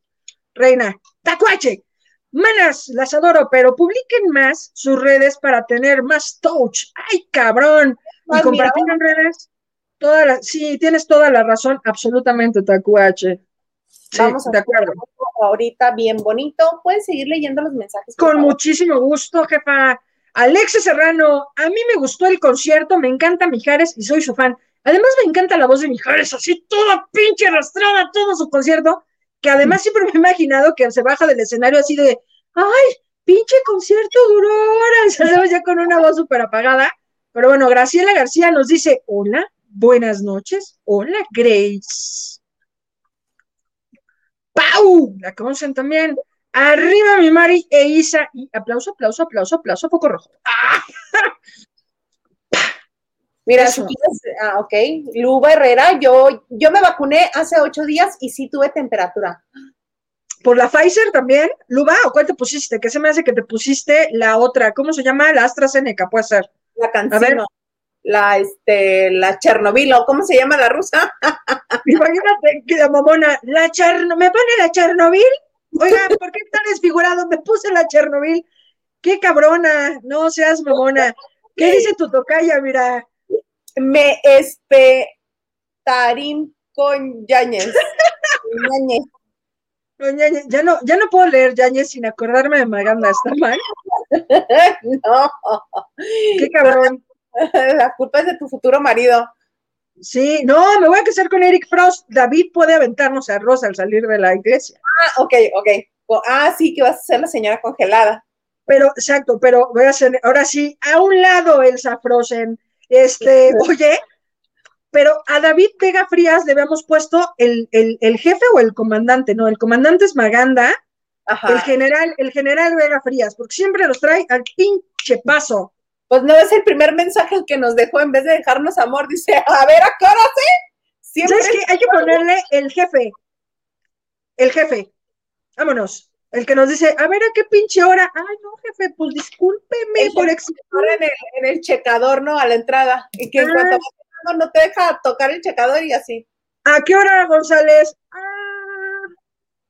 Reina. Taku H, manas, las adoro, pero publiquen más sus redes para tener más touch. ¡Ay, cabrón! Y compartir en redes. Toda la, sí, tienes toda la razón, absolutamente, Taku H. Sí, Vamos a de acuerdo. ahorita bien bonito. Pueden seguir leyendo los mensajes. Con favor. muchísimo gusto, jefa. Alexis Serrano, a mí me gustó el concierto, me encanta Mijares y soy su fan. Además me encanta la voz de Mijares, así toda pinche arrastrada, todo su concierto, que además siempre me he imaginado que se baja del escenario así de, ay, pinche concierto duró horas, ya con una voz súper apagada. Pero bueno, Graciela García nos dice, hola, buenas noches, hola, Grace. ¡Pau! La conocen también. Arriba mi Mari e Isa. Y aplauso, aplauso, aplauso, aplauso, poco rojo. ¡Ah! Mira, si quieres, ah, ok. Luba Herrera, yo, yo me vacuné hace ocho días y sí tuve temperatura. Por la Pfizer también, Luba, ¿o cuál te pusiste? ¿Qué se me hace que te pusiste la otra? ¿Cómo se llama? La AstraZeneca, puede ser. La canción, la, este, la Chernobyl, ¿o ¿cómo se llama la rusa? Imagínate que la mamona, la Chernobyl, ¿me pone la Chernobyl? Oiga, ¿por qué tan desfigurado? Me puse la Chernobyl. Qué cabrona, no seas mamona. ¿Qué dice tu tocaya? Mira, Me espetarín con Yañez. Yañez. no, Ñañez, ya no, ya no puedo leer Yañez sin acordarme de Maganda, ¿está mal? no, Qué cabrón. la culpa es de tu futuro marido. Sí, no, me voy a casar con Eric Frost. David puede aventarnos a Rosa al salir de la iglesia. Ah, ok, ok. O- Ah, sí, que vas a ser la señora congelada. Pero, exacto, pero voy a hacer, ahora sí, a un lado Elsa Frozen. Este, oye, pero a David Vega Frías le habíamos puesto el, el, el jefe o el comandante, no, el comandante es Maganda, Ajá. el general, el general Vega Frías, porque siempre los trae al pinche paso. Pues no es el primer mensaje el que nos dejó en vez de dejarnos amor. Dice, a ver, ¿a qué hora sí? Siempre ¿Sabes qué? Hay que ponerle el jefe. El jefe. Vámonos. El que nos dice, a ver, ¿a qué pinche hora? Ay, no, jefe, pues discúlpeme El por exigir. en el, en el checador, ¿no? A la entrada. Y que en Ah. cuanto vas entrando, no te deja tocar el checador y así. ¿A qué hora, González? Ah,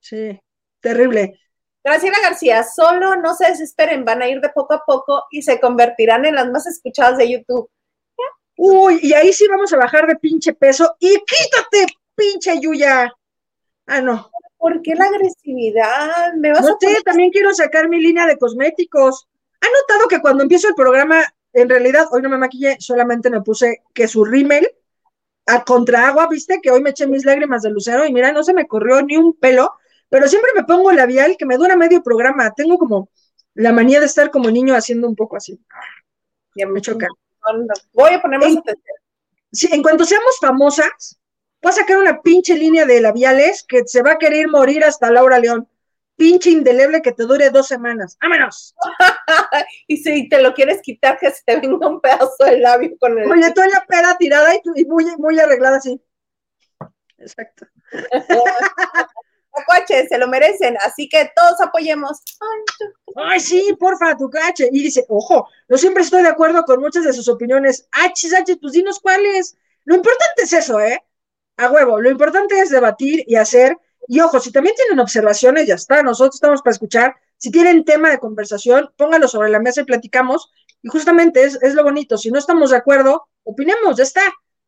sí, terrible. Graciela García, solo no se desesperen, van a ir de poco a poco y se convertirán en las más escuchadas de YouTube. Uy, y ahí sí vamos a bajar de pinche peso. Y quítate, pinche Yuya. Ah, no. ¿Por qué la agresividad? ¿Me vas No a poner sé, también quiero sacar mi línea de cosméticos. ¿Ha notado que cuando empiezo el programa, en realidad hoy no me maquillé, solamente me puse que su rímel a contra agua, viste que hoy me eché mis lágrimas de lucero y mira, no se me corrió ni un pelo, pero siempre me pongo labial que me dura medio programa. Tengo como la manía de estar como niño haciendo un poco así. Ya Me choca. Voy a poner más atención. Sí, en cuanto seamos famosas, voy a sacar una pinche línea de labiales que se va a querer morir hasta Laura León. Pinche indeleble que te dure dos semanas. ¡Vámonos! Y si te lo quieres quitar, que se te venga un pedazo de labio con el. Oye, tú en la peda tirada y, y muy, muy arreglada así. Exacto. Tacuache, se lo merecen, así que todos apoyemos. Ay, Ay, sí, porfa, tu cache. Y dice, ojo, no siempre estoy de acuerdo con muchas de sus opiniones. Achis, achis, pues dinos cuáles. Lo importante es eso, ¿eh? A huevo. Lo importante es debatir y hacer Y ojo, si también tienen observaciones, ya está, nosotros estamos para escuchar. Si tienen tema de conversación, pónganlo sobre la mesa y platicamos. Y justamente es, es lo bonito, si no estamos de acuerdo, opinemos, ya está.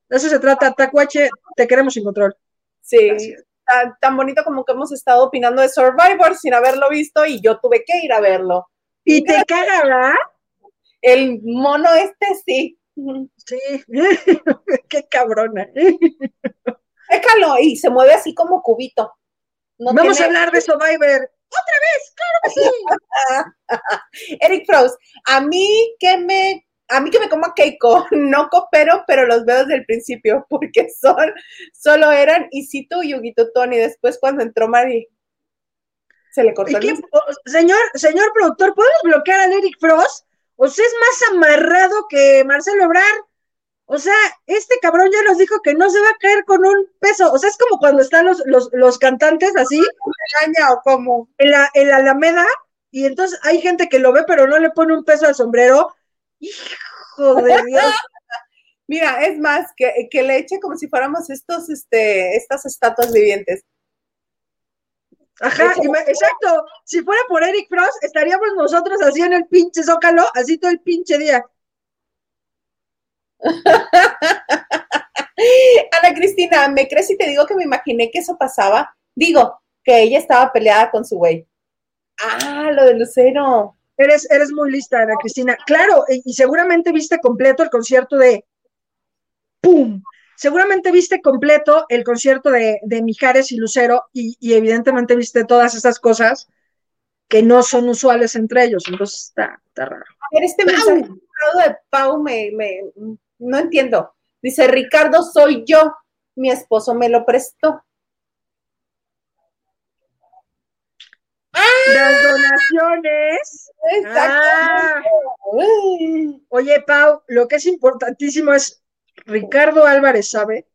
De eso se trata, Tacuache, te queremos sin control. Sí, Gracias. tan, tan bonito como que hemos estado opinando de Survivor sin haberlo visto y yo tuve que ir a verlo. Y te caga, ¿verdad? El mono este sí. Sí, qué cabrona. Déjalo y se mueve así como cubito. No Vamos tiene- a hablar de Survivor. Otra vez, claro que sí. Eric Frost, a mí que me, a mí que me coma Keiko, no coopero, pero los veo desde el principio, porque son, solo eran Isito y Huguito Tony. Después cuando entró Mari, se le cortó ¿Y el señor, señor productor, ¿podemos bloquear al Eric Frost? O sea, es más amarrado que Marcelo Ebrard. O sea, este cabrón ya nos dijo que no se va a caer con un peso. O sea, es como cuando están los, los, los cantantes así o como. en la, en la Alameda y entonces hay gente que lo ve pero no le pone un peso al sombrero. Hijo de Dios. Mira, es más, que, que le eche como si fuéramos estos, este, estas estatuas vivientes. Ajá, exacto. Si fuera por Eric Frost, estaríamos nosotros así en el pinche zócalo, así todo el pinche día. Ana Cristina, ¿me crees si te digo que me imaginé que eso pasaba? Digo, que ella estaba peleada con su güey. Ah, lo de Lucero. Eres, eres muy lista, Ana Cristina. Claro, y, y seguramente viste completo el concierto de ¡Pum! Seguramente viste completo el concierto de, de Mijares y Lucero y, y evidentemente viste todas estas cosas que no son usuales entre ellos. Entonces está, está raro. A ver, este ¡Pau! mensaje de Pau me, me- no entiendo. Dice, Ricardo, soy yo. Mi esposo me lo prestó. Las donaciones. Ah, oye, Pau, lo que es importantísimo es Ricardo Álvarez sabe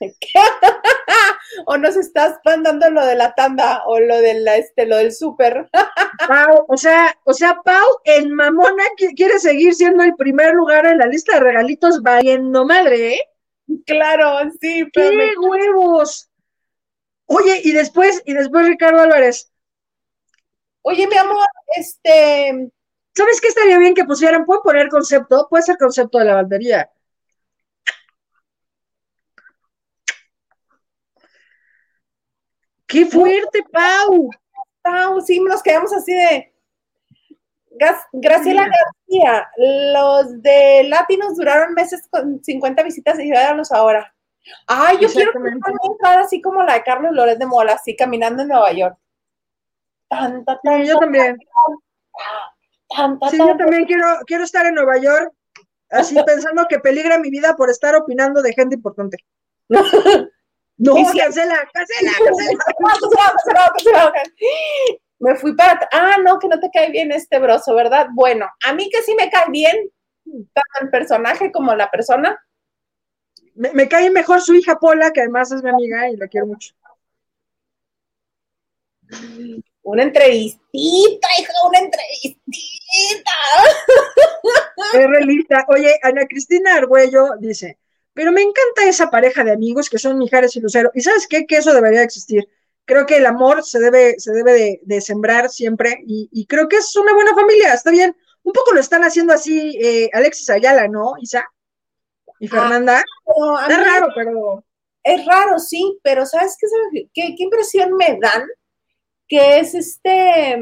o nos estás mandando lo de la tanda o lo de la, este, lo del súper. Pau, o sea, o sea, Pau en Mamona qui- quiere seguir siendo el primer lugar en la lista de regalitos valiendo madre, ¿eh? claro, sí, pero ¡Qué me- huevos! Oye, y después, y después Ricardo Álvarez, Oye, mi amor, este, ¿sabes qué estaría bien que pusieran? Pueden poner concepto, puede ser concepto de lavandería. ¡Qué fuerte, Pau! Pau, sí, nos quedamos así de. Gas- Graciela García, los de Latinos duraron meses con 50 visitas y véanlos ahora. Ay, yo quiero entrar así como la de Carlos Lórez de Mola, así caminando en Nueva York. Tanta, Sí, tanta, yo también. tanta, Sí, yo también quiero, quiero estar en Nueva York, así pensando que peligra mi vida por estar opinando de gente importante. No, sí. cancela, cancela, cancela. Me fui para. Ah, no, que no te cae bien este broso, ¿verdad? Bueno, a mí que sí me cae bien, tanto el personaje como la persona. Me, me cae mejor su hija Pola, que además es mi amiga y la quiero mucho. Una entrevistita, hija, una entrevistita. Es realista. Oye, Ana Cristina Argüello dice, pero me encanta esa pareja de amigos que son Mijares y Lucero. ¿Y sabes qué? Que eso debería existir. Creo que el amor se debe, se debe de, de sembrar siempre y, y creo que es una buena familia, está bien. Un poco lo están haciendo así eh, Alexis Ayala, ¿no, Isa? Y Fernanda. Pero a Está mí raro, pero Es raro, sí, pero ¿sabes qué, qué, qué impresión me dan? Que es este,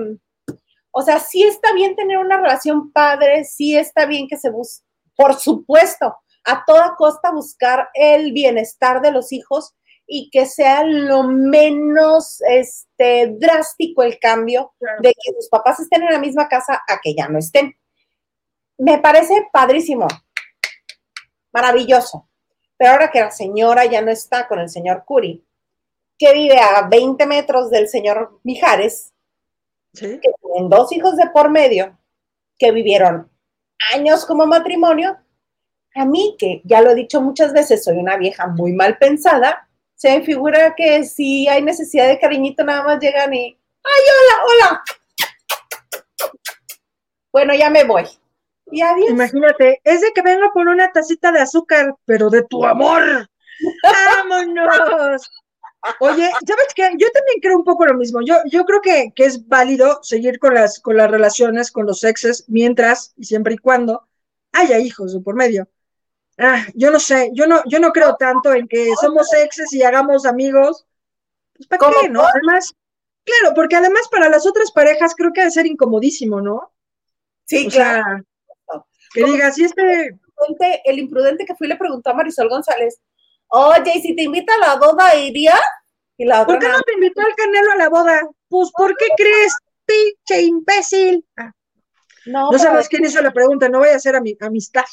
o sea, sí está bien tener una relación padre, sí está bien que se busque, por supuesto, a toda costa buscar el bienestar de los hijos y que sea lo menos este, drástico el cambio Claro. de que sus papás estén en la misma casa a que ya no estén. Me parece padrísimo, maravilloso. Pero ahora que la señora ya no está con el señor Curi, que vive a 20 metros del señor Mijares, ¿sí? que tienen dos hijos de por medio, que vivieron años como matrimonio, a mí, que ya lo he dicho muchas veces, soy una vieja muy mal pensada, se me figura que si hay necesidad de cariñito, nada más llegan y, ¡ay, hola, hola! Bueno, ya me voy. Y adiós. Imagínate, es de que venga por una tacita de azúcar, pero de tu amor. ¡Vámonos! Oye, ¿sabes qué? Yo también creo un poco lo mismo. Yo, yo creo que, que es válido seguir con las, con las relaciones, con los exes, mientras y siempre y cuando haya hijos de por medio. Ah, yo no sé, yo no, yo no creo tanto en que somos exes y hagamos amigos. Pues, ¿para ¿Cómo qué, no? Además, claro, porque además para las otras parejas creo que ha de ser incomodísimo, ¿no? Sí, O claro. sea, que digas, y este, el imprudente que fui le preguntó a Marisol González, oye, ¿y si te invita a la boda, irías? Y la ¿por qué no te invitó el Canelo a la boda? Pues, ¿por qué crees, pinche imbécil? Ah, no, no sabes quién hizo la pregunta, no voy a hacer ami- amistad.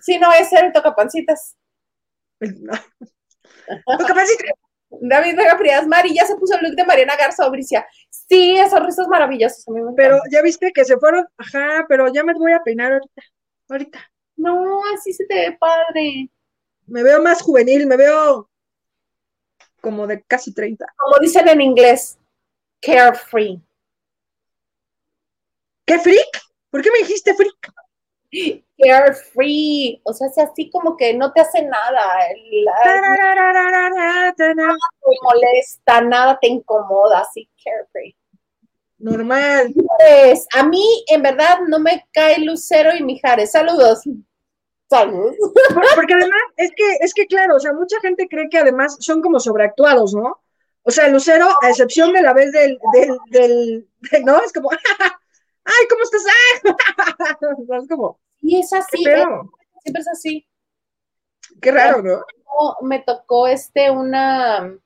Sí, no, ese era el tocapancitas. No. Que- David Vega Frías, Mari, ya se puso el look de Mariana Garza Obricia. Sí, esos rizos maravillosos. a mí me pero ya viste que se fueron, ajá, pero ya me voy a peinar ahorita, ahorita. No, así se te ve padre. Me veo más juvenil, me veo como de casi 30. Como dicen en inglés, carefree. ¿Qué freak? ¿Por qué me dijiste freak? Carefree. O sea, es así como que no te hace nada. no te molesta, nada te incomoda, así carefree. Normal. Pues, a mí, en verdad, no me cae Lucero y Mijares. Saludos. Saludos. Por- Porque además, es que, es que claro, o sea, mucha gente cree que además son como sobreactuados, ¿no? O sea, Lucero, a excepción de la vez del, del, del, de- ¿no? Es como, ay, ¿cómo estás? Ah, es como, Y es así, siempre es así. Qué raro, ¿no? me tocó este una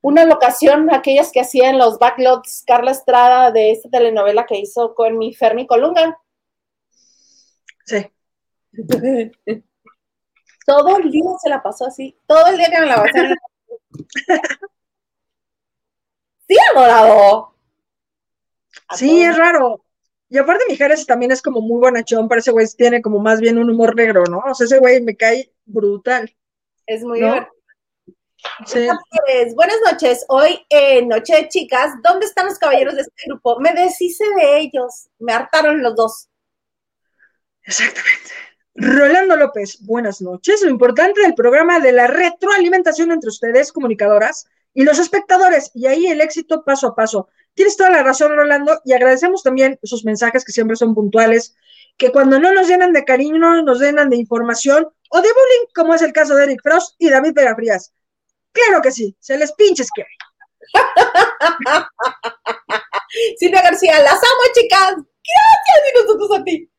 una locación, aquellas que hacían los backlots Carla Estrada de esta telenovela que hizo con mi Fermi Colunga. Sí. Todo el día se la pasó así, todo el día que me la pasé. en Sí, adorado. A Sí, es raro. Y aparte Mijares también es como muy bonachón, pero ese güey tiene como más bien un humor negro, ¿no? O sea, ese güey me cae brutal. Es muy ¿no? divertido. Sí. Buenas noches. Hoy en Noche de Chicas, ¿dónde están los caballeros de este grupo? Me deshice de ellos. Me hartaron los dos. Exactamente. Rolando López, buenas noches. Lo importante del programa de la retroalimentación entre ustedes, comunicadoras, y los espectadores, y ahí el éxito paso a paso. Tienes toda la razón, Rolando, y agradecemos también sus mensajes que siempre son puntuales, que cuando no nos llenan de cariño, no nos llenan de información o de bullying, como es el caso de Eric Frost y David Vega Frías. Claro que sí, se les pinches que Silvia García, las amo, chicas. Gracias y nosotros a ti.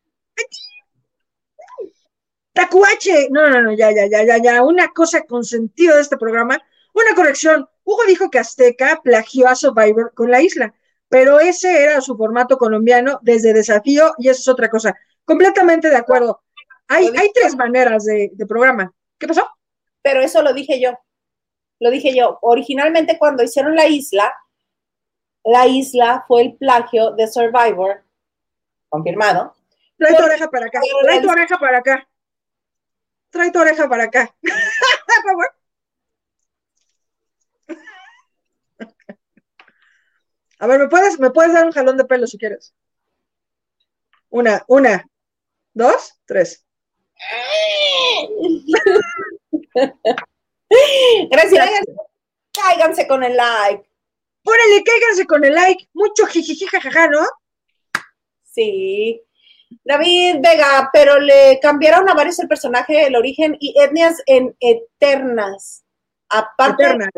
Tacuache, no, no, no, ya, ya, ya, ya, ya, una cosa con sentido de este programa, una corrección. Hugo dijo que Azteca plagió a Survivor con la isla, pero ese era su formato colombiano desde desafío y eso es otra cosa. Completamente de acuerdo. Hay, hay tres maneras de, de programa. ¿Qué pasó? Pero eso lo dije yo. Lo dije yo. Originalmente cuando hicieron la isla, la isla fue el plagio de Survivor, confirmado. Trae tu oreja para acá, trae tu oreja para acá. Trae tu oreja para acá. Por favor. A ver, ¿me puedes, ¿me puedes dar un jalón de pelo si quieres? Una, una, dos, tres. Gracias. Cáiganse con el like. Órale, cáiganse con el like. Mucho jijiji, jajaja, ¿no? Sí. David Vega, pero le cambiaron a varios el personaje, el origen y etnias en Eternas. Aparte, Eterna.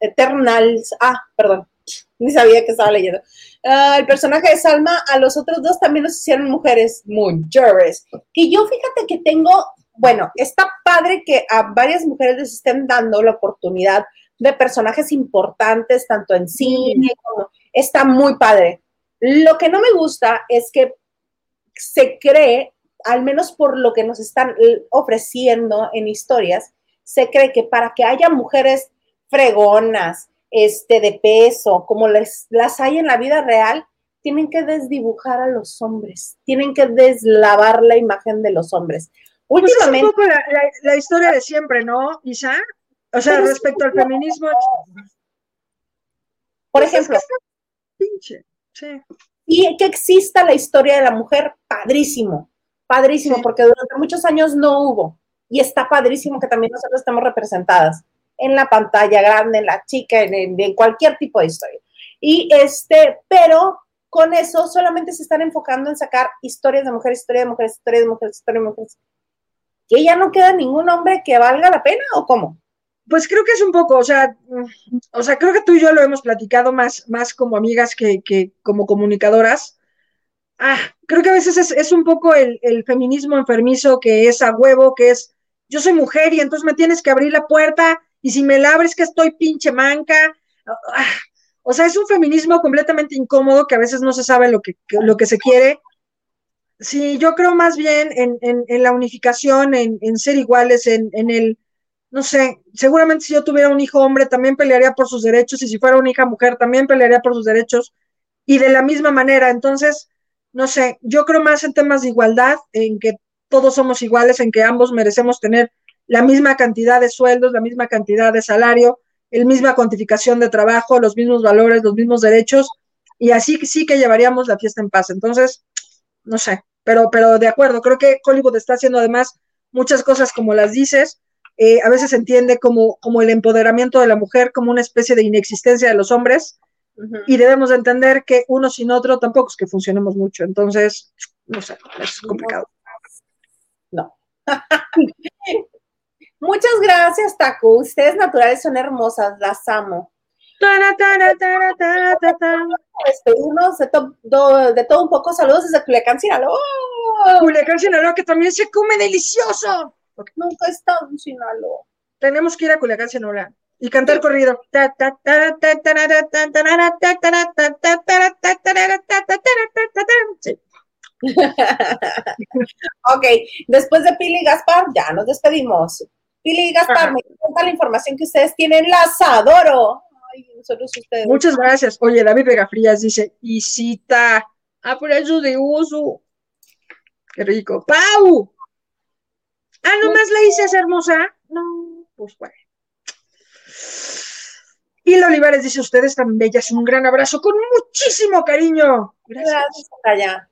Eternals. Ah, perdón. Ni sabía que estaba leyendo. Ah, el personaje de Salma, a los otros dos también los hicieron mujeres, mujeres. Que yo fíjate que tengo, bueno, está padre que a varias mujeres les estén dando la oportunidad de personajes importantes, tanto en cine como. Está muy padre. Lo que no me gusta es que se cree, al menos por lo que nos están ofreciendo en historias, se cree que para que haya mujeres fregonas, este, de peso, como les, las hay en la vida real, tienen que desdibujar a los hombres, tienen que deslavar la imagen de los hombres. Pues es un Últimamente, poco la, la- la historia de siempre, ¿no, Isa? O sea, respecto al feminismo. por pues es ejemplo, que pinche. Sí. y que exista la historia de la mujer, padrísimo, padrísimo, Sí. porque durante muchos años no hubo, y está padrísimo que también nosotros estemos representadas. En la pantalla grande, en la chica, en, en- en cualquier tipo de historia. Y este, pero con eso solamente se están enfocando en sacar historias de mujeres, historias de mujeres, historias de mujeres, historias de mujeres. Que ya no queda ningún hombre que valga la pena, ¿o cómo? Pues creo que es un poco, o sea, mm, o sea, creo que tú y yo lo hemos platicado más, más como amigas que, que como comunicadoras. Ah, creo que a veces es, es un poco el, el feminismo enfermizo que es a huevo, que es yo soy mujer y entonces me tienes que abrir la puerta y si me la abres que estoy pinche manca. Ah, o sea, es un feminismo completamente incómodo que a veces no se sabe lo que, lo que se quiere. Sí, yo creo más bien en, en- la unificación, en, en ser iguales, en el, no sé, seguramente si yo tuviera un hijo hombre también pelearía por sus derechos y si fuera una hija mujer también pelearía por sus derechos y de la misma manera. Entonces, no sé, yo creo más en temas de igualdad, en que todos somos iguales, en que ambos merecemos tener la misma cantidad de sueldos, la misma cantidad de salario, la misma cuantificación de trabajo, los mismos valores, los mismos derechos y así que sí que llevaríamos la fiesta en paz. Entonces, no sé, pero, pero de acuerdo, creo que Hollywood está haciendo además muchas cosas como las dices, eh, a veces se entiende como, como el empoderamiento de la mujer, como una especie de inexistencia de los hombres, y debemos de entender que uno sin otro tampoco es que funcionemos mucho, entonces, no sé, es complicado. Muchas gracias, Taku. Ustedes naturales son hermosas, las amo. Despedirnos de, to- do- de todo un poco. Saludos desde Culiacán, Sinaloa. Culiacán, Sinaloa, que también se come delicioso. Nunca he estado en Sinaloa. Tenemos que ir a Culiacán, Sinaloa y cantar corrido. Sí. Ok, después de Pili y Gaspar, ya nos despedimos. Pili y Gaspar, Ajá. me encanta la información que ustedes tienen, las adoro. Ay, nosotros ustedes. Muchas gracias. Oye, David Vegafrías dice, Isita, aprecio de uso. Qué rico. ¡Pau! Ah, nomás la hice esa hermosa. No, pues bueno. Y Olivares dice, ustedes tan bellas, un gran abrazo con muchísimo cariño. Gracias. Gracias, Taya.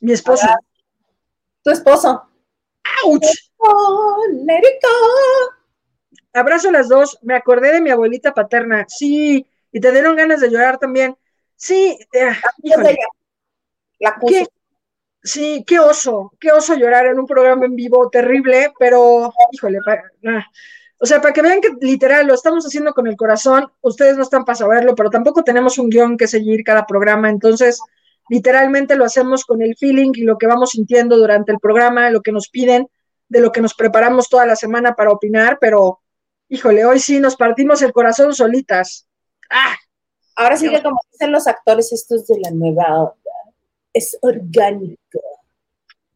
Mi esposo. Tu esposo. ¡Auch! Oh, let it go. Abrazo a las dos. Me acordé de mi abuelita paterna. Sí, y te dieron ganas de llorar también. Sí, eh. La. Sí, qué oso, qué oso llorar en un programa en vivo terrible, pero híjole, pa- ah. o sea, para que vean que literal lo estamos haciendo con el corazón, ustedes no están para saberlo, pero tampoco tenemos un guion que seguir cada programa, entonces literalmente lo hacemos con el feeling y lo que vamos sintiendo durante el programa, lo que nos piden, de lo que nos preparamos toda la semana para opinar, pero híjole, hoy sí nos partimos el corazón solitas. Ah, Ahora sí que como dicen los actores, esto es de la nueva onda. Es orgánico.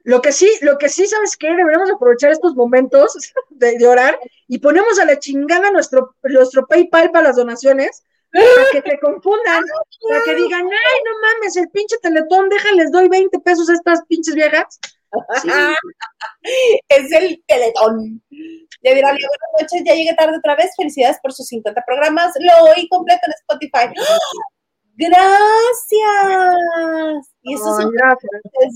Lo que sí, lo que sí, ¿sabes qué? Deberíamos aprovechar estos momentos de, de orar y ponemos a la chingada nuestro, nuestro PayPal para las donaciones, para que te confundan, para que digan, ay, no mames, el pinche teletón, déjales, doy 20 pesos a estas pinches viejas. Sí. es el teletón. Ya dirá, buenas noches, ya llegué tarde otra vez. Felicidades por sus 50 programas. Lo oí completo en Spotify. Gracias. Y estos Ay, son- gracias.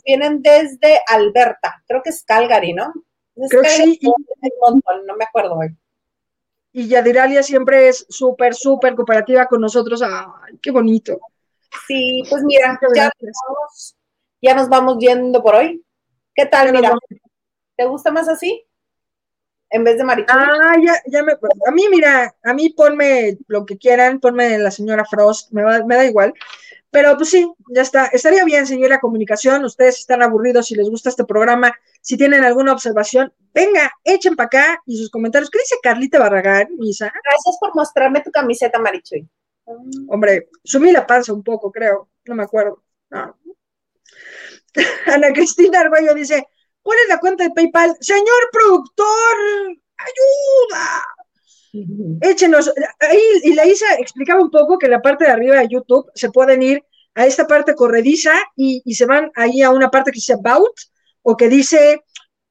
vienen desde Alberta. Creo que es Calgary, ¿no? Es Creo que Calgary sí, no me acuerdo, güey. Y Yadiralia siempre es súper, súper cooperativa con nosotros. Ay, qué bonito. Sí, pues mira, ya nos, vamos, ya nos vamos yendo por hoy. ¿Qué tal, mira? ¿Te gusta más así? En vez de marichuy. Ah, ya, ya me. A mí, mira, a mí ponme lo que quieran, ponme la señora Frost, me, va- me da igual. Pero pues sí, ya está. Estaría bien seguir la comunicación. Ustedes están aburridos si les gusta este programa. Si tienen alguna observación, venga, echen para acá y sus comentarios. ¿Qué dice Carlita Barragán, Misa? Gracias por mostrarme tu camiseta, Marichuy. Hombre, sumí la panza un poco, creo. No me acuerdo. No. Ana Cristina Arguello dice: ¿Cuál es la cuenta de PayPal? Señor productor, ayuda. échenos, ahí, y la Isa explicaba un poco que en la parte de arriba de YouTube se pueden ir a esta parte corrediza y, y se van ahí a una parte que dice About o que dice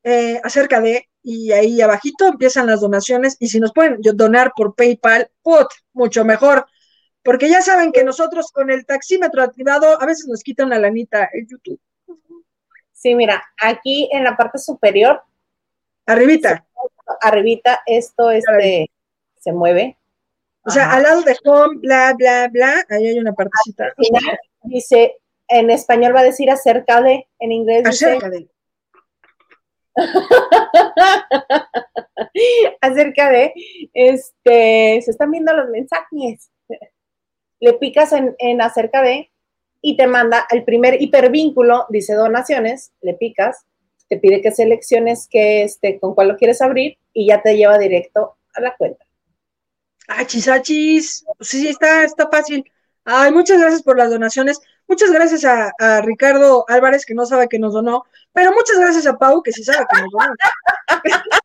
eh, acerca de, y ahí abajito empiezan las donaciones y si nos pueden donar por PayPal, ¡put! mucho mejor, porque ya saben que nosotros con el taxímetro activado a veces nos quitan una lanita en YouTube. Sí, mira, aquí en la parte superior, Arribita. arribita, esto, este, se mueve. O sea, Ajá. al lado de home, bla, bla, bla, ahí hay una partecita. Al final dice, en español va a decir acerca de, en inglés dice Acerca de. acerca de, este, se están viendo los mensajes. Le picas en, en acerca de y te manda el primer hipervínculo, dice donaciones, le picas, te pide que selecciones que, este, con cuál lo quieres abrir y ya te lleva directo a la cuenta. Achis, achis. Sí, está, está fácil. Ay, muchas gracias por las donaciones. Muchas gracias a, a Ricardo Álvarez, que no sabe que nos donó. Pero muchas gracias a Pau, que sí sabe que nos donó.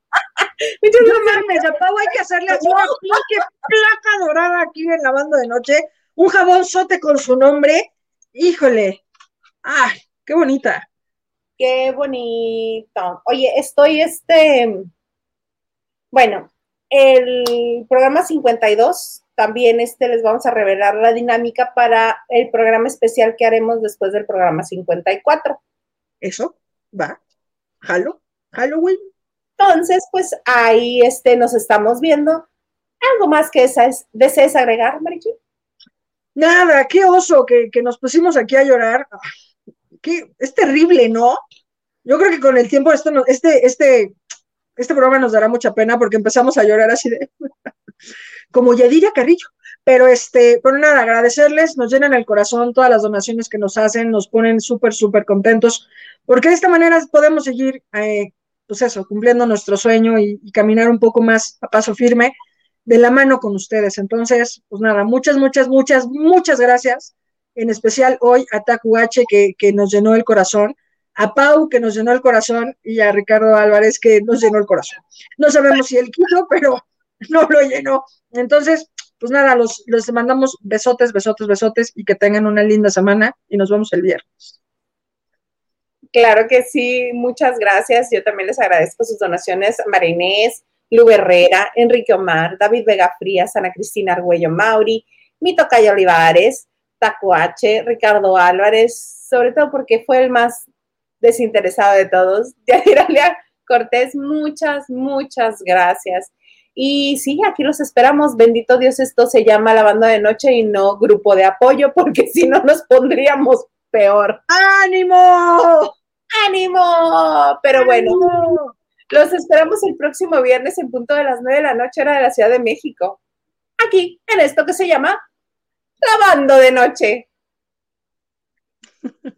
Muchas No mames, a Pau hay que hacerle así una pinche placa dorada aquí en lavando de noche. Un jabón sote con su nombre. Híjole. Ay, qué bonita. Qué bonito. Oye, estoy este. Bueno, el programa 52 también este les vamos a revelar la dinámica para el programa especial que haremos después del programa 54. Eso, va. Jalo. Halloween. Entonces, pues ahí este, nos estamos viendo. ¿Algo más que esa es, desees agregar, Marichu? Nada, qué oso que, que nos pusimos aquí a llorar. Qué, es terrible, ¿no? Yo creo que con el tiempo esto no- este, este, este programa nos dará mucha pena porque empezamos a llorar así de como Yadira Carrillo. Pero este, por nada, agradecerles, nos llenan el corazón todas las donaciones que nos hacen, nos ponen súper, súper contentos, porque de esta manera podemos seguir, eh, pues eso, cumpliendo nuestro sueño y, y caminar un poco más a paso firme de la mano con ustedes. Entonces, pues nada, muchas, muchas, muchas, muchas gracias. En especial hoy a Taku H, que, que nos llenó el corazón, a Pau, que nos llenó el corazón, y a Ricardo Álvarez, que nos llenó el corazón. No sabemos si él quiso, pero no lo llenó. Entonces, pues nada, los, les mandamos besotes, besotes, besotes, y que tengan una linda semana, y nos vemos el viernes. Claro que sí, muchas gracias. Yo también les agradezco sus donaciones. María Inés, Lu Herrera, Enrique Omar, David Vega Frías, Ana Cristina Argüello Mauri, Mito Cayo Olivares, Taco H, Ricardo Álvarez, sobre todo porque fue el más desinteresado de todos. Yadiralia Cortés, muchas, muchas gracias. Y sí, aquí los esperamos. Bendito Dios, esto se llama La Banda de Noche y no Grupo de Apoyo, porque si no nos pondríamos peor. ¡Ánimo! ¡Ánimo! Pero bueno, ¡Ánimo! los esperamos el próximo viernes en punto de las 9 de la noche, hora de la Ciudad de México. Aquí, en esto que se llama Lavando de Noche.